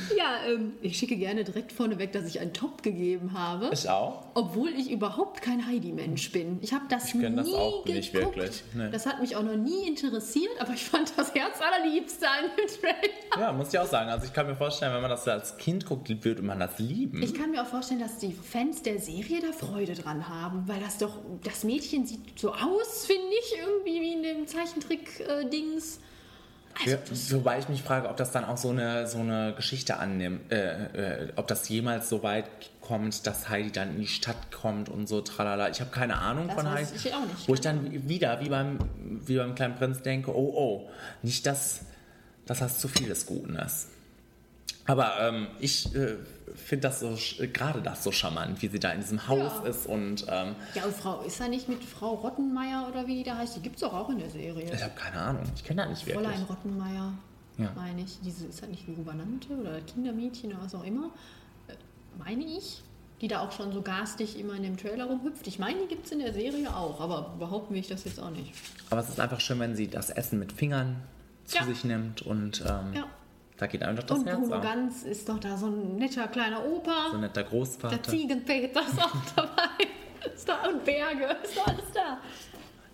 ja, ähm, ich schicke gerne direkt vorneweg, dass ich einen Top gegeben habe. Ich auch. Obwohl ich überhaupt kein Heidi-Mensch bin. Ich habe das Ich kenn das nie auch nicht geguckt. wirklich, nee. Das hat mich auch noch nie interessiert, aber ich fand das Herz allerliebste an dem Trailer. Ja, muss ich auch sagen. Also ich kann mir vorstellen, wenn man das als Kind guckt, würde man das lieben. Ich kann mir auch vorstellen, dass die Fans der Serie da Freude dran haben, weil das doch, das Mädchen sieht so aus, finde ich, irgendwie wie in dem Zeichentrick-Dings. Ja, wobei ich mich frage, ob das dann auch so eine, so eine Geschichte annimmt, äh, äh, ob das jemals so weit kommt, dass Heidi dann in die Stadt kommt und so tralala. Ich habe keine Ahnung Das von Heidi. ich auch nicht. Wo ich dann wieder, wie beim, wie beim kleinen Prinz, denke, oh oh, nicht, dass, dass das zu viel des Guten ist. Aber ähm, ich äh, finde das so, sch- gerade das so charmant, wie sie da in diesem Haus Ja. ist und ähm, Ja, und Frau, ist da nicht mit Frau Rottenmeier oder wie die da heißt? Die gibt es doch auch in der Serie. ich habe keine Ahnung. Ich kenne da nicht wirklich. Fräulein Rottenmeier, Ja. meine ich. Diese ist halt nicht die Gouvernante oder Kindermädchen oder was auch immer. Äh, Meine ich. Die da auch schon so garstig immer in dem Trailer rumhüpft. Ich meine, die gibt es in der Serie auch, aber behaupten will ich das jetzt auch nicht. Aber es ist einfach schön, wenn sie das Essen mit Fingern zu Ja. sich nimmt und ähm, Ja. Da geht einfach das Und Herz Bruno auf. Ganz ist doch da so ein netter kleiner Opa. So ein netter der Großvater. Ziegenpeter ist auch *laughs* dabei. ist da und Berge, ist doch alles da.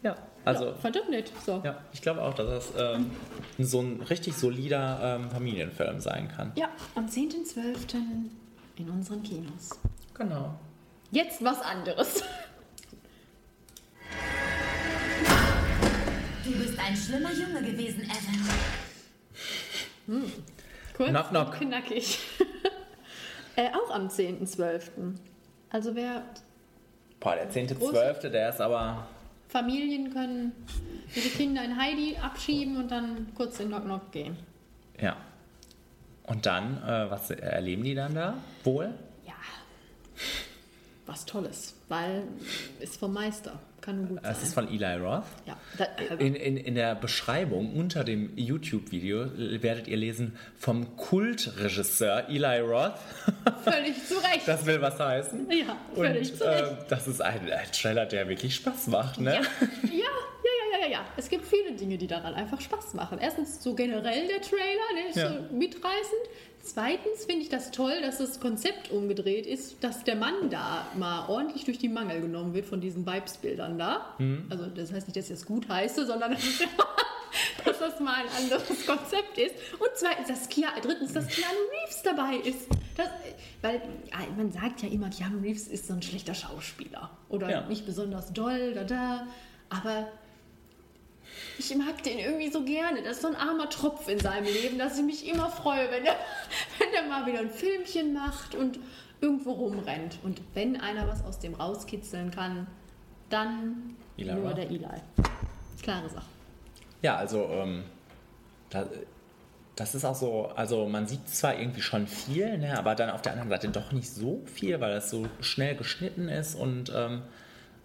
Ja, also Ja, fand ich nett. So. ja, ich glaube auch, dass das ähm, so ein richtig solider ähm, Familienfilm sein kann. Ja, am 10.12. in unseren Kinos. Genau. Jetzt was anderes. Du bist ein schlimmer Junge gewesen, Evan. Hm. Kurz Knock, knock. knackig. *laughs* äh, auch am 10.12. Also wer Boah, der 10.12., der ist aber. Familien können ihre Kinder in Heidi abschieben und dann kurz in Knock Knock gehen. Ja. Und dann, äh, was erleben die dann da? Wohl? Was Tolles, weil ist vom Meister. Kann nur gut sein. Das ist von Eli Roth. Ja, äh, In, in, in der Beschreibung unter dem YouTube-Video werdet ihr lesen vom Kultregisseur Eli Roth. *laughs* völlig zu Recht. Das will was heißen. ja, völlig Und zu Recht. äh, das ist ein, ein Trailer, der wirklich Spaß macht, ne? *laughs* Ja, ja, ja, ja, ja, ja. Es gibt viele Dinge, die daran einfach Spaß machen. Erstens so generell der Trailer, der ist Ja. so mitreißend. Zweitens finde ich das toll, dass das Konzept umgedreht ist, dass der Mann da mal ordentlich durch die Mangel genommen wird von diesen Vibes-Bildern da. Mhm. Also das heißt nicht, dass ich das gut heiße, sondern *laughs* dass, dass das mal ein anderes Konzept ist. Und zweitens, dass Kia, drittens, dass Keanu Reeves dabei ist. Das, weil man sagt ja immer, Keanu Reeves ist so ein schlechter Schauspieler. Oder Ja. nicht besonders doll, da, da. Aber ich mag den irgendwie so gerne. Das ist so ein armer Tropf in seinem Leben, dass ich mich immer freue, wenn er, *laughs* wenn er mal wieder ein Filmchen macht und irgendwo rumrennt. Und wenn einer was aus dem rauskitzeln kann, dann Eli nur Roth. der Eli. Klare Sache. Ja, also ähm, da, das ist auch so, also man sieht zwar irgendwie schon viel, ne, aber dann auf der anderen Seite doch nicht so viel, weil das so schnell geschnitten ist und ähm,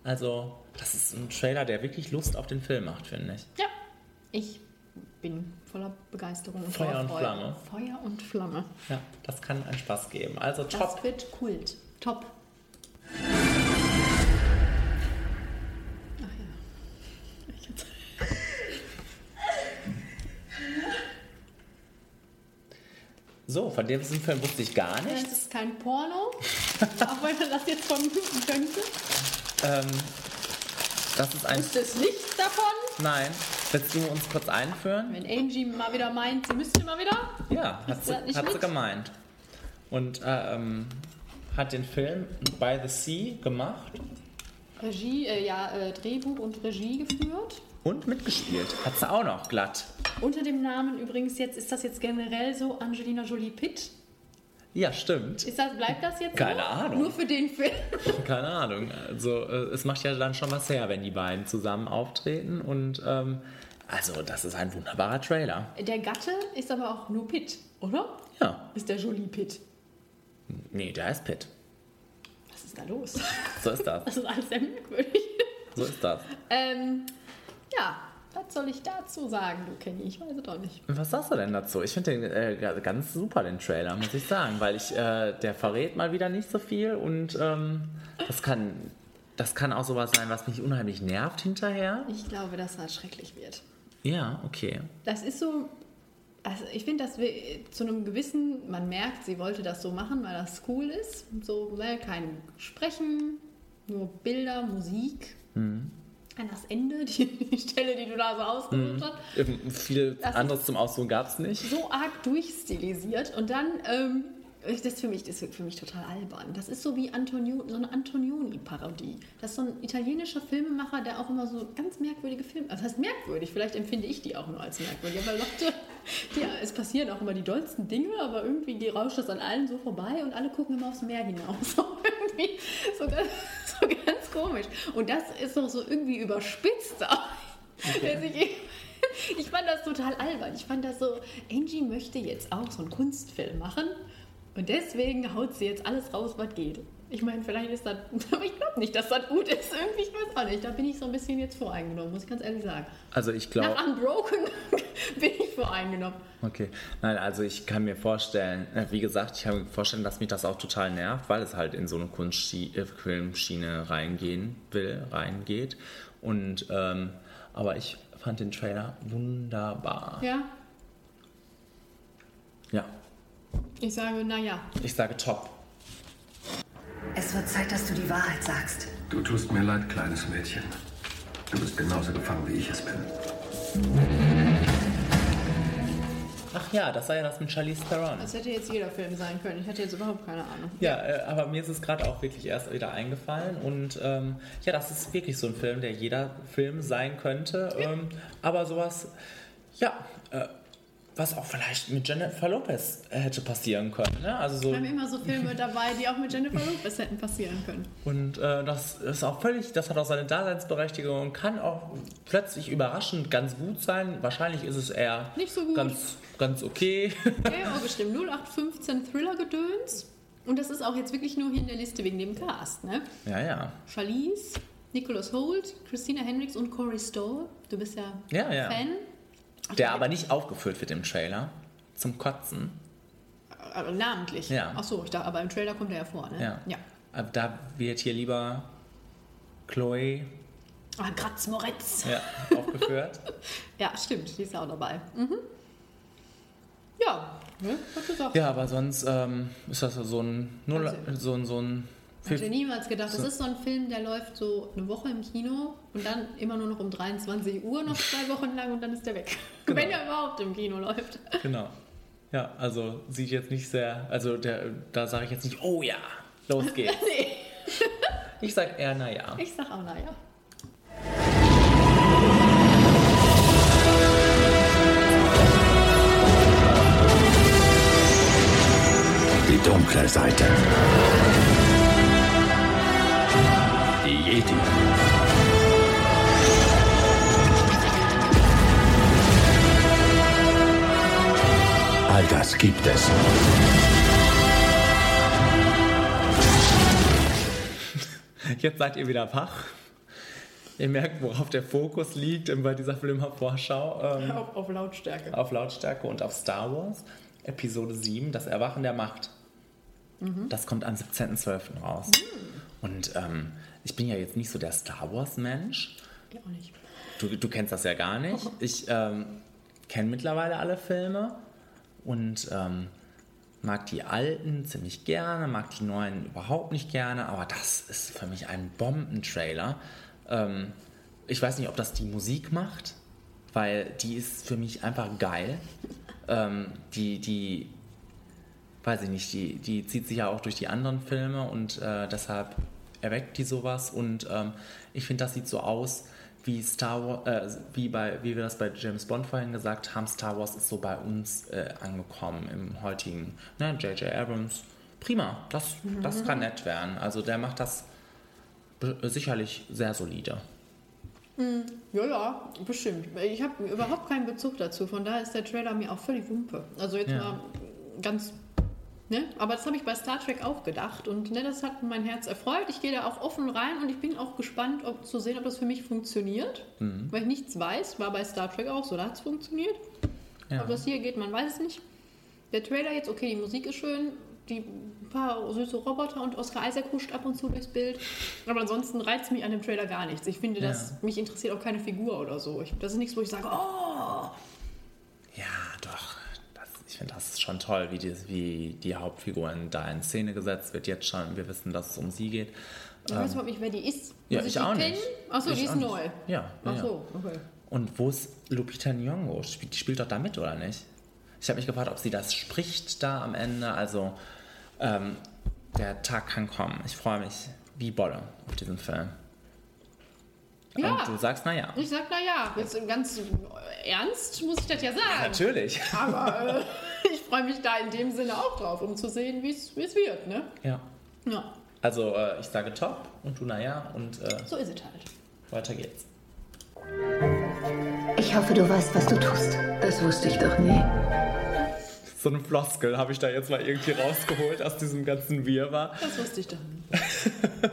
also das ist ein Trailer, der wirklich Lust auf den Film macht, finde ich. Ja, ich bin voller Begeisterung und Feuer und Freude. Flamme. Feuer und Flamme. Ja, das kann einen Spaß geben. Also Das top. wird Kult. Top. Ach ja. Ich So, von dem Film wusste ich gar Das nichts. ist kein Porno, *laughs* auch wenn man das jetzt vermuten könnte. Ähm, das ist ein. Ist es nichts davon? Nein. Willst du uns kurz einführen? Wenn Angie mal wieder meint, sie müsste mal wieder. Ja, hat sie, das hat sie gemeint. Und äh, ähm, hat den Film By the Sea gemacht Regie, äh, ja, äh, Drehbuch und Regie geführt. und mitgespielt. Hat sie auch noch glatt. Unter dem Namen übrigens jetzt, ist das jetzt generell so Angelina Jolie Pitt? Ja, stimmt. Ist das, bleibt das jetzt Keine so? Ahnung. Nur für den Film? *laughs* Keine Ahnung. Also äh, es macht ja dann schon was her, wenn die beiden zusammen auftreten. Und ähm, also das ist ein wunderbarer Trailer. Der Gatte ist aber auch nur Pitt, oder? Ja. Ist der Jolie Pitt. Nee, der ist Pitt. Was ist da los? So ist das. *laughs* Das ist alles sehr merkwürdig. So ist das. Ähm, ja, was soll ich dazu sagen, du Kenny? Ich weiß es doch nicht. Was sagst du denn dazu? Ich finde den äh, ganz super, den Trailer, muss ich sagen, weil ich, äh, der verrät mal wieder nicht so viel und ähm, das kann, das kann auch sowas sein, was mich unheimlich nervt hinterher. Ich glaube, dass das schrecklich wird. Ja, okay. Das ist so. Also ich finde, dass wir zu einem gewissen, man merkt, sie wollte das so machen, weil das cool ist. So, ne, kein Sprechen, nur Bilder, Musik. Mhm. An das Ende, die, die Stelle, die du da so ausgesucht Mhm. hast. Viel anderes zum Ausdruck gab es nicht. so arg durchstilisiert und dann, ähm, das, für mich, das wird für mich total albern. Das ist so wie Antonio, so eine Antonioni-Parodie. Das ist so ein italienischer Filmemacher, der auch immer so ganz merkwürdige Filme, also das heißt merkwürdig, vielleicht empfinde ich die auch nur als merkwürdig, aber Leute, die, es passieren auch immer die dollsten Dinge, aber irgendwie die rauscht das an allen so vorbei und alle gucken immer aufs Meer hinaus. *laughs* So irgendwie, so ganz, so ganz komisch. Und das ist doch so irgendwie überspitzt. Dass ich, ich fand das total albern. Ich fand das so, Angie möchte jetzt auch so einen Kunstfilm machen und deswegen haut sie jetzt alles raus, was geht. Ich meine, vielleicht ist das, *laughs* aber ich glaube nicht, dass das gut ist. Irgendwie, ich weiß auch nicht. Da bin ich so ein bisschen jetzt voreingenommen, muss ich ganz ehrlich sagen. Also ich glaube. Nach Unbroken *laughs* bin ich voreingenommen. Okay, nein, also ich kann mir vorstellen, äh, wie gesagt, ich kann mir vorstellen, dass mich das auch total nervt, weil es halt in so eine Kunstfilmschiene reingehen will, reingeht. Und ähm, aber ich fand den Trailer wunderbar. Ja, Ja, ich sage, naja. ich sage top. Es wird Zeit, dass du die Wahrheit sagst. Du tust mir leid, kleines Mädchen. Du bist genauso gefangen, wie ich es bin. Ach ja, das war ja das mit Charlize Theron. Das hätte jetzt jeder Film sein können. Ich hatte jetzt überhaupt keine Ahnung. Ja, äh, aber mir ist es gerade auch wirklich erst wieder eingefallen. Und ähm, ja, das ist wirklich so ein Film, der jeder Film sein könnte. Ähm, aber sowas, ja, äh, was auch vielleicht mit Jennifer Lopez hätte passieren können. Ne? Also so, Wir haben immer so Filme dabei, die auch mit Jennifer Lopez hätten passieren können. und äh, das ist auch völlig, das hat auch seine Daseinsberechtigung und kann auch plötzlich überraschend ganz gut sein. Wahrscheinlich ist es eher Nicht so gut. ganz, ganz okay. Okay, *laughs* oh, bestimmt 0815 Thriller-Gedöns. Und das ist auch jetzt wirklich nur hier in der Liste wegen dem Cast, ne? ja, ja. Charlize, Nicholas Holt, Christina Hendricks und Corey Stoll. Du bist ja, Ja, ja. Fan. Der aber nicht aufgeführt wird im Trailer. Zum Kotzen. Aber namentlich. Ja. Ach so, ich dachte, aber im Trailer kommt er ja vor, ne? Ja. ja. Aber da wird hier lieber Chloe Ah, Gratz Moretz. ja, *laughs* aufgeführt. Ja, stimmt, die ist auch dabei. Mhm. Ja, ne? Ja, aber sonst ähm, ist das so ein, Null, so ein, so ein Ich hätte niemals gedacht, So. das ist so ein Film, der läuft so eine Woche im Kino und dann immer nur noch um 23 Uhr, noch *laughs* zwei Wochen lang und dann ist der weg. Genau. Wenn er überhaupt im Kino läuft. Genau. Ja, also sieht jetzt nicht sehr, also der, da sage ich jetzt nicht, oh ja, los *laughs* geht's. nee. Ich sag eher, naja. Ich sag auch, naja. Die dunkle Seite. Jedi. All das gibt es. Jetzt seid ihr wieder wach. Ihr merkt, worauf der Fokus liegt bei dieser Filmvorschau. Ähm, Auf, auf Lautstärke. auf Lautstärke und auf Star Wars. Episode 7, das Erwachen der Macht. Mhm. Das kommt am 17.12. raus. Und ähm, ich bin ja jetzt nicht so der Star Wars-Mensch. Ja, auch nicht. Du, du kennst das ja gar nicht. *laughs* Ich ähm, kenne mittlerweile alle Filme und ähm, mag die alten ziemlich gerne, mag die neuen überhaupt nicht gerne, aber das ist für mich ein Bombentrailer. Ähm, ich weiß nicht, ob das die Musik macht, weil die ist für mich einfach geil. Ähm, die, die, weiß ich nicht, die, die zieht sich ja auch durch die anderen Filme und äh, deshalb erweckt die sowas und ähm, ich finde, das sieht so aus wie Star Wars, äh, wie, bei, wie wir das bei James Bond vorhin gesagt haben, Star Wars ist so bei uns äh, angekommen im heutigen, ne, J.J. Abrams. Prima, das, das kann nett werden. Also der macht das sicherlich sehr solide. Hm, Ja, ja, bestimmt. Ich habe überhaupt keinen Bezug dazu, von daher ist der Trailer mir auch völlig Wumpe. Also jetzt Ja. mal ganz. Ne? Aber das habe ich bei Star Trek auch gedacht und ne, das hat mein Herz erfreut. Ich gehe da auch offen rein und ich bin auch gespannt, ob, zu sehen, ob das für mich funktioniert. Mhm. Weil ich nichts weiß, war bei Star Trek auch so, da hat es funktioniert. Ja. Ob das hier geht, man weiß es nicht. Der Trailer jetzt, okay, die Musik ist schön, die paar süße Roboter und Oscar Isaac huscht ab und zu durchs Bild. Aber ansonsten reizt mich an dem Trailer gar nichts. Ich finde, dass Ja. mich interessiert auch keine Figur oder so. Ich, das ist nichts, wo ich sage, oh, Ja, doch. Das, ich finde das ist schon toll, wie die, wie die Hauptfiguren da in Szene gesetzt wird. Jetzt schon, wir wissen, dass es um sie geht. ich weiß überhaupt nicht, wer die ist. ja, Muss ich die auch kennen? nicht. Achso, Ich die ist auch nicht. neu. Ja, Ach ja. so, okay. Und wo ist Lupita Nyong'o? Spielt- Die spielt doch da mit, oder nicht? Ich habe mich gefragt, ob sie das spricht da am Ende. Also, ähm, der Tag kann kommen. Ich freue mich wie Bolle auf diesen Film. Ja. Und du sagst, naja. Ich sag, naja, jetzt ganz ernst muss ich das ja sagen. Natürlich. Aber äh, *laughs* ich freue mich da in dem Sinne auch drauf, um zu sehen, wie es wie es wird. Ne? Ja. Ja, Also, äh, ich sage top und du naja und äh, so ist es halt. weiter geht's. Ich hoffe, du weißt, was du tust. Das wusste ich doch nie. So eine Floskel habe ich da jetzt mal irgendwie rausgeholt aus diesem ganzen Wirrwarr. Das wusste ich doch nicht. *laughs*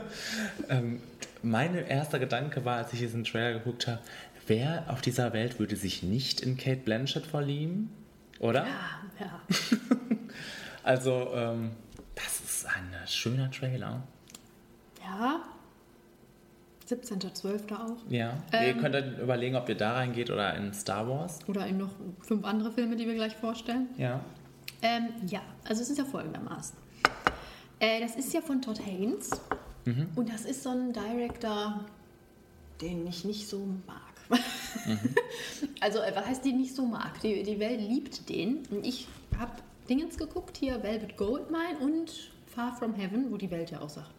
Ähm, mein erster Gedanke war, als ich diesen Trailer geguckt habe, wer auf dieser Welt würde sich nicht in Kate Blanchett verlieben? Oder? Ja, ja. *laughs* Also, ähm, das ist ein schöner Trailer. Ja. 17.12. auch. Ja. Ähm. ihr könnt dann überlegen, ob ihr da reingeht oder in Star Wars. Oder in noch fünf andere Filme, die wir gleich vorstellen. Ja. Ähm, ja, also es ist ja folgendermaßen. Äh, das ist ja von Todd Haynes. Mhm. Und das ist so ein Director, den ich nicht so mag. *laughs* Also, äh, was heißt, den nicht so mag? Die, die Welt liebt den. Und ich habe Dingens geguckt, hier Velvet Goldmine und Far From Heaven, wo die Welt ja auch sagt,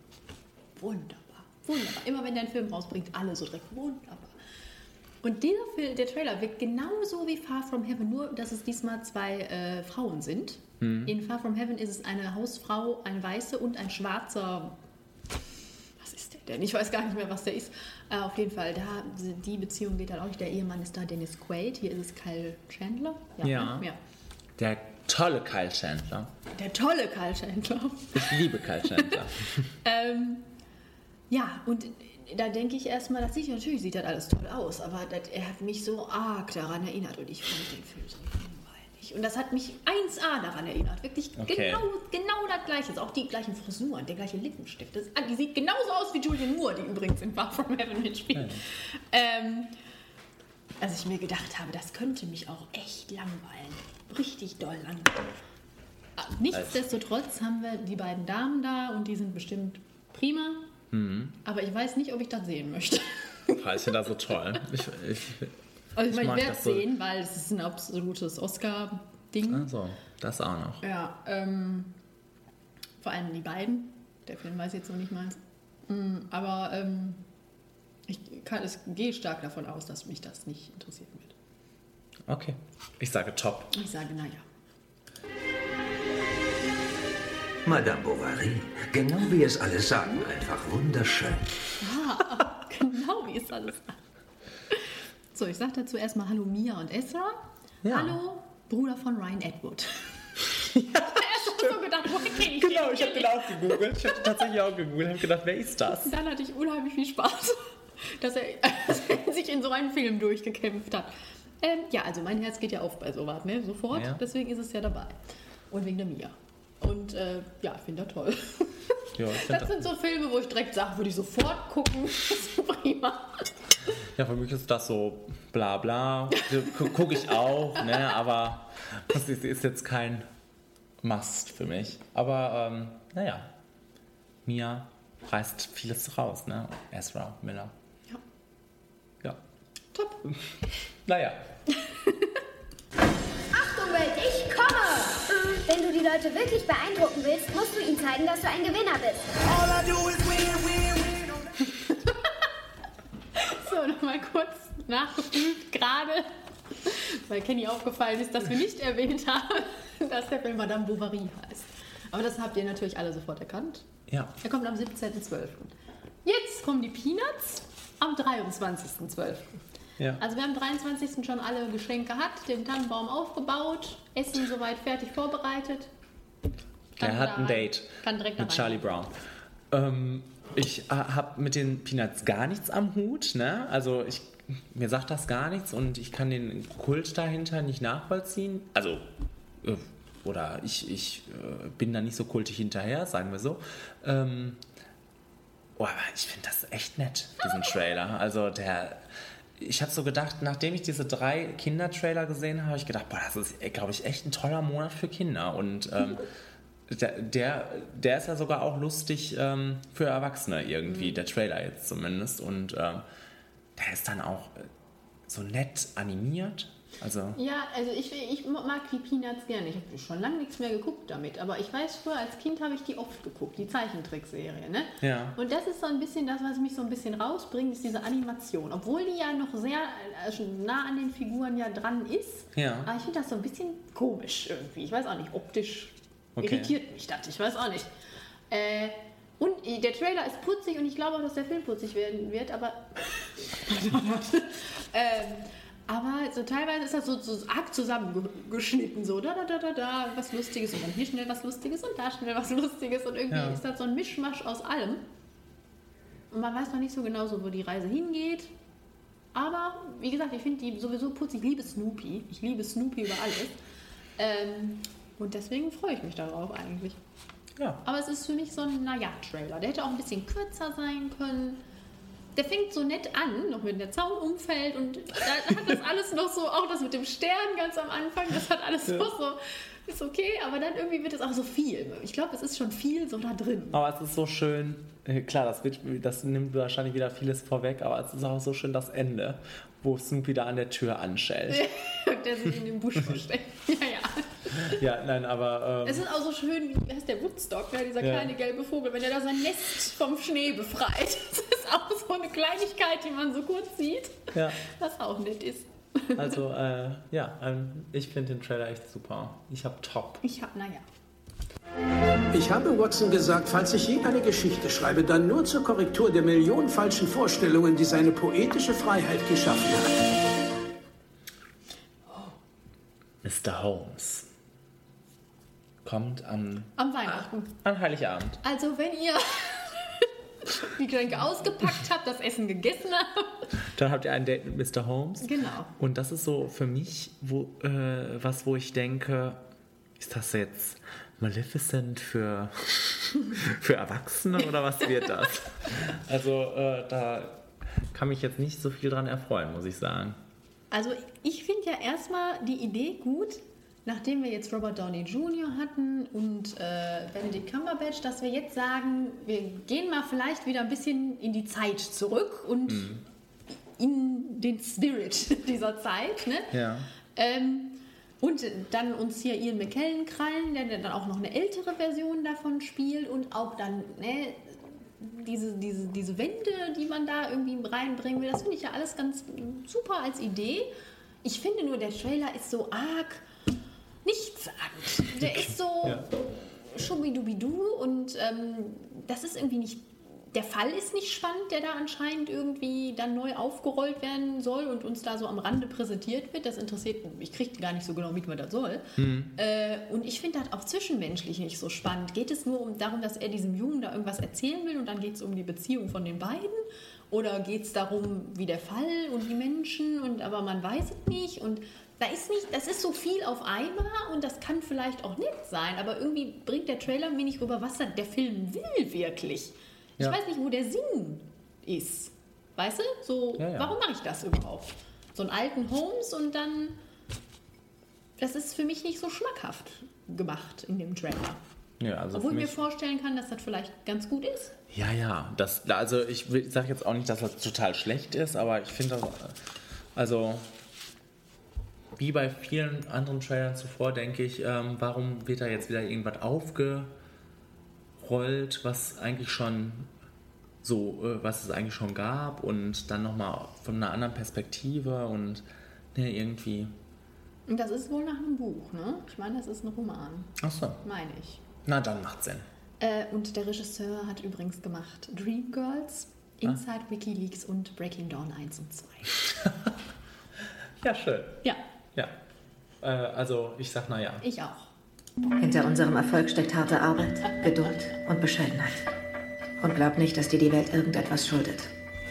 wunderbar, wunderbar. Immer wenn der einen Film rausbringt, alle so direkt, wunderbar. Und dieser Film, der Trailer wirkt genauso wie Far From Heaven, nur dass es diesmal zwei äh, Frauen sind. Mhm. In Far From Heaven ist es eine Hausfrau, eine weiße und ein schwarzer. Was ist der denn? Ich weiß gar nicht mehr, was der ist. Äh, auf jeden Fall, da, die Beziehung geht dann auch nicht. Der Ehemann ist da Dennis Quaid, hier ist es Kyle Chandler. Ja. ne? ja. Der tolle Kyle Chandler. Der tolle Kyle Chandler. Ich liebe Kyle Chandler. *laughs* Ähm, ja, und da denke ich erstmal, das sieht natürlich sieht das alles toll aus, aber das, er hat mich so arg daran erinnert und ich fand den Film so langweilig. Und das hat mich 1A daran erinnert. Wirklich Okay. genau, genau das gleiche. Auch die gleichen Frisuren, der gleiche Lippenstift. Das, ah, die sieht genauso aus wie Julian Moore, die übrigens in Far From Heaven mitspielt. Ähm, als ich mir gedacht habe, das könnte mich auch echt langweilen. Richtig doll langweilen. Ah, Nichtsdestotrotz haben wir die beiden Damen da und die sind bestimmt prima. Mhm. Aber ich weiß nicht, ob ich das sehen möchte. Ah, Ich finde das so toll. Ich, ich, Also ich, meine, mag ich werde es so. sehen, weil es ist ein absolutes Oscar-Ding. Also, das auch noch. Ja, ähm, vor allem die beiden. Der Film weiß ich jetzt noch nicht meins. Mm, Aber ähm, ich kann, es gehe stark davon aus, dass mich das nicht interessieren wird. Okay. Ich sage top. Ich sage, naja. Madame Bovary, genau wie es alle sagen, einfach wunderschön. Ah, *laughs* genau wie es alles sagt. So, ich sage dazu erstmal Hallo Mia und Ezra. Ja. Hallo, Bruder von Ryan Atwood. *laughs* *laughs* ja, Erst so gedacht, woher kenne ich Genau, ich habe den auch gegoogelt. Ich habe tatsächlich auch gegoogelt und gedacht, wer ist das? Und dann hatte ich unheimlich viel Spaß, *laughs* dass er, dass er sich in so einen Film durchgekämpft hat. Ähm, ja, also mein Herz geht ja auf bei sowas, ne? Sofort. Ja. Deswegen ist es ja dabei. Und wegen der Mia. Und äh, ja, ich finde das toll. *laughs* Ja, ich find Das sind so Filme, wo ich direkt sage, würde ich sofort gucken. Das ist *laughs* prima. Ja, für mich ist das so bla bla. Gucke ich auch, ne? aber das ist, ist jetzt kein Must für mich. Aber ähm, naja, Mia reißt vieles raus, ne? Ezra Miller. Ja. Ja. Top. Naja. *laughs* Achtung, Welt, ich komme! Wenn du die Leute wirklich beeindrucken willst, musst du ihnen zeigen, dass du ein Gewinner bist. *laughs* So, nochmal kurz nachgeprüft, gerade, weil Kenny aufgefallen ist, dass wir nicht erwähnt haben, *laughs* dass der Film Madame Bovary heißt. Aber das habt ihr natürlich alle sofort erkannt. Ja. Er kommt am 17.12. Jetzt kommen die Peanuts am 23.12. Ja. Also wir haben am 23. schon alle Geschenke gehabt, den Tannenbaum aufgebaut, Essen soweit fertig vorbereitet. Kann hat ein. Date Kann direkt mit. Charlie Brown. Ähm, ich äh, habe mit den Peanuts gar nichts am Hut. Ne? Also ich, mir sagt das gar nichts und ich kann den Kult dahinter nicht nachvollziehen. Also, äh, oder ich, ich äh, bin da nicht so kultig hinterher, sagen wir so. Ähm, oh, aber ich finde das echt nett, diesen *laughs* Trailer. Also der... Ich habe so gedacht, nachdem ich diese drei Kindertrailer gesehen habe, habe ich gedacht, boah, das ist, glaube ich, echt ein toller Monat für Kinder. Und ähm, *laughs* der, der, der ist ja sogar auch lustig ähm, für Erwachsene irgendwie, der Trailer jetzt zumindest. Und ähm, der ist dann auch so nett animiert. Also, Ja, also ich, ich mag die Peanuts gerne. Ich habe schon lange nichts mehr geguckt damit, aber ich weiß, früher als Kind habe ich die oft geguckt, die Zeichentrickserie. Ne? Ja. Und das ist so ein bisschen das, was mich so ein bisschen rausbringt, ist diese Animation. Obwohl die ja noch sehr schon nah an den Figuren ja dran ist. Ja. Aber ich finde das so ein bisschen komisch irgendwie. Ich weiß auch nicht, optisch Okay. irritiert mich das. Ich weiß auch nicht. Äh, und der Trailer ist putzig und ich glaube auch, dass der Film putzig werden wird, aber. *laughs* ähm, aber so teilweise ist das so, so arg zusammengeschnitten, so da, da, da, da, da, was Lustiges und dann hier schnell was Lustiges und da schnell was *laughs* Lustiges und irgendwie Ja. ist das so ein Mischmasch aus allem. Und man weiß noch nicht so genau, so, wo die Reise hingeht. Aber wie gesagt, ich finde die sowieso putzig. Ich liebe Snoopy. Ich liebe Snoopy über alles. Ähm, und deswegen freue ich mich darauf eigentlich. Ja. Aber es ist für mich so ein Naja-Trailer. Der hätte auch ein bisschen kürzer sein können. Der fängt so nett an, noch mit der Zaun umfällt und da hat das *laughs* alles noch so, auch das mit dem Stern ganz am Anfang, das hat alles Ja. noch so, ist okay, aber dann irgendwie wird es auch so viel. Ich glaube, es ist schon viel so da drin. aber es ist so schön. äh, Klar, das, wird, das nimmt wahrscheinlich wieder vieles vorweg, aber es ist auch so schön das Ende, wo Snoopy da an der Tür anschellt. *laughs* der sich in dem Busch versteckt. *laughs* Ja, ja. *laughs* ja, nein, aber. Es Ähm, ist auch so schön, wie heißt der Woodstock, ne? dieser Ja. kleine gelbe Vogel, wenn er da sein Nest vom Schnee befreit. *laughs* Das ist auch so eine Kleinigkeit, die man so kurz sieht, ja, was auch nett ist. also, *laughs* äh, ja, ähm, ich finde den Trailer echt super. Ich habe top. Ich hab, naja. Ich habe Watson gesagt, falls ich je eine Geschichte schreibe, dann nur zur Korrektur der Millionen falschen Vorstellungen, die seine poetische Freiheit geschaffen hat. Mr. Holmes kommt am, Am Weihnachten. an Heiligabend. Also wenn ihr *laughs* die Getränke ausgepackt habe, das Essen gegessen habe. Dann habt ihr ein Date mit Mr. Holmes. Genau. Und das ist so für mich wo, äh, was, wo ich denke, ist das jetzt Maleficent für, *laughs* für Erwachsene oder was wird das? *laughs* Also äh, da kann mich jetzt nicht so viel dran erfreuen, muss ich sagen. Also ich finde ja erstmal die Idee gut, nachdem wir jetzt Robert Downey Jr. hatten und äh, Benedict Cumberbatch, dass wir jetzt sagen, wir gehen mal vielleicht wieder ein bisschen in die Zeit zurück und Mhm. in den Spirit *laughs* dieser Zeit. Ne? Ja. Ähm, und dann uns hier Ian McKellen krallen, der dann auch noch eine ältere Version davon spielt und auch dann ne, diese, diese, diese Wände, die man da irgendwie reinbringen will, das finde ich ja alles ganz super als Idee. Ich finde nur, der Trailer ist so arg nichtssagend. Der ist so Ja. schubidubidu und ähm, das ist irgendwie nicht. Der Fall ist nicht spannend, der da anscheinend irgendwie dann neu aufgerollt werden soll und uns da so am Rande präsentiert wird. Das interessiert mich. Ich kriege gar nicht so genau mit, was das soll. Äh, und ich finde das auch zwischenmenschlich nicht so spannend. Geht es nur um darum, dass er diesem Jungen da irgendwas erzählen will und dann geht es um die Beziehung von den beiden? Oder geht es darum, wie der Fall und die Menschen und aber man weiß es nicht und da ist nicht, das ist so viel auf einmal und das kann vielleicht auch nett sein, aber irgendwie bringt der Trailer mir nicht rüber, was der Film will wirklich. Ich Ja. weiß nicht, wo der Sinn ist. Weißt du? So, Ja, ja. warum mache ich das überhaupt? So einen alten Holmes und dann. Das ist für mich nicht so schmackhaft gemacht in dem Trailer. Ja, also Obwohl ich mir vorstellen kann, dass das vielleicht ganz gut ist. ja, ja. Das, also ich sage jetzt auch nicht, dass das total schlecht ist, aber ich finde das, also wie bei vielen anderen Trailern zuvor, denke ich, ähm, warum wird da jetzt wieder irgendwas aufgerollt, was eigentlich schon so, äh, was es eigentlich schon gab und dann nochmal von einer anderen Perspektive und ne, irgendwie. Und das ist wohl nach einem Buch, ne? Ich meine, das ist ein Roman, Achso. meine ich. Na, dann macht Sinn. Äh, und der Regisseur hat übrigens gemacht Dreamgirls, Inside WikiLeaks und Breaking Dawn 1 und 2. *laughs* Ja, schön. Ja, Ja. Äh, also ich sag naja. ich auch. Hinter unserem Erfolg steckt harte Arbeit, Geduld und Bescheidenheit. Und glaub nicht, dass dir die Welt irgendetwas schuldet.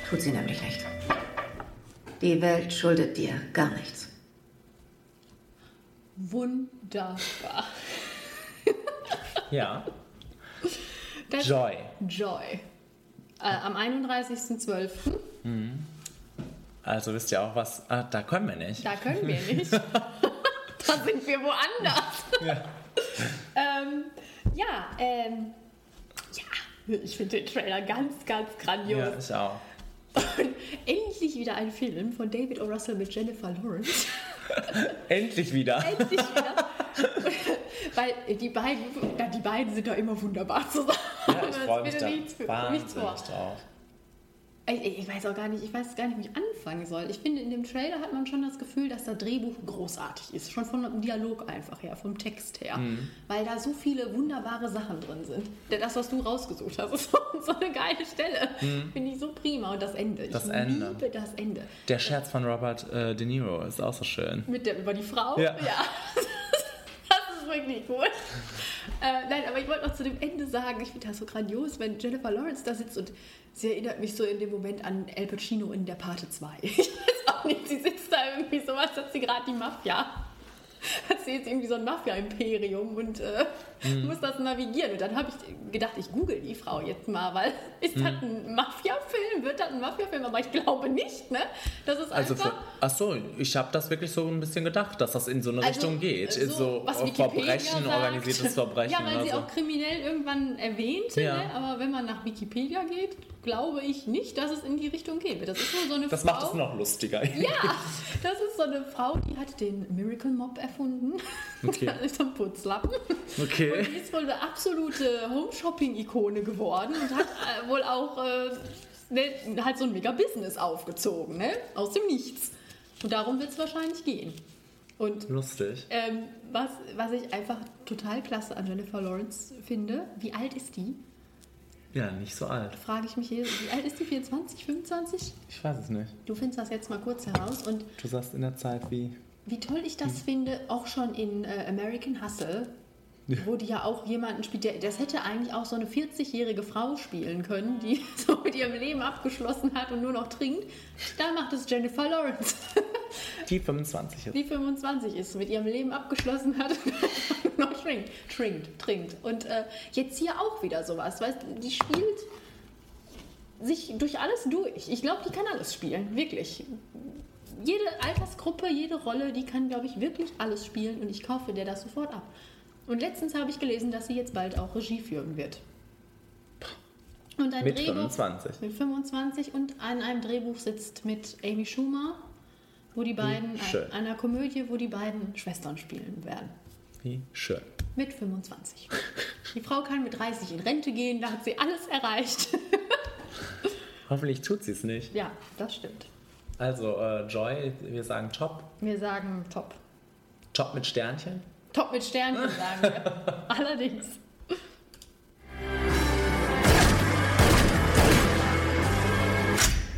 Tut sie nämlich nicht. Die Welt schuldet dir gar nichts. Wunderbar. *laughs* Ja. Das- Joy. Joy. Äh, am 31.12. Also wisst ihr auch was, ah, da können wir nicht. Da können wir nicht. *laughs* da sind wir woanders. Ja. ähm, ja, ähm, ja, ich finde den Trailer ganz, ganz grandios. Ja, ich auch. Und endlich wieder ein Film von David O. Russell mit Jennifer Lawrence. *laughs* Endlich wieder. Endlich wieder. Weil die beiden, na, die beiden sind doch immer wunderbar zusammen. Ja, ich freue mich da wahnsinnig drauf. Ich, ich weiß auch gar nicht, ich weiß gar nicht, wie ich anfangen soll. Ich finde, in dem Trailer hat man schon das Gefühl, dass das Drehbuch großartig ist. Schon vom Dialog einfach her, vom Text her. Mhm. Weil da so viele wunderbare Sachen drin sind. Das, was du rausgesucht hast, *laughs* ist so, eine geile Stelle. Mhm. Finde ich so prima. Und das Ende. Das ich Ende. liebe das Ende. Der Scherz von Robert äh, De Niro ist auch so schön. Mit der, über die Frau? Ja. Das *laughs* wirklich *laughs* gut. Äh, nein, aber ich wollte noch zu dem Ende sagen, ich finde das so grandios, wenn Jennifer Lawrence da sitzt und sie erinnert mich so in dem Moment an El Pacino in der Pate 2. *laughs* Ich weiß auch nicht, sie sitzt da irgendwie so, was hat sie gerade die Mafia. *laughs* Hat sie jetzt irgendwie so ein Mafia-Imperium und äh, Mhm. muss das navigieren. Und dann habe ich gedacht, ich google die Frau jetzt mal, weil *laughs* ist das Mhm. ein Mafia-Film? Wird das ein Mafia-Film? Aber ich glaube nicht, ne? Das ist Also einfach... für, ach so, ich habe das wirklich so ein bisschen gedacht, dass das in so eine Also, Richtung geht. so, so was Verbrechen, sagt. organisiertes Verbrechen *laughs* Ja, weil oder sie auch kriminell irgendwann erwähnte, Ja. ne? aber wenn man nach Wikipedia geht, glaube ich nicht, dass es in die Richtung geht. Das ist nur so eine das Frau. macht es noch lustiger. *laughs* Ja, das ist so eine Frau, die hat den Miracle Mob erfunden. Okay. Das ist so ein Putzlappen. Okay. Und die ist wohl eine absolute Home-Shopping-Ikone geworden und hat äh, wohl auch äh, ne, halt so ein Mega-Business aufgezogen, ne? Aus dem Nichts. Und darum wird es wahrscheinlich gehen. Und Lustig. ähm, was, was ich einfach total klasse an Jennifer Lawrence finde, wie alt ist die? Ja, nicht so alt. Frage ich mich hier. Wie alt ist die? 24, 25? Ich weiß es nicht. Du findest das jetzt mal kurz heraus. Und Du sagst in der Zeit wie. wie toll ich Hm. das finde, auch schon in äh, American Hustle, wo die ja auch jemanden spielt, der, das hätte eigentlich auch so eine 40-jährige Frau spielen können, die *laughs* so mit ihrem Leben abgeschlossen hat und nur noch trinkt. Da macht es Jennifer Lawrence, *laughs* Die 25 ist. die 25 ist, mit ihrem Leben abgeschlossen hat und nur *laughs* noch trinkt, trinkt, trinkt. Und äh, jetzt hier auch wieder sowas, weißt die spielt sich durch alles durch. Ich glaube, die kann alles spielen, wirklich. Jede Altersgruppe, jede Rolle, die kann, glaube ich, wirklich alles spielen und ich kaufe der das sofort ab. Und letztens habe ich gelesen, dass sie jetzt bald auch Regie führen wird. Und ein Mit Drehbuch, 25. Mit 25 und an einem Drehbuch sitzt mit Amy Schumer, wo die beiden, ein, einer Komödie, wo die beiden Schwestern spielen werden. Wie schön. Mit 25. *laughs* Die Frau kann mit 30 in Rente gehen, da hat sie alles erreicht. *laughs* Hoffentlich tut sie es nicht. ja, das stimmt. Also, äh, Joy, wir sagen top. Wir sagen top. Top mit Sternchen. Top mit Sternchen sagen wir. *laughs* Allerdings.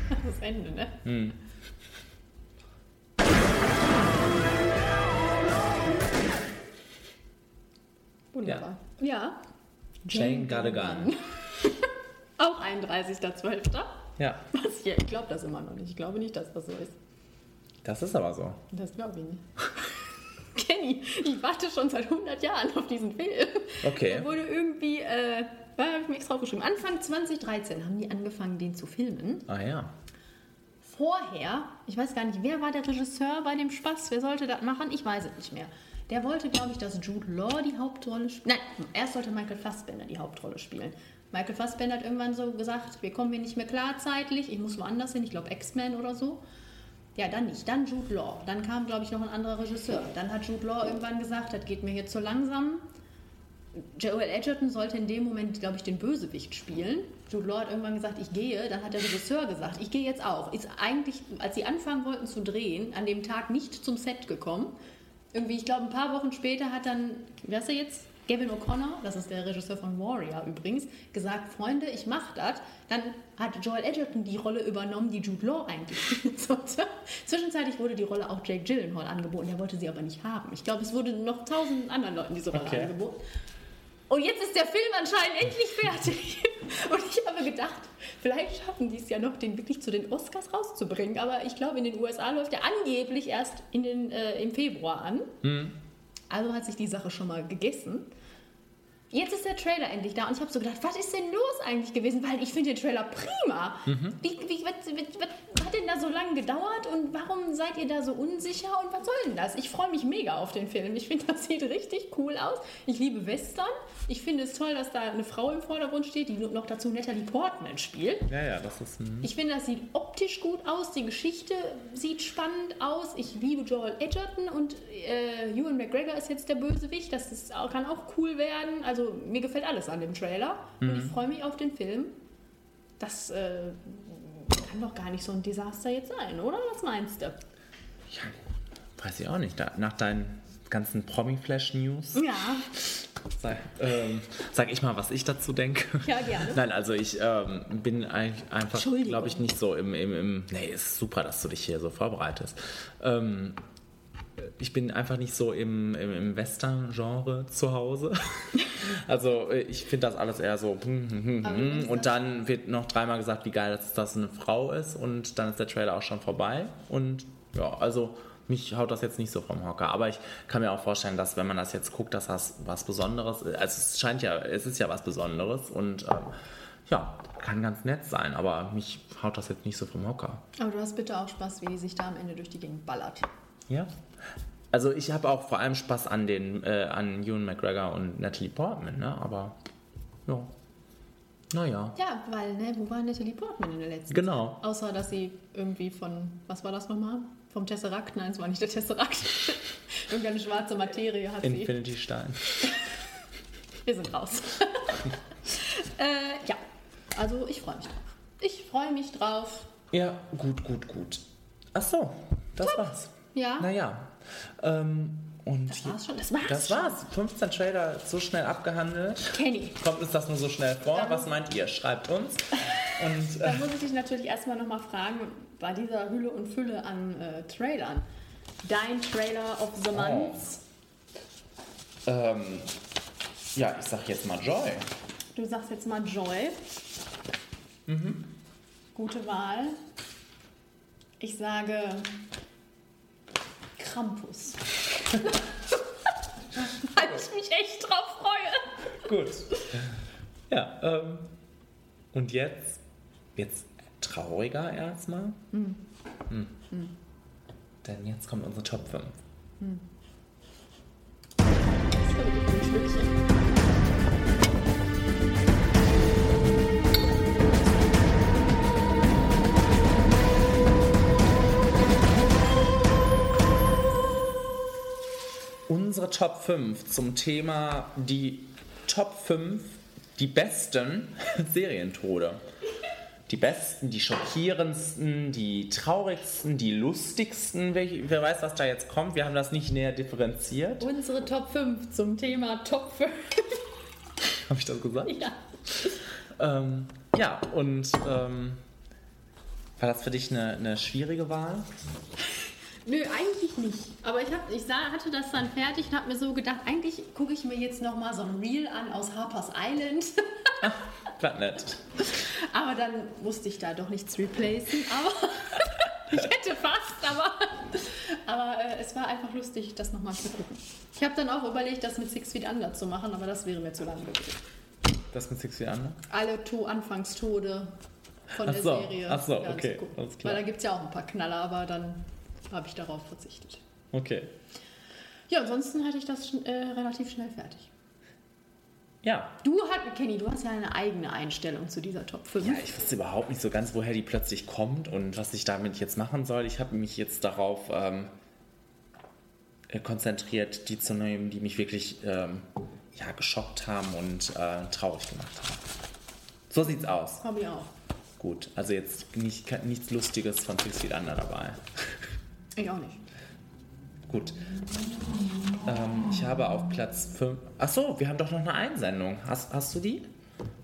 Das ist das Ende, ne? Hm. Wunderbar. Ja. Jane got a gun. Auch 31.12. Ja, Was hier? Ich glaube das immer noch nicht. Ich glaube nicht, dass das so ist. das ist aber so. Das glaube ich nicht. *laughs* Kenny, ich warte schon seit 100 Jahren auf diesen Film. Okay. Der wurde irgendwie, äh, da habe ich mir extra aufgeschrieben, Anfang 2013 haben die angefangen, den zu filmen. Ah ja. Vorher, ich weiß gar nicht, wer war der Regisseur bei dem Spaß? Wer sollte das machen? Ich weiß es nicht mehr. Der wollte, glaube ich, dass Jude Law die Hauptrolle spielt. Nein, erst sollte Michael Fassbender die Hauptrolle spielen. Michael Fassbender hat irgendwann so gesagt, wir kommen hier nicht mehr klar zeitlich, ich muss woanders hin, ich glaube X-Men oder so. Ja, dann nicht. Dann Jude Law. Dann kam, glaube ich, noch ein anderer Regisseur. Dann hat Jude Law irgendwann gesagt, das geht mir hier zu langsam. Joel Edgerton sollte in dem Moment, glaube ich, den Bösewicht spielen. Jude Law hat irgendwann gesagt, ich gehe. Dann hat der Regisseur gesagt, ich gehe jetzt auch. Ist eigentlich, als sie anfangen wollten zu drehen, an dem Tag nicht zum Set gekommen. Irgendwie, ich glaube, ein paar Wochen später hat dann, wer ist er jetzt? Gavin O'Connor, das ist der Regisseur von Warrior übrigens, gesagt, Freunde, ich mach das. Dann hat Joel Edgerton die Rolle übernommen, die Jude Law eigentlich *laughs* sollte. Zwischenzeitlich wurde die Rolle auch Jake Gyllenhaal angeboten, der wollte sie aber nicht haben. Ich glaube, es wurde noch tausend anderen Leuten diese Rolle Okay. angeboten. Und jetzt ist der Film anscheinend endlich fertig. *laughs* Und ich habe gedacht, vielleicht schaffen die es ja noch, den wirklich zu den Oscars rauszubringen. Aber ich glaube, in den USA läuft er angeblich erst in den, äh, im Februar an. Hm. Also hat sich die Sache schon mal gegessen. Jetzt ist der Trailer endlich da und ich habe so gedacht, was ist denn los eigentlich gewesen? Weil ich finde den Trailer prima. Mhm. Wie, wie, was, was, hat denn da so lange gedauert und warum seid ihr da so unsicher und was soll denn das? Ich freue mich mega auf den Film. Ich finde, *laughs* das sieht richtig cool aus. Ich liebe Western. Ich finde es toll, dass da eine Frau im Vordergrund steht, die noch dazu Natalie Portman spielt. Ja, ja, das ist ein. Ich finde, das sieht optisch gut aus. Die Geschichte sieht spannend aus. Ich liebe Joel Edgerton und äh, Ewan McGregor ist jetzt der Bösewicht. Das ist, kann auch cool werden. Also mir gefällt alles an dem Trailer. Und Mhm. ich freue mich auf den Film. Das äh, kann doch gar nicht so ein Desaster jetzt sein, oder? Was meinst du? Weiß ich auch nicht. Nach deinen ganzen Promi-Flash-News Ja, sag, ähm, sag ich mal, was ich dazu denke. Ja, gerne. Nein, also ich ähm, bin einfach, glaube ich, nicht so im, im, im. Nee, ist super, dass du dich hier so vorbereitest. Ähm, ich bin einfach nicht so im, im, im Western-Genre zu Hause. *laughs* Also ich finde das alles eher so. hm, hm, hm, Und dann wird noch dreimal gesagt, wie geil dass das eine Frau ist. Und dann ist der Trailer auch schon vorbei. Und ja, also mich haut das jetzt nicht so vom Hocker. Aber ich kann mir auch vorstellen, dass wenn man das jetzt guckt, dass das was Besonderes ist. Also es scheint ja, es ist ja was Besonderes. Und ähm, ja, kann ganz nett sein. Aber mich haut das jetzt nicht so vom Hocker. aber du hast bitte auch Spaß, wie die sich da am Ende durch die Gegend ballert. Ja. Also ich habe auch vor allem Spaß an den äh, an Ewan McGregor und Natalie Portman, ne? Aber ja. Naja. Ja, weil, ne, wo war Natalie Portman in der letzten Genau. Außer, dass sie irgendwie von, was war das nochmal? Vom Tesseract? Nein, es war nicht der Tesseract. *laughs* Irgendeine schwarze Materie hat sie. Infinity Stein. *laughs* Wir sind raus. *laughs* äh, ja, also ich freue mich drauf. Ich freue mich drauf. Ja, gut, gut, gut. Ach so, das war's. Ja. Naja. Ähm, und Das war's schon. Das war's. Das war's. 15 Trailer so schnell abgehandelt. Kenny. Kommt uns das nur so schnell vor? Was meint ihr? Schreibt uns. *laughs* Und Da äh, muss ich dich natürlich erstmal nochmal fragen, bei dieser Hülle und Fülle an äh, Trailern. Dein Trailer of the Month. ähm, Ja, ich sag jetzt mal Joy. Du sagst jetzt mal Joy. Mhm. Gute Wahl. Ich sage Krampus. *laughs* Weil ich mich echt drauf freue. Gut. Ja, ähm, und jetzt, jetzt trauriger erstmal. Hm. Hm. Hm. Denn jetzt kommt unsere Top 5. Hm. Das wird ein Stückchen. Unsere Top 5 zum Thema die Top 5, die besten *laughs* Serientode. Die besten, die schockierendsten, die traurigsten, die lustigsten. Wer, wer weiß, was da jetzt kommt. Wir haben das nicht näher differenziert. Unsere Top 5 zum Thema Top 5. *laughs* Habe ich das gesagt? Ja. Ähm, ja, und ähm, war das für dich eine, eine schwierige Wahl? Nö, eigentlich nicht. Aber ich, hab, ich sah, hatte das dann fertig und habe mir so gedacht, eigentlich gucke ich mir jetzt noch mal so ein Reel an aus Harper's Island. *laughs* Platt nett. aber dann musste ich da doch nichts replacen. Aber *laughs* ich hätte fast, aber, aber äh, es war einfach lustig, das nochmal zu gucken. Ich habe dann auch überlegt, das mit Six Feet Under zu machen, aber das wäre mir zu lang gewesen. Das mit Six Feet Under? Alle to Anfangstode von Ach der so, Serie. ach so, ja, okay, alles klar. Weil da gibt es ja auch ein paar Knaller, aber dann habe ich darauf verzichtet. Okay. Ja, ansonsten hatte ich das äh, relativ schnell fertig. Ja. Du hast, Kenny, du hast ja eine eigene Einstellung zu dieser Top 5. Ja, ich wusste überhaupt nicht so ganz, woher die plötzlich kommt und was ich damit jetzt machen soll. Ich habe mich jetzt darauf ähm, äh, konzentriert, die zu nehmen, die mich wirklich ähm, ja, geschockt haben und äh, traurig gemacht haben. So sieht's aus. Habe ich auch. Gut, also jetzt nicht, nichts Lustiges von Six Feet Under dabei. Ich auch nicht. Gut. Ähm, ich habe auf Platz 5. Achso, wir haben doch noch eine Einsendung. Hast, hast du die?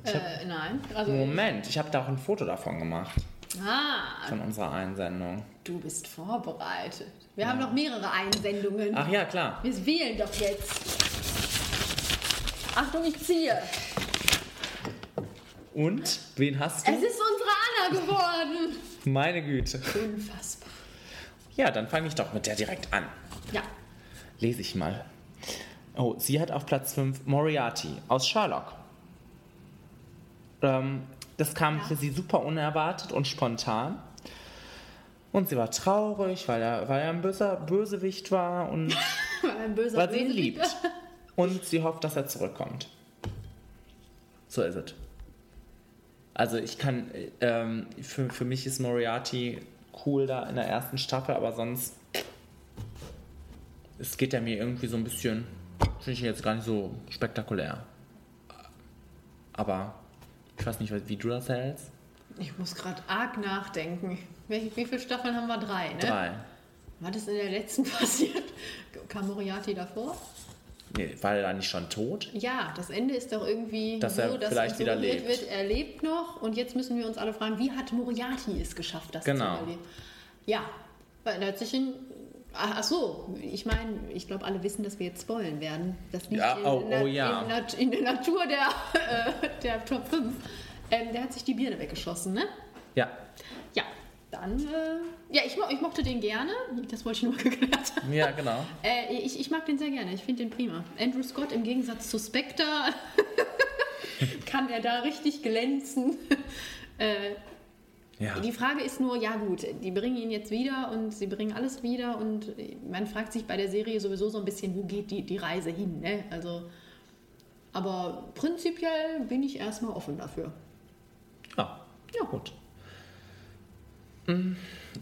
Äh, nein. Also, Moment, ich habe da auch ein Foto davon gemacht. Ah, Von unserer Einsendung. du bist vorbereitet. Wir haben noch mehrere Einsendungen. Ach ja, klar. Wir wählen doch jetzt. Achtung, ich ziehe. Und? Wen hast du? Es ist unsere Anna geworden. Meine Güte. Unfassbar. Ja, dann fange ich doch mit der direkt an. Ja. Lese ich mal. Oh, sie hat auf Platz 5 Moriarty aus Sherlock. Ähm, das kam für sie super unerwartet und spontan. Und sie war traurig, weil er, weil er ein böser Bösewicht war und *laughs* Ein böser weil sie ihn liebt. Und sie hofft, dass er zurückkommt. So ist es. Also ich kann, äh, ähm, für, für mich ist Moriarty cool da in der ersten Staffel, aber sonst es geht er mir irgendwie so ein bisschen, finde ich jetzt gar nicht so spektakulär. Aber ich weiß nicht, wie du das hältst. Ich muss gerade arg nachdenken. Wie, wie viele Staffeln haben wir? Drei, ne? Drei. Was ist in der letzten *laughs* passiert? Kam Moriarty davor? Nee, war er da nicht schon tot? Ja, das Ende ist doch irgendwie Dass so, er dass vielleicht wieder lebt. wird, er lebt noch und jetzt müssen wir uns alle fragen, wie hat Moriarty es geschafft, das Genau. zu überleben? Ja, weil er hat sich in Ach ach so, ich meine, ich glaube, alle wissen, dass wir jetzt spoilen werden. Das liegt Ja, in, oh, der- oh ja. in, in der Natur der, *laughs* äh, der Top 5. Ähm, der hat sich die Birne weggeschossen, ne? Ja. Ja, dann, äh, ja, ich, mo ich mochte den gerne. Das wollte ich nur *laughs* geklärt haben. Ja, genau. Äh, ich, ich mag den sehr gerne, ich finde den prima. Andrew Scott im Gegensatz zu Spectre *laughs* kann er da richtig glänzen. *laughs* äh, Ja. Die Frage ist nur, ja gut, die bringen ihn jetzt wieder und sie bringen alles wieder und man fragt sich bei der Serie sowieso so ein bisschen, wo geht die, die Reise hin, ne? Also, aber prinzipiell bin ich erstmal offen dafür. Ja. Ja, gut.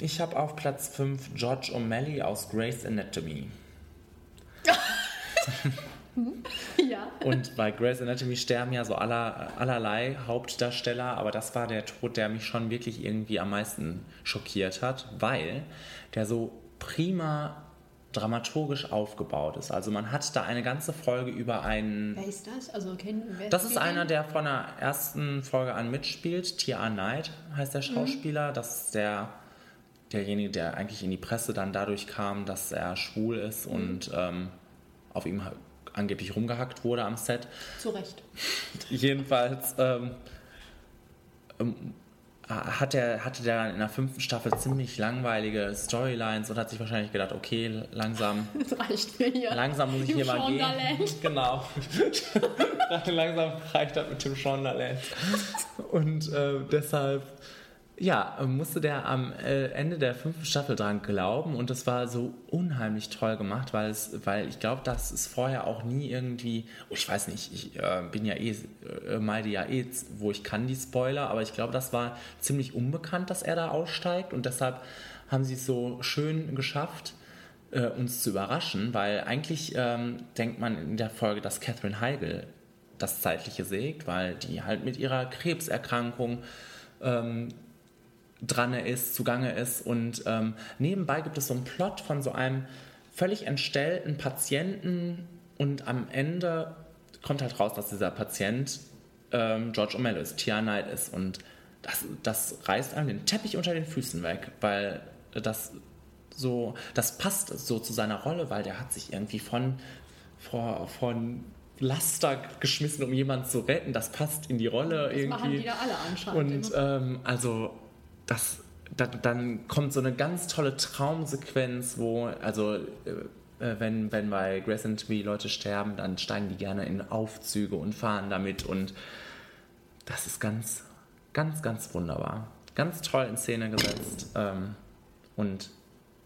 Ich habe auf Platz 5 George O'Malley aus Grey's Anatomy. *laughs* ja. Und bei Grey's Anatomy sterben ja so aller, allerlei Hauptdarsteller, aber das war der Tod, der mich schon wirklich irgendwie am meisten schockiert hat, weil der so prima dramaturgisch aufgebaut ist. Also man hat da eine ganze Folge über einen... Wer ist das? Also, kennen, wer Das ist einer, der von der ersten Folge an mitspielt. T.R. Knight heißt der Schauspieler. Das ist der, derjenige, der eigentlich in die Presse dann dadurch kam, dass er schwul ist und ähm, auf ihm angeblich rumgehackt wurde am Set. Zu Recht. *laughs* Jedenfalls ähm, ähm, hat der, hatte der in der fünften Staffel ziemlich langweilige Storylines und hat sich wahrscheinlich gedacht, okay, langsam, *laughs* Das reicht mir hier. langsam muss ich hier mal gehen. *laughs* Genau. *laughs* langsam reicht das mit dem Shondaland. Und äh, deshalb, ja, musste der am äh, Ende der fünften Staffel dran glauben und das war so unheimlich toll gemacht, weil es, weil ich glaube, dass es vorher auch nie irgendwie, oh, ich weiß nicht, ich äh, bin ja eh, äh, meide ja eh, wo ich kann die Spoiler, aber ich glaube, das war ziemlich unbekannt, dass er da aussteigt und deshalb haben sie es so schön geschafft, äh, uns zu überraschen, weil eigentlich ähm, denkt man in der Folge, dass Catherine Heigl das Zeitliche sägt, weil die halt mit ihrer Krebserkrankung ähm, dran ist, zugange ist. Und ähm, nebenbei gibt es so einen Plot von so einem völlig entstellten Patienten und am Ende kommt halt raus, dass dieser Patient ähm, George O'Malley ist, Tia Knight ist. Und das, das reißt einem den Teppich unter den Füßen weg, weil das so, das passt so zu seiner Rolle, weil der hat sich irgendwie von, von, von Laster geschmissen, um jemanden zu retten. Das passt in die Rolle Das irgendwie. machen die da alle anscheinend Und ähm, also das, da, dann kommt so eine ganz tolle Traumsequenz, wo, also äh, äh, wenn, wenn bei Grace Anatomy Leute sterben, dann steigen die gerne in Aufzüge und fahren damit und das ist ganz, ganz, ganz wunderbar. Ganz toll in Szene gesetzt ähm, und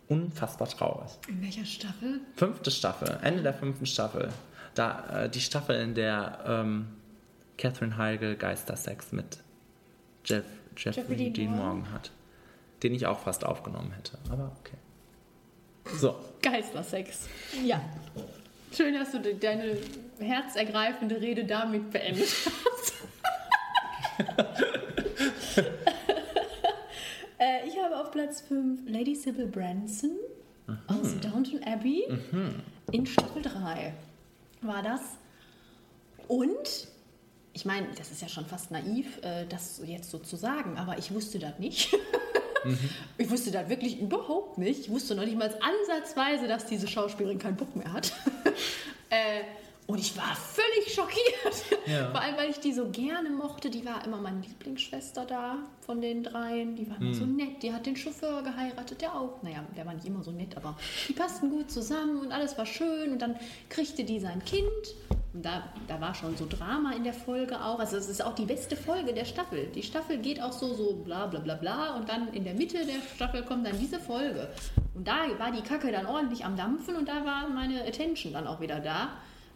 unfassbar traurig. In welcher Staffel? Fünfte Staffel, Ende der fünften Staffel. Da, äh, die Staffel, in der ähm, Catherine Heigl Geistersex mit Jeff, Jeffrey, Jeffrey Dean Morgan. Hat. Den ich auch fast aufgenommen hätte. Aber okay. So, Geistersex. Ja. Schön, dass du de- deine herzergreifende Rede damit beendet hast. *laughs* äh, ich habe auf Platz 5 Lady Sybil Branson aus Downton Abbey in Staffel 3. War das? Und, ich meine, das ist ja schon fast naiv, äh, das jetzt so zu sagen, aber ich wusste das nicht. *laughs* Ich wusste das wirklich überhaupt nicht. Ich wusste noch nicht mal ansatzweise, dass diese Schauspielerin keinen Bock mehr hat. *laughs* äh, und ich war völlig schockiert. Ja. *laughs* Vor allem, weil ich die so gerne mochte. Die war immer meine Lieblingsschwester da von den dreien. Die war immer Hm. so nett. Die hat den Chauffeur geheiratet, der auch. Naja, der war nicht immer so nett, aber die passten gut zusammen und alles war schön. Und dann kriegte die sein Kind. Und da, da war schon so Drama in der Folge auch. Also es ist auch die beste Folge der Staffel. Die Staffel geht auch so, so bla bla bla bla. Und dann in der Mitte der Staffel kommt dann diese Folge. Und da war die Kacke dann ordentlich am Dampfen und da war meine Attention dann auch wieder da.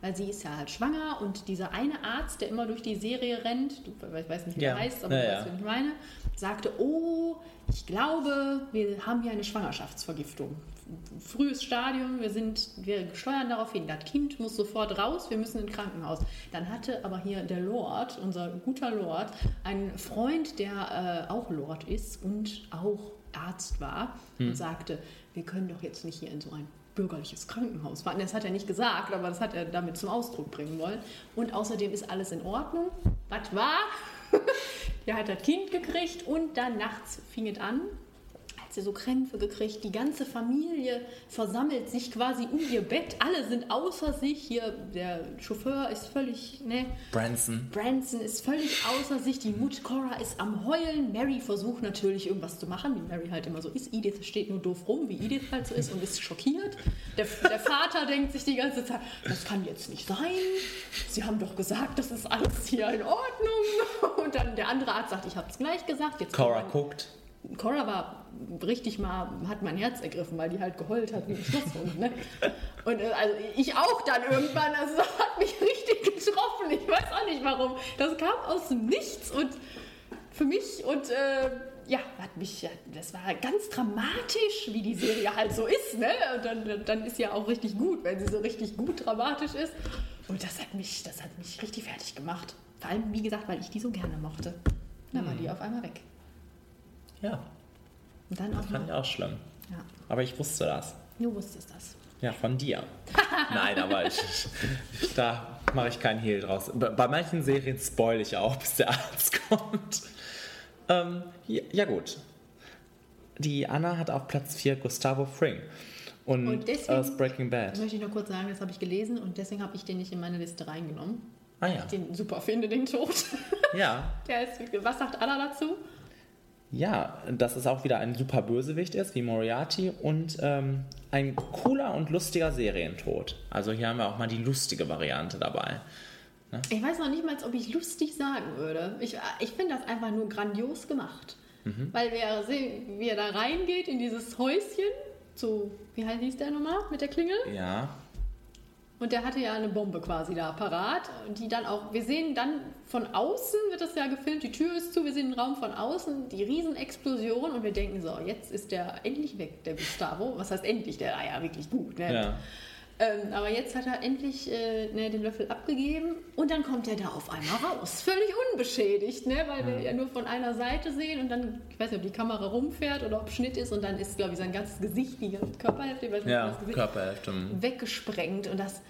Weil sie ist ja halt schwanger und dieser eine Arzt, der immer durch die Serie rennt, du ich weiß nicht, wie Ja. er heißt, aber Ja, du weißt, wen ich meine, sagte, oh, ich glaube, wir haben hier eine Schwangerschaftsvergiftung. Frühes Stadium, wir, sind, wir steuern darauf hin, das Kind muss sofort raus, wir müssen ins Krankenhaus. Dann hatte aber hier der Lord, unser guter Lord, einen Freund, der äh, auch Lord ist und auch Arzt war Hm. und sagte, wir können doch jetzt nicht hier in so ein bürgerliches Krankenhaus. Das hat er nicht gesagt, aber das hat er damit zum Ausdruck bringen wollen. Und außerdem ist alles in Ordnung. Was war? *laughs* Der hat das Kind gekriegt und dann nachts fing es an, hat sie so Krämpfe gekriegt. Die ganze Familie versammelt sich quasi um ihr Bett. Alle sind außer sich. Hier, der Chauffeur ist völlig, ne? Branson. Branson ist völlig außer sich. Die Mutter Cora ist am Heulen. Mary versucht natürlich irgendwas zu machen, wie Mary halt immer so ist. Edith steht nur doof rum, wie Edith halt so ist und ist schockiert. Der, der Vater denkt sich die ganze Zeit, das kann jetzt nicht sein. Sie haben doch gesagt, das ist alles hier in Ordnung. Und dann der andere Arzt sagt, ich habe es gleich gesagt. Jetzt Cora guckt. Cora war richtig mal, hat mein Herz ergriffen, weil die halt geheult hat wie ein Schlosshund. Ne? Und äh, also ich auch dann irgendwann, also das hat mich *laughs* richtig getroffen. Ich weiß auch nicht warum. Das kam aus dem Nichts und für mich und äh, ja, hat mich, das war ganz dramatisch, wie die Serie halt so ist. Ne? Und dann, dann ist ja auch richtig gut, wenn sie so richtig gut dramatisch ist. Und das hat mich, das hat mich richtig fertig gemacht. Vor allem, wie gesagt, weil ich die so gerne mochte. Dann war die auf einmal weg. Ja, Und dann auch fand ich auch schlimm. ja, Aber ich wusste das. du wusstest das. Ja, von dir. *laughs* Nein, aber ich, ich, da mache ich keinen Hehl draus. Bei, manchen Serien spoil ich auch, bis der Arzt *laughs* kommt. Ähm, ja, ja gut. Die Anna hat auf Platz 4 Gustavo Fring. Und, Und deswegen- aus Breaking Bad. Das möchte ich noch kurz sagen, das habe ich gelesen und deswegen habe ich den nicht in meine Liste reingenommen. Ah ja. Ich den super finde, den Tod. Ja. *laughs* Der ist, was sagt Anna dazu? Ja, dass es auch wieder ein super Bösewicht ist, wie Moriarty, und ähm, ein cooler und lustiger Serientod. Also hier haben wir auch mal die lustige Variante dabei. Ne? Ich weiß noch nicht mal, ob ich lustig sagen würde. Ich, ich finde das einfach nur grandios gemacht. Mhm. Weil wir sehen, wie er da reingeht in dieses Häuschen, zu, wie heißt hieß der nochmal mit der Klingel? Ja. Und der hatte ja eine Bombe quasi da parat, die dann auch, wir sehen dann von außen, wird das ja gefilmt, die Tür ist zu, wir sehen den Raum von außen, die Riesenexplosion und wir denken so, jetzt ist der endlich weg, der Gustavo. Was heißt endlich? Der war ja wirklich gut, ne? Ja. Ähm, aber jetzt hat er endlich äh, ne, den Löffel abgegeben und dann kommt er da auf einmal raus. Völlig unbeschädigt, ne? weil wir ja nur von einer Seite sehen und dann, ich weiß nicht, ob die Kamera rumfährt oder ob Schnitt ist und dann ist, glaube ich, sein ganzes Gesicht, die ganze Körperhälfte, ich weiß nicht, Ja, Körperhälfte. mhm. weggesprengt und das.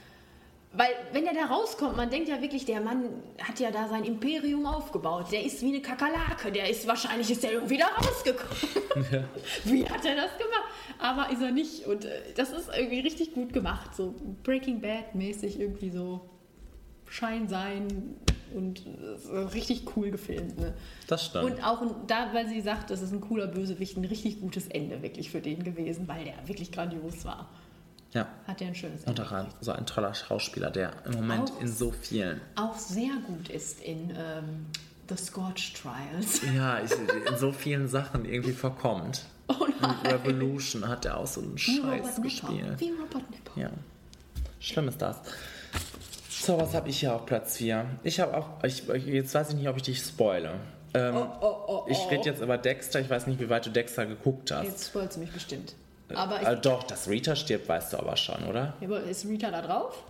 Weil, wenn er da rauskommt, man denkt ja wirklich, der Mann hat ja da sein Imperium aufgebaut. Der ist wie eine Kakerlake. Der ist wahrscheinlich ist der irgendwie da rausgekommen. Ja. *laughs* Wie hat er das gemacht? Aber ist er nicht. Und äh, das ist irgendwie richtig gut gemacht. So Breaking Bad-mäßig irgendwie so Schein sein und äh, richtig cool gefilmt. Ne? Das stimmt. Und auch da, weil sie sagt, das ist ein cooler Bösewicht, ein richtig gutes Ende wirklich für den gewesen, weil der wirklich grandios war. Ja. Hat er ein schönes Und auch ein- so ein toller Schauspieler, der im Moment Auch- in so vielen. Auch sehr gut ist in ähm, The Scorch Trials. Ja, ich, in so vielen Sachen irgendwie verkommt. *laughs* Oh In Revolution hat er auch so einen Wie Robert Scheiß Nipper. gespielt. Wie Robert Nipper. Ja. Schlimm ist das. So, was habe ich hier auf Platz 4? Ich habe auch, ich, jetzt weiß ich nicht, ob ich dich spoile. Ähm, Oh, oh, oh, Ich oh. rede jetzt über Dexter, ich weiß nicht, wie weit du Dexter geguckt hast. Jetzt spoilst du mich bestimmt. Aber ich, äh, doch, dass Rita stirbt, weißt du aber schon, oder? Ja, aber ist Rita da drauf?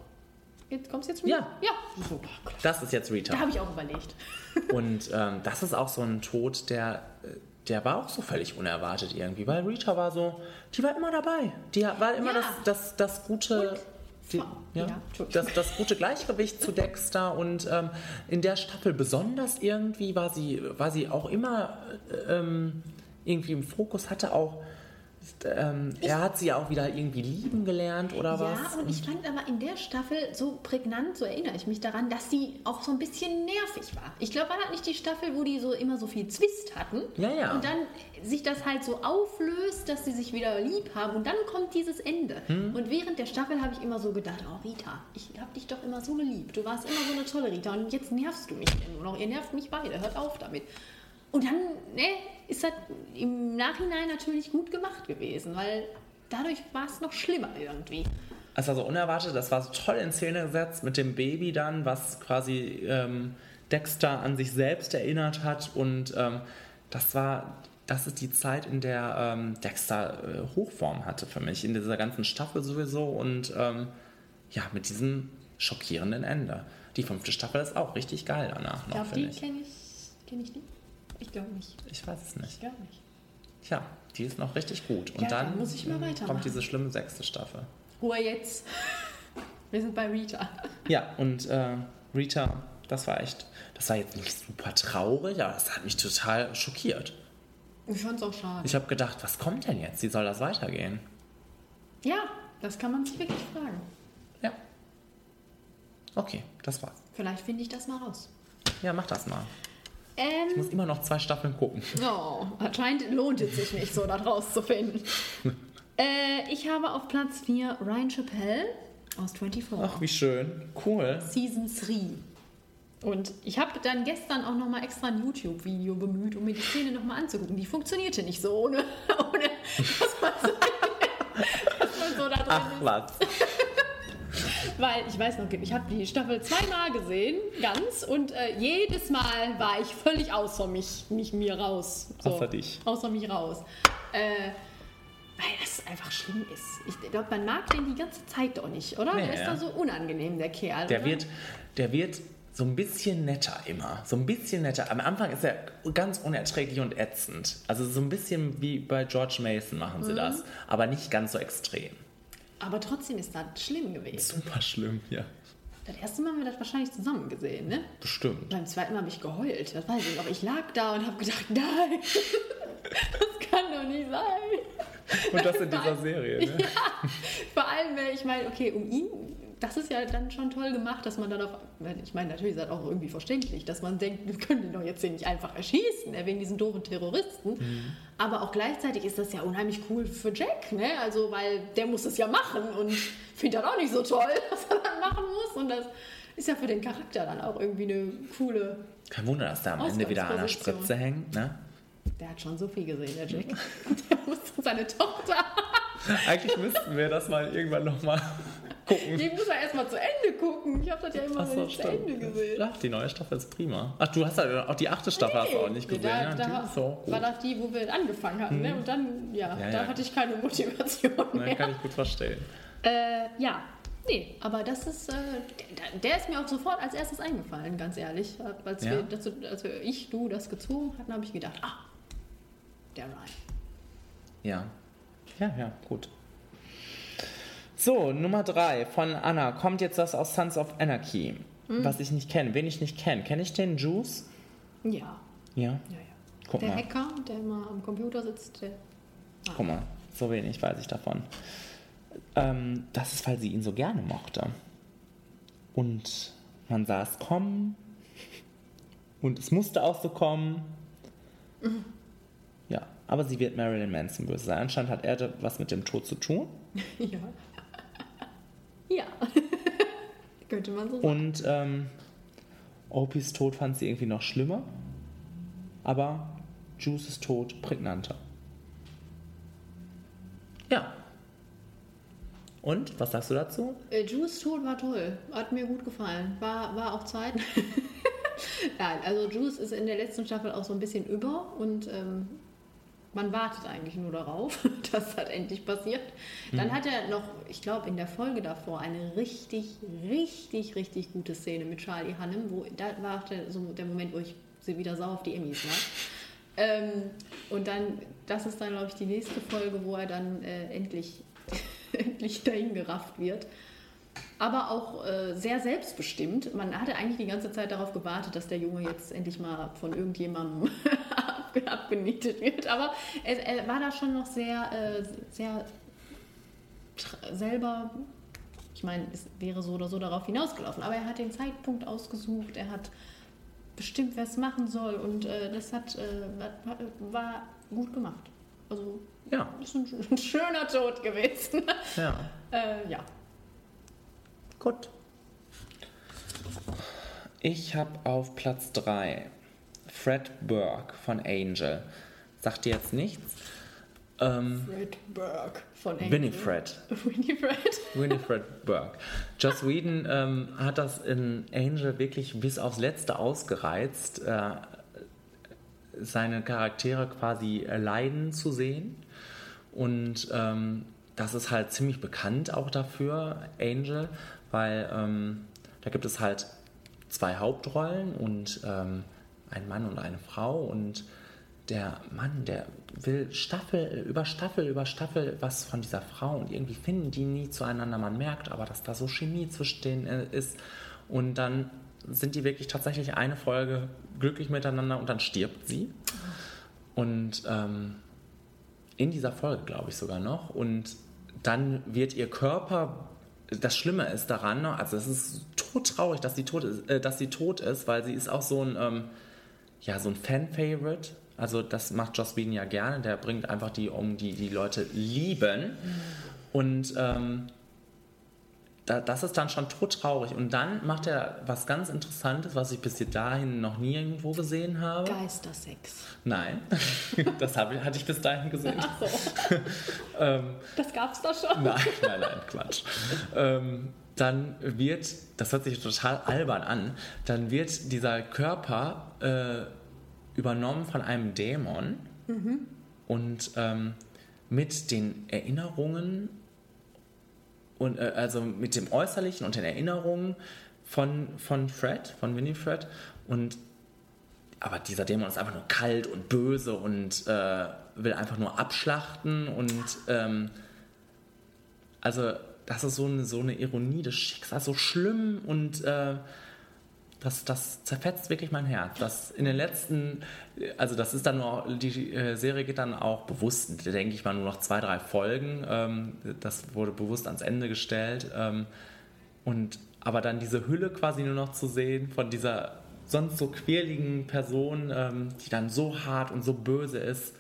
Jetzt kommst du jetzt Rita? Ja. Ja. So. Das ist jetzt Rita. Da habe ich auch überlegt. *laughs* Und ähm, das ist auch so ein Tod, der, äh, der war auch so völlig unerwartet irgendwie, weil Rita war so, die war immer dabei. Die war immer Ja. das, das, das gute. Die, ja, Ja, das, das gute Gleichgewicht zu Dexter und ähm, in der Staffel besonders irgendwie war sie, war sie auch immer äh, ähm, irgendwie im Fokus, hatte auch, ähm, er hat sie auch wieder irgendwie lieben gelernt oder was. Ja, und ich fand aber in der Staffel so prägnant, so erinnere ich mich daran, dass sie auch so ein bisschen nervig war. Ich glaube, war das nicht die Staffel, wo die so immer so viel Zwist hatten? Ja, ja. Und dann sich das halt so auflöst, dass sie sich wieder lieb haben und dann kommt dieses Ende. Hm. Und während der Staffel habe ich immer so gedacht, oh Rita, ich habe dich doch immer so geliebt. Du warst immer so eine tolle Rita und jetzt nervst du mich ja nur noch. Ihr nervt mich beide, hört auf damit. Und dann ne, ist das im Nachhinein natürlich gut gemacht gewesen, weil dadurch war es noch schlimmer irgendwie. Es war so unerwartet, das war so toll in Szene gesetzt mit dem Baby dann, was quasi ähm, Dexter an sich selbst erinnert hat. Und ähm, das war, das ist die Zeit, in der ähm, Dexter äh, Hochform hatte für mich, in dieser ganzen Staffel sowieso. Und ähm, ja, mit diesem schockierenden Ende. Die fünfte Staffel ist auch richtig geil danach Ich noch, glaube, finde die ich. kenne ich, kenn ich nicht. Ich glaube nicht. Ich weiß es nicht. Ich glaube nicht. Ja, die ist noch richtig gut. Und Ja, dann muss ich mal weitermachen. kommt diese schlimme sechste Staffel. Ruhe jetzt. *laughs* Wir sind bei Rita. Ja, und äh, Rita, das war echt, das war jetzt nicht super traurig, aber das hat mich total schockiert. Ich fand es auch schade. Ich habe gedacht, was kommt denn jetzt? Wie soll das weitergehen? Ja, das kann man sich wirklich fragen. Okay, das war's. Vielleicht finde ich das mal raus. Ja, mach das mal. Ich muss Ähm, immer noch zwei Staffeln gucken. oh, anscheinend lohnt es sich nicht so, das rauszufinden. *laughs* äh, ich habe auf Platz 4 Ryan Chappelle aus 24. Ach, wie schön. Cool. Season 3. Und ich habe dann gestern auch nochmal extra ein YouTube-Video bemüht, um mir die Szene nochmal anzugucken. Die funktionierte nicht so, ohne, *laughs* ohne dass, man so, *laughs* dass man so da drin Ach, was. Weil ich weiß noch, ich habe die Staffel zweimal gesehen, ganz, und äh, jedes Mal war ich völlig außer mich, mich mir raus. Außer dich. Außer mich raus. Äh, weil das einfach schlimm ist. Ich glaube, man mag den die ganze Zeit doch nicht, oder? Nee. Der ist da so unangenehm, der Kerl. Der oder? wird, der wird so ein bisschen netter immer. So ein bisschen netter. Am Anfang ist er ganz unerträglich und ätzend. Also so ein bisschen wie bei George Mason machen sie Mhm. das. Aber nicht ganz so extrem. Aber trotzdem ist das schlimm gewesen. Super schlimm, ja. Das erste Mal haben wir das wahrscheinlich zusammen gesehen, ne? Bestimmt. Beim zweiten Mal habe ich geheult. Das weiß ich noch. Ich lag da und habe gedacht, nein, *laughs* das kann doch nicht sein. Und das in dieser Serie, ne? *laughs* Ja, vor allem, ich meine, okay, um ihn, das ist ja dann schon toll gemacht, dass man dann auf, ich meine, natürlich ist das auch irgendwie verständlich, dass man denkt, wir können den doch jetzt hier nicht einfach erschießen, ne, wegen diesen doofen Terroristen. Mhm. Aber auch gleichzeitig ist das ja unheimlich cool für Jack, ne? Also, weil der muss es ja machen und findet das auch nicht so toll, *laughs* was er dann machen muss. Und das ist ja für den Charakter dann auch irgendwie eine coole. Kein Wunder, dass der am Ende wieder an der. Spritze hängt, ne? Der hat schon so viel gesehen, der Jack. *laughs* *laughs* der muss seine Tochter. Eigentlich müssten wir das mal irgendwann nochmal gucken. Die muss er erstmal zu Ende gucken. Ich habe das ja immer so, nicht zu. Ende gesehen. Ach, die neue Staffel ist prima. Ach, du hast ja auch die achte Staffel du auch nicht Nee, gesehen. da, ja, da so war das die, wo wir angefangen hatten. Ne? Mhm. Und dann, ja, Ja, da ja. hatte ich keine Motivation Nein, mehr. kann ich gut verstehen. Äh, ja, nee, aber das ist, äh, der, der ist mir auch sofort als erstes eingefallen, ganz ehrlich. Als, Ja. wir, dazu, als wir, ich, du das gezogen hatten, habe ich gedacht, ah, der Ryan. Ja. Ja, ja, gut. So, Nummer drei von Anna kommt jetzt das aus Sons of Anarchy, Mhm. was ich nicht kenne. Wen ich nicht kenne. Kenne ich den Juice? Ja, Ja. ja, ja. Guck der mal. Hacker, der immer am Computer sitzt, der, Guck mal, so wenig weiß ich davon. Ähm, das ist, weil sie ihn so gerne mochte. Und man sah es kommen. Und es musste auch so kommen. Mhm. Ja, aber sie wird Marilyn Manson böse sein. Anscheinend hat er was mit dem Tod zu tun. *laughs* ja. Ja. *laughs* Könnte man so sagen. Und ähm, Opis Tod fand sie irgendwie noch schlimmer. Aber Juices Tod prägnanter. Ja. Und, was sagst du dazu? Äh, Juice Tod war toll. Hat mir gut gefallen. War, war auch Zeit. *laughs* Nein, also Juice ist in der letzten Staffel auch so ein bisschen über und ähm, man wartet eigentlich nur darauf, *laughs* dass das endlich passiert. Dann Mhm. hat er noch, ich glaube, in der Folge davor eine richtig, richtig, richtig gute Szene mit Charlie Hannem, wo da war der, so der Moment, wo ich sie wieder sauer auf die Emmys war. *laughs* Ähm, und dann, das ist dann, glaube ich, die nächste Folge, wo er dann äh, endlich, *laughs* endlich dahin gerafft wird. Aber auch äh, sehr selbstbestimmt. Man hatte eigentlich die ganze Zeit darauf gewartet, dass der Junge jetzt endlich mal von irgendjemandem *laughs* ab- abgenietet wird. Aber er, er war da schon noch sehr, äh, sehr selber. Ich meine, es wäre so oder so darauf hinausgelaufen. Aber er hat den Zeitpunkt ausgesucht. Er hat bestimmt, wer es machen soll. Und äh, das hat, äh, war, war gut gemacht. Also, ja. ist ein, *laughs* ein schöner Tod gewesen. Ja. äh, ja. Gut. Ich habe auf Platz 3 Fred Burke von Angel. Sagt dir jetzt nichts? Ähm, Fred Burke von Angel. Winifred. *laughs* Winifred. Winifred Burke. Joss Whedon ähm, hat das in Angel wirklich bis aufs Letzte ausgereizt, äh, seine Charaktere quasi leiden zu sehen. Und ähm, das ist halt ziemlich bekannt auch dafür, Angel, weil ähm, da gibt es halt zwei Hauptrollen und ähm, ein Mann und eine Frau und der Mann, der will Staffel über Staffel über Staffel was von dieser Frau und irgendwie finden die nie zueinander. Man merkt aber, dass da so Chemie zwischen denen äh, ist und dann sind die wirklich tatsächlich eine Folge glücklich miteinander und dann stirbt sie. Und ähm, in dieser Folge, glaube ich sogar noch. Und dann wird ihr Körper. Das Schlimme ist daran, also es ist todtraurig, dass sie tot ist, äh, dass sie tot ist, weil sie ist auch so ein, ähm, ja, so ein Fan-Favorite. Also das macht Joss Whedon ja gerne. Der bringt einfach die um, die die Leute lieben. Und ähm, da, das ist dann schon todtraurig. Und dann macht er was ganz Interessantes, was ich bis dahin noch nie irgendwo gesehen habe. Geistersex. Nein, *laughs* das habe, hatte ich bis dahin gesehen. Ach so. *laughs* ähm, Das gab's da schon. nein, nein, nein, Quatsch. Ähm, dann wird, das hört sich total albern an, dann wird dieser Körper äh, übernommen von einem Dämon Mhm. und ähm, mit den Erinnerungen und äh, also mit dem Äußerlichen und den Erinnerungen von, von Fred, von Winifred und aber dieser Dämon ist einfach nur kalt und böse und äh, will einfach nur abschlachten und ähm, also das ist so eine, so eine Ironie des Schicksals, so schlimm und äh, das, das zerfetzt wirklich mein Herz. Das in den letzten, also das ist dann nur, die äh, Serie geht dann auch bewusst, denke ich mal, nur noch zwei, drei Folgen. Ähm, das wurde bewusst ans Ende gestellt. Ähm, und aber dann diese Hülle quasi nur noch zu sehen von dieser sonst so quirligen Person, ähm, die dann so hart und so böse ist,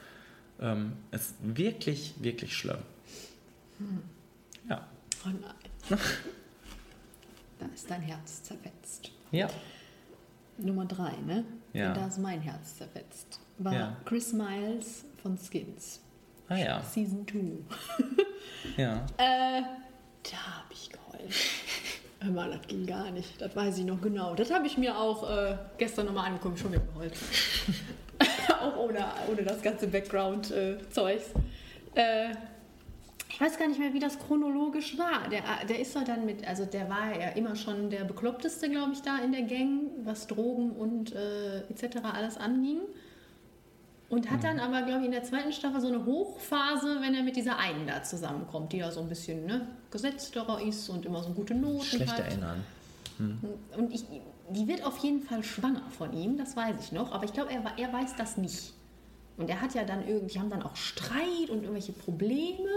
ist wirklich, wirklich schlimm. Hm. Ja. Oh nein. da ist dein Herz zerfetzt. Ja. Nummer drei, ne? Ja. Und da ist mein Herz zerfetzt. War Ja. Chris Miles von Skins. Ah ja. Season 2. *laughs* Ja. Äh, da habe ich geheult. Hör mal, das ging gar nicht. Das weiß ich noch genau. Das habe ich mir auch äh, gestern nochmal angeguckt, schon wieder geheult. *laughs* auch ohne, ohne das ganze Background-Zeugs. Äh, ich weiß gar nicht mehr, wie das chronologisch war. Der, der ist ja dann mit, also der war ja immer schon der Bekloppteste, glaube ich, da in der Gang, was Drogen und äh, etc. alles anging. Und hat dann aber, glaube ich, in der zweiten Staffel so eine Hochphase, wenn er mit dieser einen da zusammenkommt, die ja so ein bisschen ne, gesetzterer ist und immer so gute Noten Schlecht hat. erinnern. Hm. Und ich, die wird auf jeden Fall schwanger von ihm, das weiß ich noch, aber ich glaube, er, er weiß das nicht. Und er hat ja dann irgendwie, die haben dann auch Streit und irgendwelche Probleme.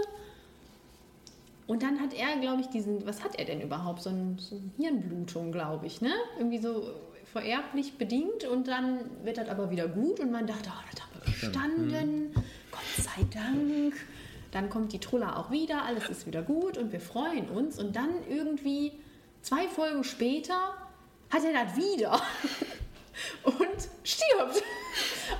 Und dann hat er, glaube ich, diesen, was hat er denn überhaupt? So, ein, so eine Hirnblutung, glaube ich, ne? Irgendwie so vererblich bedingt und dann wird das aber wieder gut und man dachte, oh, das haben wir bestanden, Gott sei Dank. Dann kommt die Trulla auch wieder, alles ist wieder gut und wir freuen uns. Und dann irgendwie zwei Folgen später hat er das wieder *laughs* und stirbt.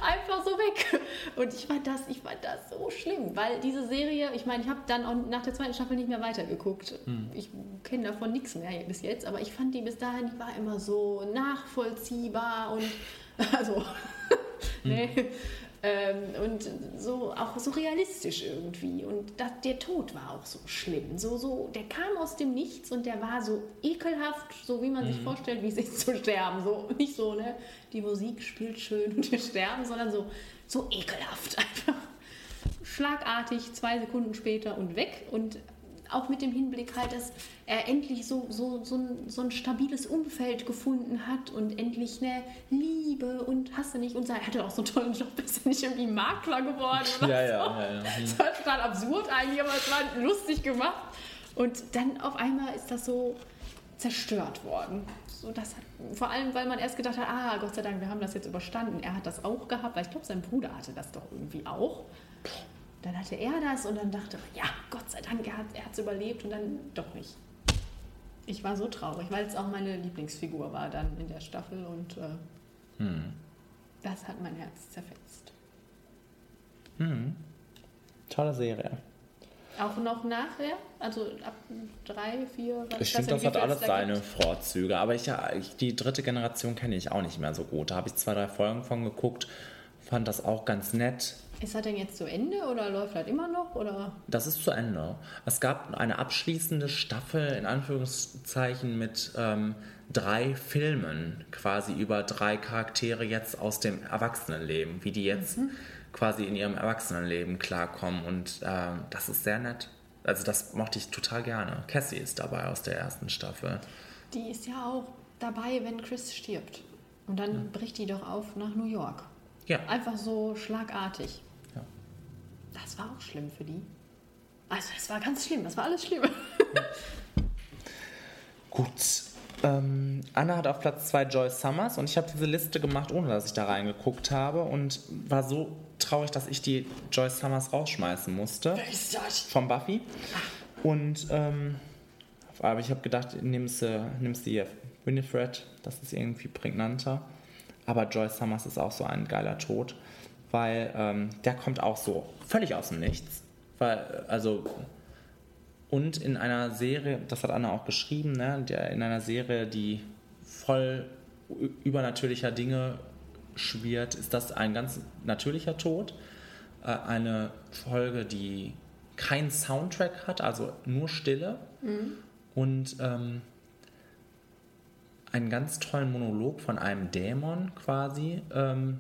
Einfach so weg. Und ich fand das, ich fand das so schlimm, weil diese Serie, ich meine, ich habe dann auch nach der zweiten Staffel nicht mehr weitergeguckt. Hm. Ich kenne davon nichts mehr bis jetzt, aber ich fand die bis dahin, die war immer so nachvollziehbar und *laughs* also nee, ähm, und so auch so realistisch irgendwie. Und das, der Tod war auch so schlimm. So, so, der kam aus dem Nichts und der war so ekelhaft, so wie man sich Mhm. vorstellt, wie es ist zu sterben. So nicht so, ne? Die Musik spielt schön und wir sterben, sondern so, so ekelhaft *laughs* einfach. Schlagartig, zwei Sekunden später und weg. Und auch mit dem Hinblick halt, dass er endlich so, so, so, ein, so ein stabiles Umfeld gefunden hat und endlich eine Liebe und hast du nicht. Und er hatte auch so einen tollen Job, ist er nicht irgendwie Makler geworden oder Ja, so. ja, ja, ja. Das war total absurd eigentlich, aber es war lustig gemacht. Und dann auf einmal ist das so zerstört worden. So, das hat, vor allem, weil man erst gedacht hat, ah, Gott sei Dank, wir haben das jetzt überstanden. Er hat das auch gehabt, weil ich glaube, sein Bruder hatte das doch irgendwie auch. Dann hatte er das und dann dachte man, ja, Gott sei Dank, er hat es überlebt und dann doch nicht. Ich war so traurig, weil es auch meine Lieblingsfigur war dann in der Staffel und äh, Hm. das hat mein Herz zerfetzt. Hm. Tolle Serie. Auch noch nachher? Also ab drei, vier? was- Ich finde, das hat alles seine gibt. Vorzüge. Aber ich, ja, ich, die dritte Generation kenne ich auch nicht mehr so gut. Da habe ich zwei, drei Folgen von geguckt. Fand das auch ganz nett. Ist das denn jetzt zu Ende oder läuft das immer noch? Oder? Das ist zu Ende. Es gab eine abschließende Staffel, in Anführungszeichen, mit ähm, drei Filmen, quasi über drei Charaktere jetzt aus dem Erwachsenenleben, wie die jetzt Mhm. quasi in ihrem Erwachsenenleben klarkommen. Und ähm, das ist sehr nett. Also das mochte ich total gerne. Cassie ist dabei aus der ersten Staffel. Die ist ja auch dabei, wenn Chris stirbt. Und dann bricht die doch auf nach New York. Ja. Einfach so schlagartig. Das war auch schlimm für die. Also, das war ganz schlimm. Das war alles schlimm. *laughs* Gut. Ähm, Anna hat auf Platz 2 Joyce Summers und ich habe diese Liste gemacht, ohne dass ich da reingeguckt habe und war so traurig, dass ich die Joyce Summers rausschmeißen musste. Wer ist das? Von Buffy. Und ähm, aber ich habe gedacht, nimmst du nimmst du hier Winifred, das ist irgendwie prägnanter. Aber Joyce Summers ist auch so ein geiler Tod, weil ähm, der kommt auch so völlig aus dem Nichts. Weil, also und in einer Serie, das hat Anna auch geschrieben, ne, der, in einer Serie, die voll übernatürlicher Dinge schwirrt, ist das ein ganz natürlicher Tod. Äh, eine Folge, die keinen Soundtrack hat, also nur Stille und ähm, einen ganz tollen Monolog von einem Dämon quasi, ähm,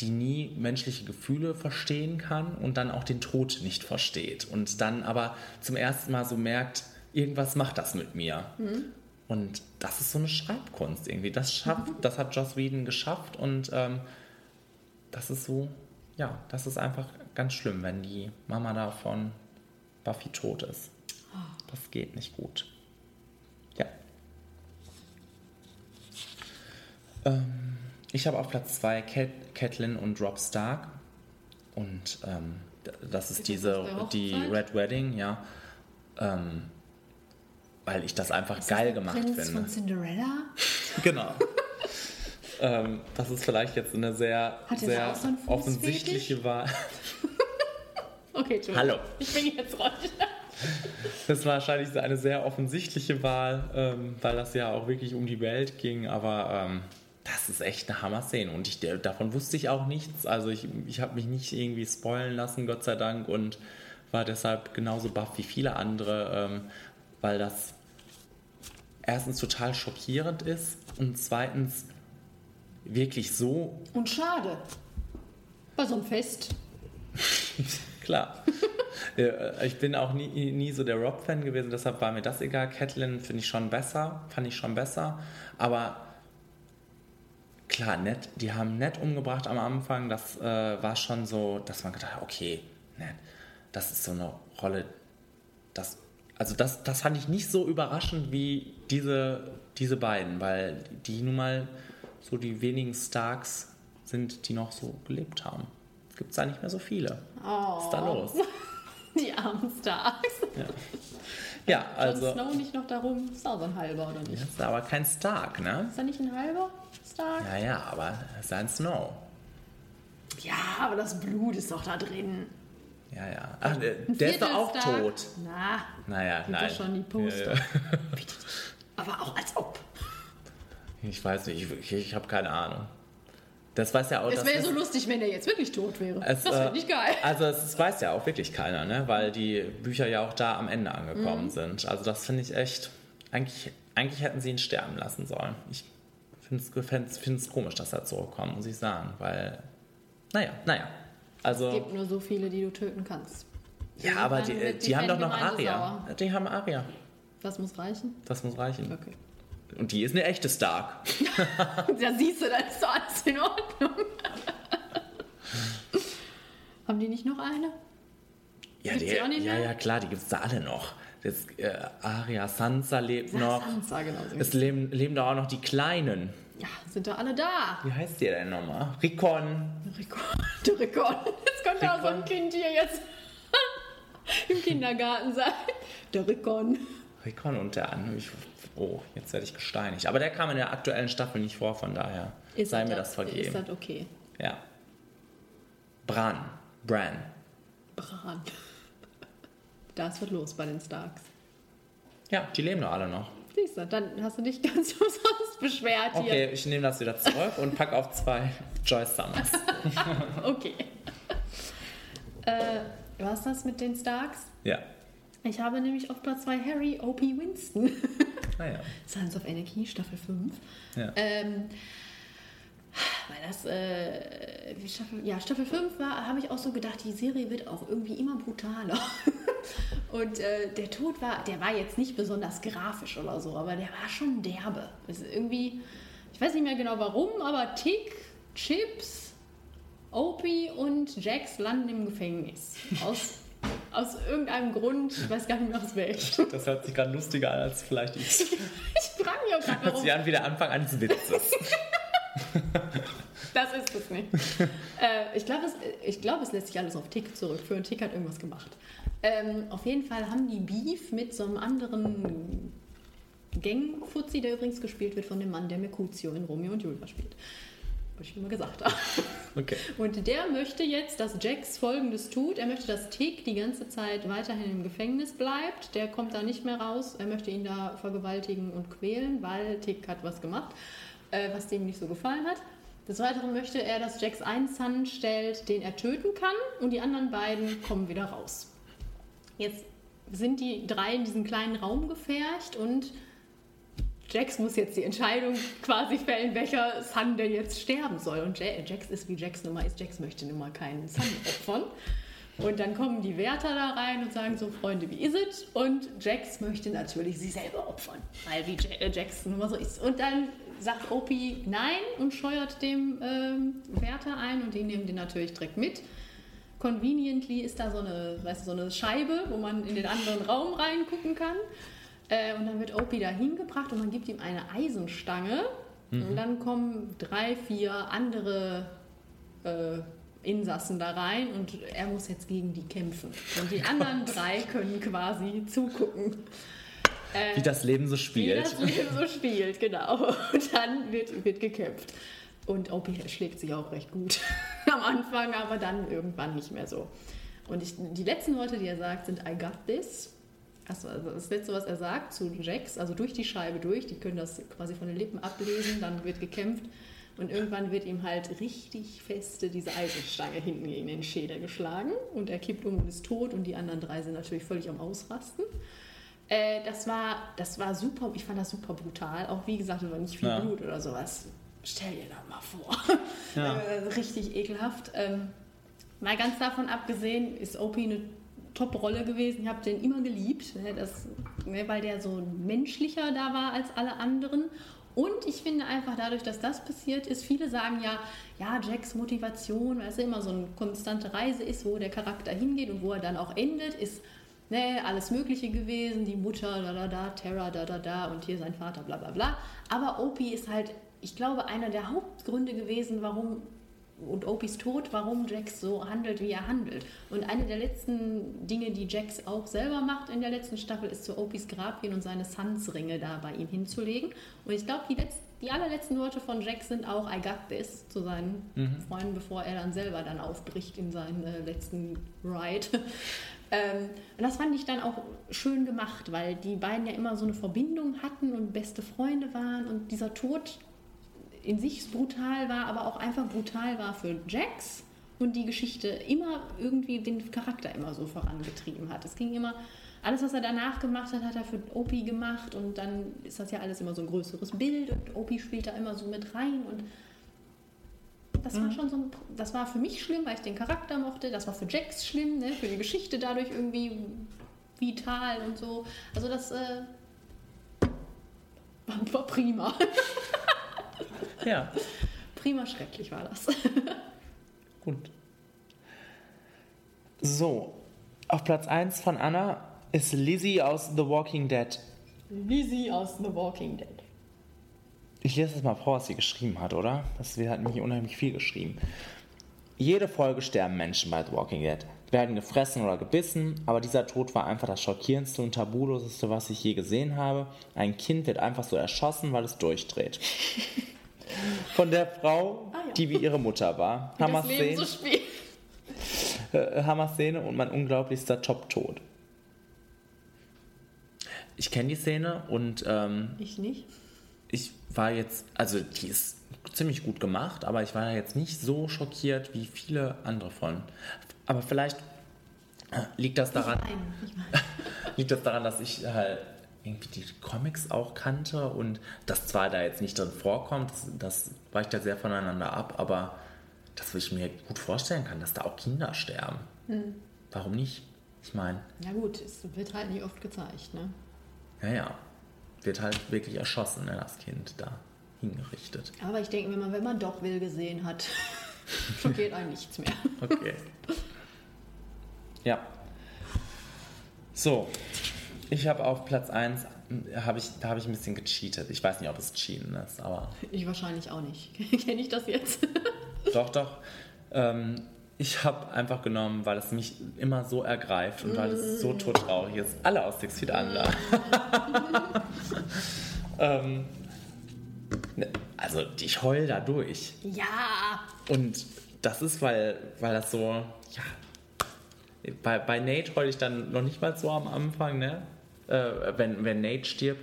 die nie menschliche Gefühle verstehen kann und dann auch den Tod nicht versteht und dann aber zum ersten Mal so merkt, irgendwas macht das mit mir. Hm? Und das ist so eine Schreibkunst irgendwie. Das, schafft, das hat Joss Whedon geschafft und ähm, das ist so, ja, das ist einfach ganz schlimm, wenn die Mama da von Buffy tot ist. Das geht nicht gut. Ja. Ähm, ich habe auf Platz 2 Cat, Catelyn und Rob Stark. Und ähm, das ist diese, der die? Red Wedding, ja. Ähm, weil ich das einfach geil gemacht Prinz finde. von Cinderella? *laughs* Genau. *laughs* ähm, das ist vielleicht jetzt eine sehr, sehr so offensichtliche Wahl. *laughs* Okay. Hallo. Ich bin jetzt raus. Das war wahrscheinlich so eine sehr offensichtliche Wahl, ähm, weil das ja auch wirklich um die Welt ging, aber ähm, das ist echt eine Hammer-Szene und ich, davon wusste ich auch nichts. Also ich, ich habe mich nicht irgendwie spoilen lassen, Gott sei Dank, und war deshalb genauso baff wie viele andere, ähm, weil das erstens total schockierend ist und zweitens wirklich so Und schade. Bei so einem Fest. *laughs* Klar. Äh, ich bin auch nie, nie so der Rob-Fan gewesen, deshalb war mir das egal. Catelyn finde ich schon besser, fand ich schon besser. Aber klar, nett, die haben nett umgebracht am Anfang. Das äh, war schon so, dass man gedacht hat, okay, nett, das ist so eine Rolle, das, also das, das fand ich nicht so überraschend wie diese, diese beiden, weil die nun mal so die wenigen Starks sind, die noch so gelebt haben. Gibt es da nicht mehr so viele. Oh. Was ist da los? *laughs* Die armen Starks. Ja, ja also. Jon Snow nicht noch darum. Ist auch so ein halber, oder nicht? Das ist aber kein Stark, ne? Ist er nicht ein halber Stark? Ja, ja, aber ist ein Snow. Ja, aber das Blut ist doch da drin. Ja, ja. Ach, der, der ist doch auch Viertelstark? tot. Na, Naja, nein. doch schon die Poster. Ja, ja. *laughs* aber auch als ob. Ich weiß nicht, ich, ich, ich habe keine Ahnung. Das weiß ja auch. Es wäre so lustig, wenn er jetzt wirklich tot wäre. Es, das finde ich äh, geil. Also es weiß ja auch wirklich keiner, ne? weil die Bücher ja auch da am Ende angekommen Mhm. sind. Also das finde ich echt, eigentlich, eigentlich hätten sie ihn sterben lassen sollen. Ich finde es komisch, dass er zurückkommt, muss ich sagen, weil, naja, naja. Es Also, gibt nur so viele, die du töten kannst. ja, aber die, wird die haben doch noch Aria. Die haben Aria. Das muss reichen. Das muss reichen. Okay. Und die ist eine echte Stark. *laughs* Ja, siehst du, dann ist doch alles in Ordnung. *laughs* Haben die nicht noch eine? Ja, Gibt's die, auch nicht ja, mehr? ja, klar, die gibt es da alle noch. Das, äh, Aria Sansa lebt noch. Sansa, genau. so. Es leben, leben da auch noch die Kleinen. Ja, sind doch alle da. Wie heißt die denn nochmal? Rikon. *laughs* Der Rekord. Jetzt könnte auch so ein Kind hier jetzt im Kindergarten sein. Der. Rikon und der andere. Ich, oh, jetzt werde ich gesteinigt. Aber der kam in der aktuellen Staffel nicht vor, von daher Ist sei das- mir das vergeben. Ist das okay? ja. Bran. Bran. Bran. *laughs* Das wird los bei den Starks. Ja, die leben doch alle noch. Siehst du, dann hast du dich *laughs* ganz umsonst beschwert hier. Okay, ich nehme das wieder zurück und packe auf zwei *laughs* Joyce Summers. Okay. äh, was das mit den Starks? ja. Ich habe nämlich auf Platz 2 Harry O.P. Winston. *laughs* Naja. Sons of Anarchy, Staffel 5. Ja. Ähm, weil das, äh, wie Staffel, ja, Staffel 5 war, habe ich auch so gedacht, die Serie wird auch irgendwie immer brutaler. *laughs* Und äh, der Tod war, der war jetzt nicht besonders grafisch oder so, aber der war schon derbe. Es ist irgendwie, ich weiß nicht mehr genau warum, aber Tick, Chips, Opie und Jax landen im Gefängnis. Aus, aus irgendeinem Grund, ich weiß gar nicht mehr aus welchem. Das hört sich gerade lustiger an als vielleicht ich. *laughs* Ich frage mich auch gerade, Hört warum. sich an wie der Anfang eines Witzes. *laughs* Das ist es nicht. äh, ich glaube, es, ich glaub, es lässt sich alles auf Tick zurückführen. Tick hat irgendwas gemacht. Ähm, auf jeden Fall haben die Beef mit so einem anderen Gang-Fuzzi, der übrigens gespielt wird von dem Mann, der Mercutio in Romeo und Julia spielt. Was ich immer gesagt habe. *laughs* Okay. Und der möchte jetzt, dass Jax folgendes tut. Er möchte, dass Tick die ganze Zeit weiterhin im Gefängnis bleibt. Der kommt da nicht mehr raus. Er möchte ihn da vergewaltigen und quälen, weil Tick hat was gemacht, äh, was dem nicht so gefallen hat. Des Weiteren möchte er, dass Jax einen Son stellt, den er töten kann. Und die anderen beiden kommen wieder raus. Jetzt sind die drei in diesem kleinen Raum gefercht und Jax muss jetzt die Entscheidung quasi fällen, welcher Son denn jetzt sterben soll. Und Ja- Jax ist wie Jax nun mal ist. Jax möchte nun mal keinen Son opfern. Und dann kommen die Wärter da rein und sagen so, Freunde, wie ist es? Und Jax möchte natürlich sie selber opfern, weil wie Ja- Jax nun mal so ist. Und dann sagt Opie nein und scheuert dem ähm, Wärter ein und die nehmen den natürlich direkt mit. Conveniently ist da so eine, weißt du, so eine Scheibe, wo man in den anderen Raum reingucken kann. Äh, und dann wird Opie da hingebracht und man gibt ihm eine Eisenstange. Mhm. Und dann kommen drei, vier andere äh, Insassen da rein und er muss jetzt gegen die kämpfen. Und die anderen drei können quasi zugucken. Äh, Wie das Leben so Wie spielt. das Leben so spielt, genau. Und dann wird, wird gekämpft. Und Opie schlägt sich auch recht gut *laughs* am Anfang, aber dann irgendwann nicht mehr so. Und ich, die letzten Worte, die er sagt, sind I got this. Also also das letzte, was er sagt zu Jax, also durch die Scheibe durch, die können das quasi von den Lippen ablesen, dann wird gekämpft und irgendwann wird ihm halt richtig feste diese Eisenstange hinten gegen den Schädel geschlagen und er kippt um und ist tot und die anderen drei sind natürlich völlig am Ausrasten. Äh, das, war, das war super, ich fand das super brutal. Auch wie gesagt, es war nicht viel Ja. Blut oder sowas. Stell dir das mal vor. Ja. *laughs* Äh, richtig ekelhaft. Ähm, mal ganz davon abgesehen, ist Opie eine Top-Rolle gewesen. Ich habe den immer geliebt, ne, das, ne, weil der so menschlicher da war als alle anderen. Und ich finde einfach dadurch, dass das passiert ist, viele sagen ja, ja, Jacks Motivation, weil es ja immer so eine konstante Reise ist, wo der Charakter hingeht und wo er dann auch endet, ist ne, alles Mögliche gewesen, die Mutter, da da da, Terra, da da da und hier sein Vater, bla bla bla. Aber Opie ist halt, ich glaube, einer der Hauptgründe gewesen, warum und Opies Tod, warum Jax so handelt, wie er handelt. Und eine der letzten Dinge, die Jax auch selber macht in der letzten Staffel, ist zu Opies Grab gehen und seine Suns-Ringe da bei ihm hinzulegen. Und ich glaube, die, die allerletzten Worte von Jax sind auch I got this zu seinen Mhm. Freunden, bevor er dann selber dann aufbricht in seinen äh, letzten Ride. *laughs* ähm, und das fand ich dann auch schön gemacht, weil die beiden ja immer so eine Verbindung hatten und beste Freunde waren und dieser Tod in sich brutal war, aber auch einfach brutal war für Jax und die Geschichte immer irgendwie den Charakter immer so vorangetrieben hat. Es ging immer, alles, was er danach gemacht hat, hat er für Opie gemacht und dann ist das ja alles immer so ein größeres Bild und Opie spielt da immer so mit rein und das war schon so ein, das war für mich schlimm, weil ich den Charakter mochte, das war für Jax schlimm, ne? für die Geschichte dadurch irgendwie vital und so. Also das äh, war prima. *laughs* Ja, Prima schrecklich war das. gut. So, auf Platz 1 von Anna ist Lizzie aus The Walking Dead. Lizzie aus The Walking Dead. Ich lese das mal vor, was sie geschrieben hat, oder? Das wird halt nämlich unheimlich viel geschrieben. Jede Folge sterben Menschen bei The Walking Dead. Werden gefressen oder gebissen, aber dieser Tod war einfach das schockierendste und tabuloseste, was ich je gesehen habe. Ein Kind wird einfach so erschossen, weil es durchdreht. *laughs* Von der Frau, die wie ihre Mutter war. Leben so Hammer-Szene spielt. *laughs* äh, Hammer-Szene und mein unglaublichster Top-Tod. Ich kenne die Szene und ähm, Ich nicht. ich war jetzt, also die ist ziemlich gut gemacht, aber ich war jetzt nicht so schockiert wie viele andere von. Aber vielleicht äh, liegt das daran, Nein, ich meine. *laughs* liegt das daran, dass ich halt irgendwie die Comics auch kannte und das zwar da jetzt nicht drin vorkommt, das, das weicht ja sehr voneinander ab, aber das, wo ich mir gut vorstellen kann, dass da auch Kinder sterben. Hm. Warum nicht? Ich meine, Ja gut, es wird halt nicht oft gezeigt, ne? ja, ja, wird halt wirklich erschossen, ne, das Kind da hingerichtet. Aber ich denke, wenn man, wenn man doch Will gesehen hat, *laughs* *laughs* schockiert einen nichts mehr. Okay. Ja. So, ich habe auf Platz 1, hab ich, da habe ich ein bisschen gecheatet. Ich weiß nicht, ob es Cheaten ist, aber Ich wahrscheinlich auch nicht. *laughs* Kenne ich das jetzt? *laughs* doch, doch. Ähm, ich habe einfach genommen, weil es mich immer so ergreift und weil es so todtraurig ist. Alle aus Six Feet Under. ähm, ne, also, ich heul da durch. Ja! Und das ist, weil, weil das so, ja, bei, bei Nate heule ich dann noch nicht mal so am Anfang, ne? Äh, wenn, wenn Nate stirbt,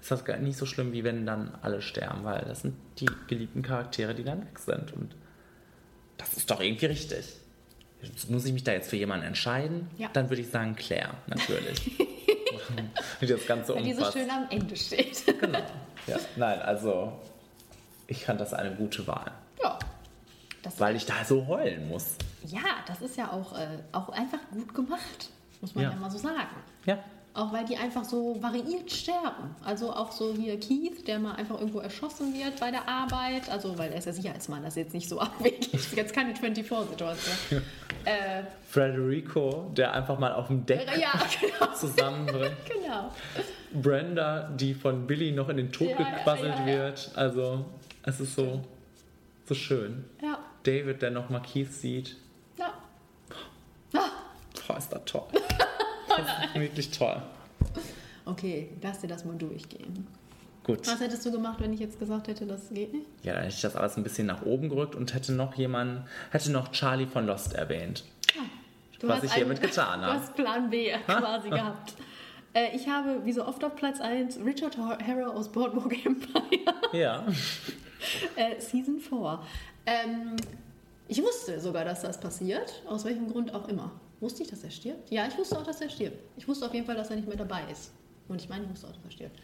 ist das gar nicht so schlimm, wie wenn dann alle sterben, weil das sind die geliebten Charaktere, die dann weg sind. Und das ist doch irgendwie richtig. Jetzt muss ich mich da jetzt für jemanden entscheiden? Ja. Dann würde ich sagen Claire, natürlich. *laughs* Wie das Ganze Weil die so schön am Ende steht. Genau. Ja, *laughs* nein, also ich fand das eine gute Wahl. Ja. Weil ich da so heulen muss. Ja, das ist ja auch, äh, auch einfach gut gemacht, muss man ja, Ja. mal so sagen. Ja. Auch weil die einfach so variiert sterben. Also auch so hier Keith, der mal einfach irgendwo erschossen wird bei der Arbeit. Also, weil er ist ja Sicherheitsmann, das ist jetzt nicht so *laughs* abwegig. Das ist jetzt keine 24-Situation. äh, Frederico, der einfach mal auf dem Deck ja, genau. *laughs* zusammenbricht. genau. Brenda, die von Billy noch in den Tod Ja, ja, gequasselt ja, ja. wird. Also, es ist so, so schön. Ja. David, der nochmal Keith sieht. Boah, ist das toll. *laughs* Das ist wirklich toll. Okay, lass dir das mal durchgehen. Gut. Was hättest du gemacht, wenn ich jetzt gesagt hätte, das geht nicht? Ja, dann hätte ich das alles ein bisschen nach oben gerückt und hätte noch jemanden, hätte noch Charlie von Lost erwähnt. Du Was ich hiermit getan *laughs* Du habe. hast Plan B quasi gehabt. *laughs* Äh, ich habe, wie so oft auf Platz 1, Richard Harrow aus Boardwalk Empire, Ja. äh, Season 4. Ähm, ich wusste sogar, dass das passiert, aus welchem Grund auch immer. Wusste ich, dass er stirbt? Ja, ich wusste auch, dass er stirbt. Ich wusste auf jeden Fall, dass er nicht mehr dabei ist. Und ich meine, ich wusste auch, dass er stirbt.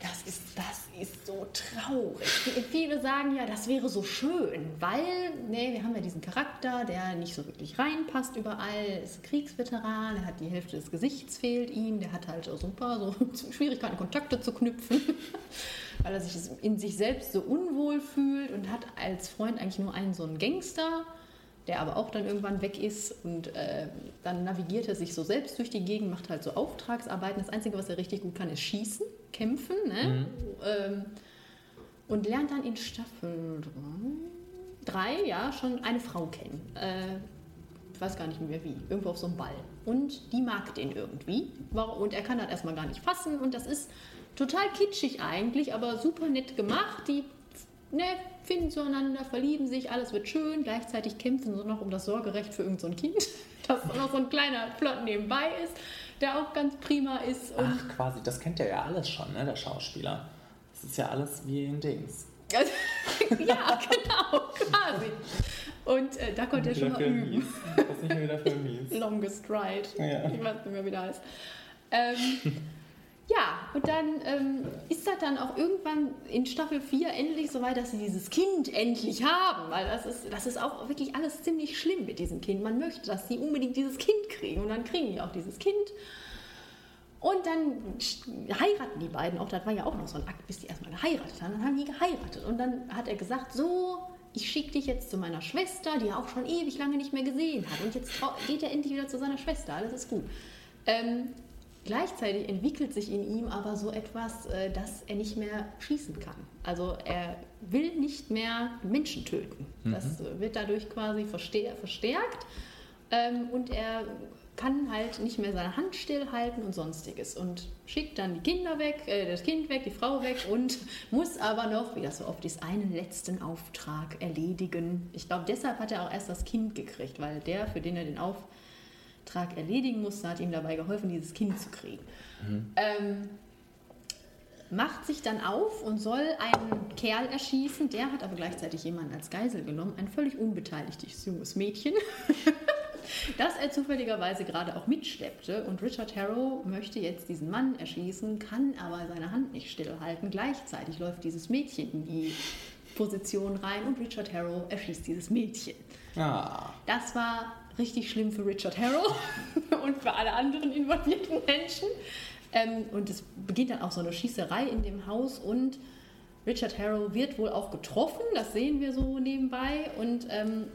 Das ist, das ist so traurig. Viele sagen ja, das wäre so schön, weil, nee, wir haben ja diesen Charakter, der nicht so wirklich reinpasst überall, ist Kriegsveteran, er hat die Hälfte des Gesichts fehlt ihm, der hat halt so ein *laughs* so Schwierigkeiten, Kontakte zu knüpfen, *laughs* weil er sich in sich selbst so unwohl fühlt und hat als Freund eigentlich nur einen so einen Gangster, der aber auch dann irgendwann weg ist und äh, dann navigiert er sich so selbst durch die Gegend, macht halt so Auftragsarbeiten. Das Einzige, was er richtig gut kann, ist schießen, kämpfen ne? ähm, und lernt dann in Staffel 3 ja schon eine Frau kennen. Äh, ich weiß gar nicht mehr wie, irgendwo auf so einem Ball. Und die mag den irgendwie. Und er kann das erstmal gar nicht fassen. Und das ist total kitschig eigentlich, aber super nett gemacht. Die ne, finden zueinander, verlieben sich, alles wird schön. Gleichzeitig kämpfen sie noch um das Sorgerecht für irgendein so Kind, *laughs* das noch so ein kleiner Plot nebenbei ist, der auch ganz prima ist. Ach, quasi, das kennt er ja alles schon, ne, der Schauspieler. Das ist ja alles wie in Dings. *laughs* ja, genau, quasi. Und äh, da konnte er schon mal üben. Das ist nicht mehr wieder für mies. *laughs* Longest Ride. Ja. Ich weiß nicht mehr, wie der heißt. Ähm, ja, und dann ähm, ist das dann auch irgendwann in Staffel 4 endlich so weit, dass sie dieses Kind endlich haben. Weil das ist, das ist auch wirklich alles ziemlich schlimm mit diesem Kind. Man möchte, dass sie unbedingt dieses Kind kriegen. Und dann kriegen die auch dieses Kind. Und dann heiraten die beiden auch. Das war ja auch noch so ein Akt, bis die erstmal geheiratet haben. Dann haben die geheiratet. Und dann hat er gesagt, so, ich schicke dich jetzt zu meiner Schwester, die er auch schon ewig lange nicht mehr gesehen hat. Und jetzt geht er endlich wieder zu seiner Schwester. Alles ist gut. Ähm, gleichzeitig entwickelt sich in ihm aber so etwas, äh, dass er nicht mehr schießen kann. Also er will nicht mehr Menschen töten. Das äh, wird dadurch quasi verstärkt. Ähm, und er kann halt nicht mehr seine Hand stillhalten und sonstiges und schickt dann die Kinder weg, äh, das Kind weg, die Frau weg und *laughs* muss aber noch, wie das so oft ist, einen letzten Auftrag erledigen. Ich glaube, deshalb hat er auch erst das Kind gekriegt, weil der, für den er den Auftrag erledigen musste, hat ihm dabei geholfen, dieses Kind zu kriegen. Ähm, macht sich dann auf und soll einen Kerl erschießen. Der hat aber gleichzeitig jemanden als Geisel genommen, ein völlig unbeteiligtes junges Mädchen, *laughs* das er zufälligerweise gerade auch mitschleppte. Und Richard Harrow möchte jetzt diesen Mann erschießen, kann aber seine Hand nicht stillhalten. Gleichzeitig läuft dieses Mädchen in die Position rein und Richard Harrow erschießt dieses Mädchen. Ah. Das war richtig schlimm für Richard Harrow *laughs* und für alle anderen involvierten Menschen. Ähm, und es beginnt dann auch so eine Schießerei in dem Haus und Richard Harrow wird wohl auch getroffen, das sehen wir so nebenbei und ähm,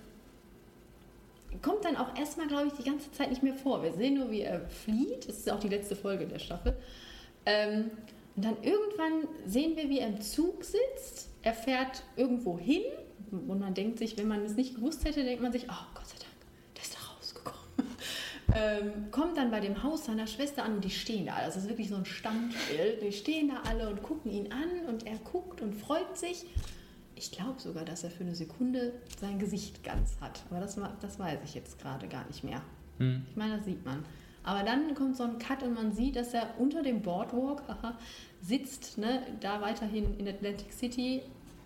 kommt dann auch erstmal, glaube ich, die ganze Zeit nicht mehr vor. Wir sehen nur, wie er flieht. Das ist auch die letzte Folge der Staffel. Ähm, und dann irgendwann sehen wir, wie er im Zug sitzt. Er fährt irgendwo hin und man denkt sich, wenn man es nicht gewusst hätte, denkt man sich, oh Gott sei Dank, der ist da rausgekommen. Ähm, kommt dann bei dem Haus seiner Schwester an und die stehen da. alle. Das ist wirklich so ein Standbild. Die stehen da alle und gucken ihn an und er guckt und freut sich. Ich glaube sogar, dass er für eine Sekunde sein Gesicht ganz hat. Aber das, das weiß ich jetzt gerade gar nicht mehr. Hm. Ich meine, das sieht man. Aber dann kommt so ein Cut und man sieht, dass er unter dem Boardwalk haha, sitzt, ne, da weiterhin in Atlantic City,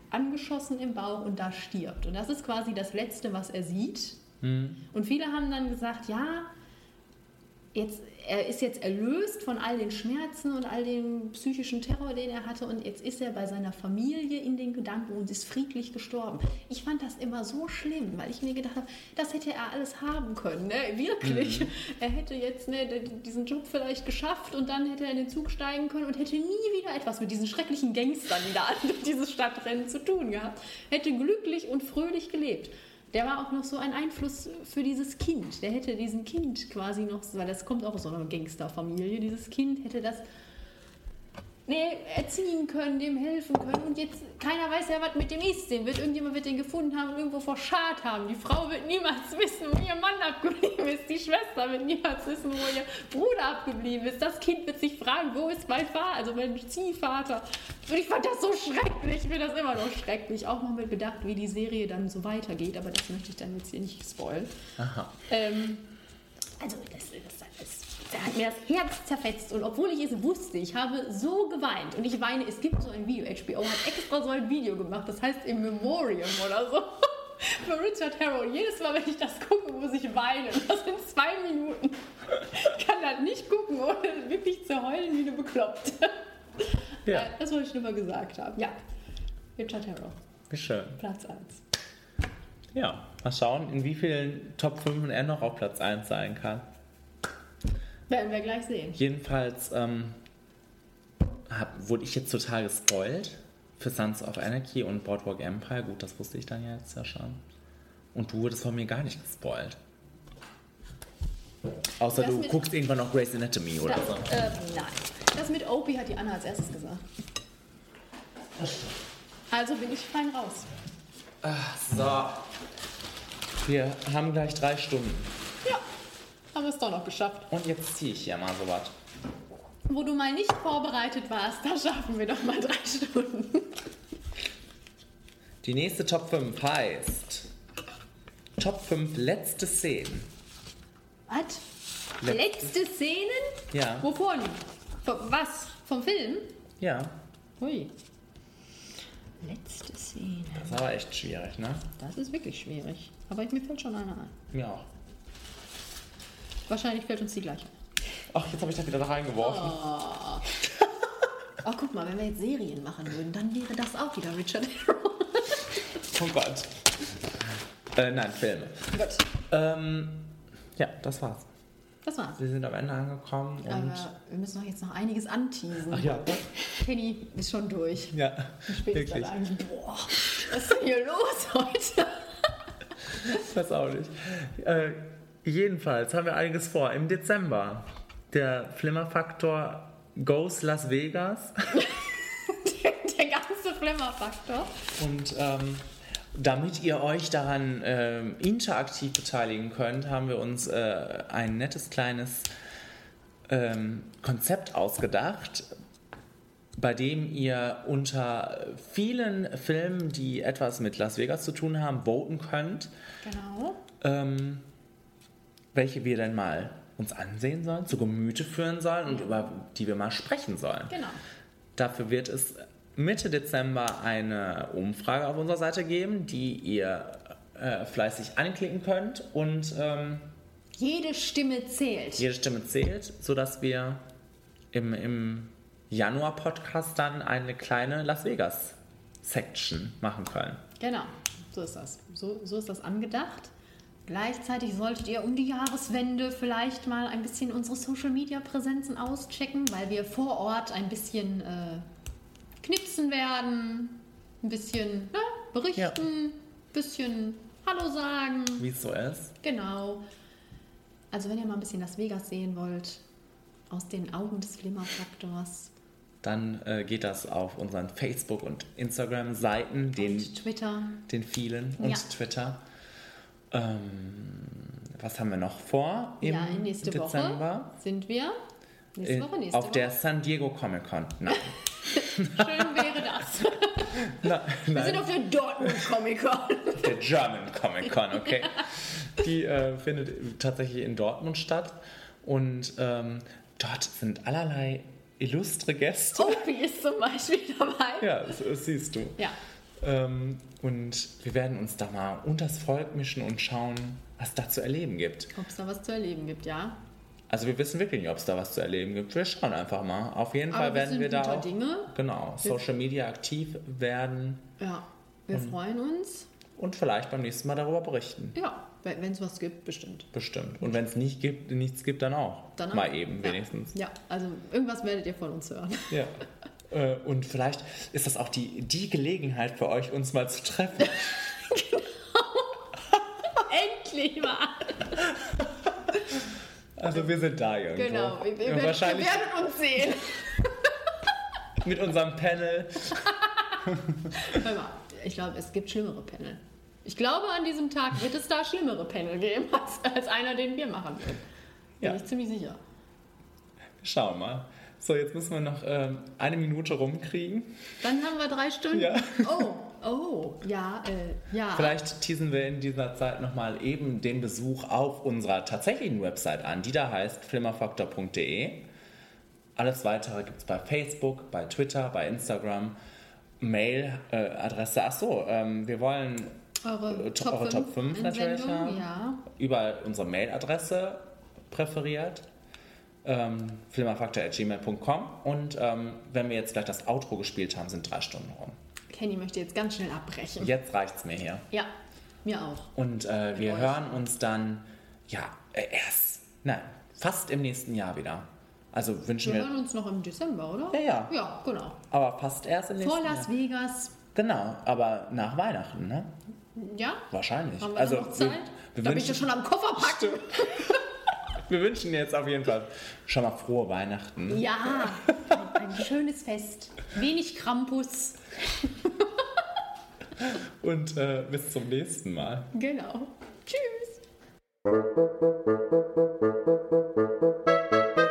angeschossen im Bauch und da stirbt. Und das ist quasi das Letzte, was er sieht. Hm. Und viele haben dann gesagt, ja, jetzt, er ist jetzt erlöst von all den Schmerzen und all dem psychischen Terror, den er hatte und jetzt ist er bei seiner Familie in den Gedanken und ist friedlich gestorben. Ich fand das immer so schlimm, weil ich mir gedacht habe, das hätte er alles haben können, ne? wirklich. Mhm. Er hätte jetzt ne, diesen Job vielleicht geschafft und dann hätte er in den Zug steigen können und hätte nie wieder etwas mit diesen schrecklichen Gangstern, die da *laughs* durch dieses Stadtrennen zu tun gehabt. Hätte glücklich und fröhlich gelebt der war auch noch so ein Einfluss für dieses Kind. Der hätte diesem Kind quasi noch, weil das kommt auch aus so einer Gangsterfamilie, dieses Kind hätte das nee, erziehen können, dem helfen können. Und jetzt, keiner weiß ja, was mit dem ist. Den wird irgendjemand wird den gefunden haben und irgendwo verscharrt haben. Die Frau wird niemals *laughs* wissen, wo ihr Mann abgeblieben ist. Die Schwester wird niemals wissen, wo ihr Bruder abgeblieben ist. Das Kind wird sich fragen, wo ist mein Vater, also mein Ziehvater. Und ich fand das so schrecklich. Ich finde das immer noch schrecklich. Auch mal mit Bedacht, wie die Serie dann so weitergeht. Aber das möchte ich dann jetzt hier nicht spoilen. Aha. Ähm, also, das, da hat mir das Herz zerfetzt. Und obwohl ich es wusste, ich habe so geweint. Und ich weine, es gibt so ein Video. HBO hat extra so ein Video gemacht, das heißt im Memoriam oder so. *laughs* Für Richard Harrow. Jedes Mal, wenn ich das gucke, muss ich weinen. Das sind zwei Minuten. Ich kann das nicht gucken, ohne wirklich zu heulen wie eine Bekloppte. *laughs* Ja. Äh, Das wollte ich nur mal gesagt haben. Ja. Richard Harrow. Wie schön. Platz 1. Ja, mal schauen, in wie vielen Top 5 er noch auf Platz 1 sein kann. Werden wir gleich sehen. Jedenfalls ähm, hab, wurde ich jetzt total gespoilt für Sons of Anarchy und Boardwalk Empire. Gut, das wusste ich dann jetzt ja schon. Und du wurdest von mir gar nicht gespoilt. Außer Das du guckst irgendwann noch Grey's Anatomy oder Das, so. äh, nein. Das mit Opie hat die Anna als erstes gesagt. Also bin ich fein raus. So. Wir haben gleich drei Stunden. Ja, haben wir es doch noch geschafft. Und jetzt ziehe ich hier mal so was. Wo du mal nicht vorbereitet warst, da schaffen wir doch mal drei *laughs* Stunden. Die nächste Top 5 heißt Top 5 letzte Szenen. Was? Letzte- Letzte Szenen? Ja. Wovon? Von, was? Vom Film? Ja, Hui. Letzte Szene. das ist aber echt schwierig, ne? Das ist wirklich schwierig. Aber mir fällt schon einer ein. Mir auch. Wahrscheinlich fällt uns die gleiche. Ach, jetzt habe ich das wieder da reingeworfen. Oh. oh, guck mal, wenn wir jetzt Serien machen würden, dann wäre das auch wieder Richard Harrow. Oh Gott. Äh, nein, Filme. Gut. Ähm, ja, das war's. Das war's. Wir sind am Ende angekommen und. Aber wir müssen doch jetzt noch einiges anteasen. Ach ja. Penny ist schon durch. Ja, Spätestens wirklich. eigentlich. Boah, was ist denn hier los heute? Ich weiß auch nicht. Äh, jedenfalls haben wir einiges vor. Im Dezember. Der Flimmerfaktor Goes Las Vegas. *laughs* Der ganze Flimmerfaktor. Und ähm, damit ihr euch daran ähm, interaktiv beteiligen könnt, haben wir uns äh, ein nettes kleines ähm, Konzept ausgedacht, bei dem ihr unter vielen Filmen, die etwas mit Las Vegas zu tun haben, voten könnt, Genau. ähm, welche wir denn mal uns ansehen sollen, zu Gemüte führen sollen und über die wir mal sprechen sollen. Genau. Dafür wird es Mitte Dezember eine Umfrage auf unserer Seite geben, die ihr äh, fleißig anklicken könnt und ähm, Jede Stimme zählt. jede Stimme zählt, sodass wir im, im Januar-Podcast dann eine kleine Las Vegas-Section machen können. Genau, so ist das. So, so ist das angedacht. Gleichzeitig solltet ihr um die Jahreswende vielleicht mal ein bisschen unsere Social Media Präsenzen auschecken, weil wir vor Ort ein bisschen äh, knipsen werden, ein bisschen ne, berichten, ein bisschen Hallo sagen. Wie es so ist. Genau. Also wenn ihr mal ein bisschen Las Vegas sehen wollt, aus den Augen des Flimmerfaktors, Dann äh, geht das auf unseren Facebook- und Instagram-Seiten, den, Twitter. den vielen und Ja. Twitter. Ähm, was haben wir noch vor im ja, nächste Dezember? Woche sind wir. Nächste In- Woche, nächste auf Woche. der San Diego Comic Con. *laughs* Nein. Schön wäre das. *laughs* Na, Wir nein. sind auf der Dortmund Comic Con. Auf der German Comic Con, *laughs* okay. Die äh, findet tatsächlich in Dortmund statt. Und ähm, dort sind allerlei illustre Gäste. Opie ist zum Beispiel dabei. Ja, das, das siehst du. Ja. Ähm, und wir werden uns da mal unters Volk mischen und schauen, was da zu erleben gibt. Ob es da was zu erleben gibt, ja. Also wir wissen wirklich nicht, ob es da was zu erleben gibt. Wir schauen einfach mal. Auf jeden Aber Fall wir werden sind wir da auch Dinge. genau Wir- Social Media aktiv werden Ja, wir Und- freuen uns. und vielleicht beim nächsten Mal darüber berichten. Ja, wenn es was gibt, bestimmt. Bestimmt. Und wenn es nicht gibt, nichts gibt, dann auch. Dann auch. mal eben Ja. wenigstens. Ja, also irgendwas werdet ihr von uns hören. Ja. *laughs* Äh, Und vielleicht ist das auch die, die Gelegenheit für euch, uns mal zu treffen. *laughs* Endlich mal! Also wir sind da irgendwo. Genau, wir, wir, wir wahrscheinlich werden uns sehen. *laughs* mit unserem Panel. *laughs* Hör mal, ich glaube, es gibt schlimmere Panel. Ich glaube, an diesem Tag wird es da schlimmere Panel geben, als, als einer, den wir machen werden. Bin Ja. ich ziemlich sicher. Schauen mal. So, jetzt müssen wir noch ähm, eine Minute rumkriegen. Dann haben wir drei Stunden. Ja. Oh, oh, ja, äh, ja. Vielleicht teasen wir in dieser Zeit nochmal eben den Besuch auf unserer tatsächlichen Website an, die da heißt flimmerfaktor.de. Alles weitere gibt es bei Facebook, bei Twitter, bei Instagram, Mail-Adresse. Ach so, ähm, wir wollen Eure äh, Top eure 5 Top 5 natürlich Einsendungen, haben. ja. Über unsere Mailadresse präferiert. Ähm, flimmerfaktor.gmail.com und ähm, wenn wir jetzt gleich das Outro gespielt haben, sind drei Stunden rum. Kenny möchte jetzt ganz schnell abbrechen. Jetzt reicht's mir hier. Ja, mir auch. Und äh, wir euch. hören uns dann, ja, äh, erst, nein, fast im nächsten Jahr wieder. Also wünschen Wir wir, hören uns noch im Dezember, oder? Ja, ja. Ja, genau. aber fast erst im nächsten Vor Las Jahr. Vegas. Genau, aber nach Weihnachten, ne? Ja? Wahrscheinlich. Haben wir also noch Zeit? wir, da wir, bin ich ja schon am Koffer packen. *laughs* wir wünschen jetzt auf jeden Fall schon mal frohe Weihnachten. Ja, ein, ein schönes Fest. Wenig Krampus. Und äh, bis zum nächsten Mal. Genau. Tschüss. *laughs*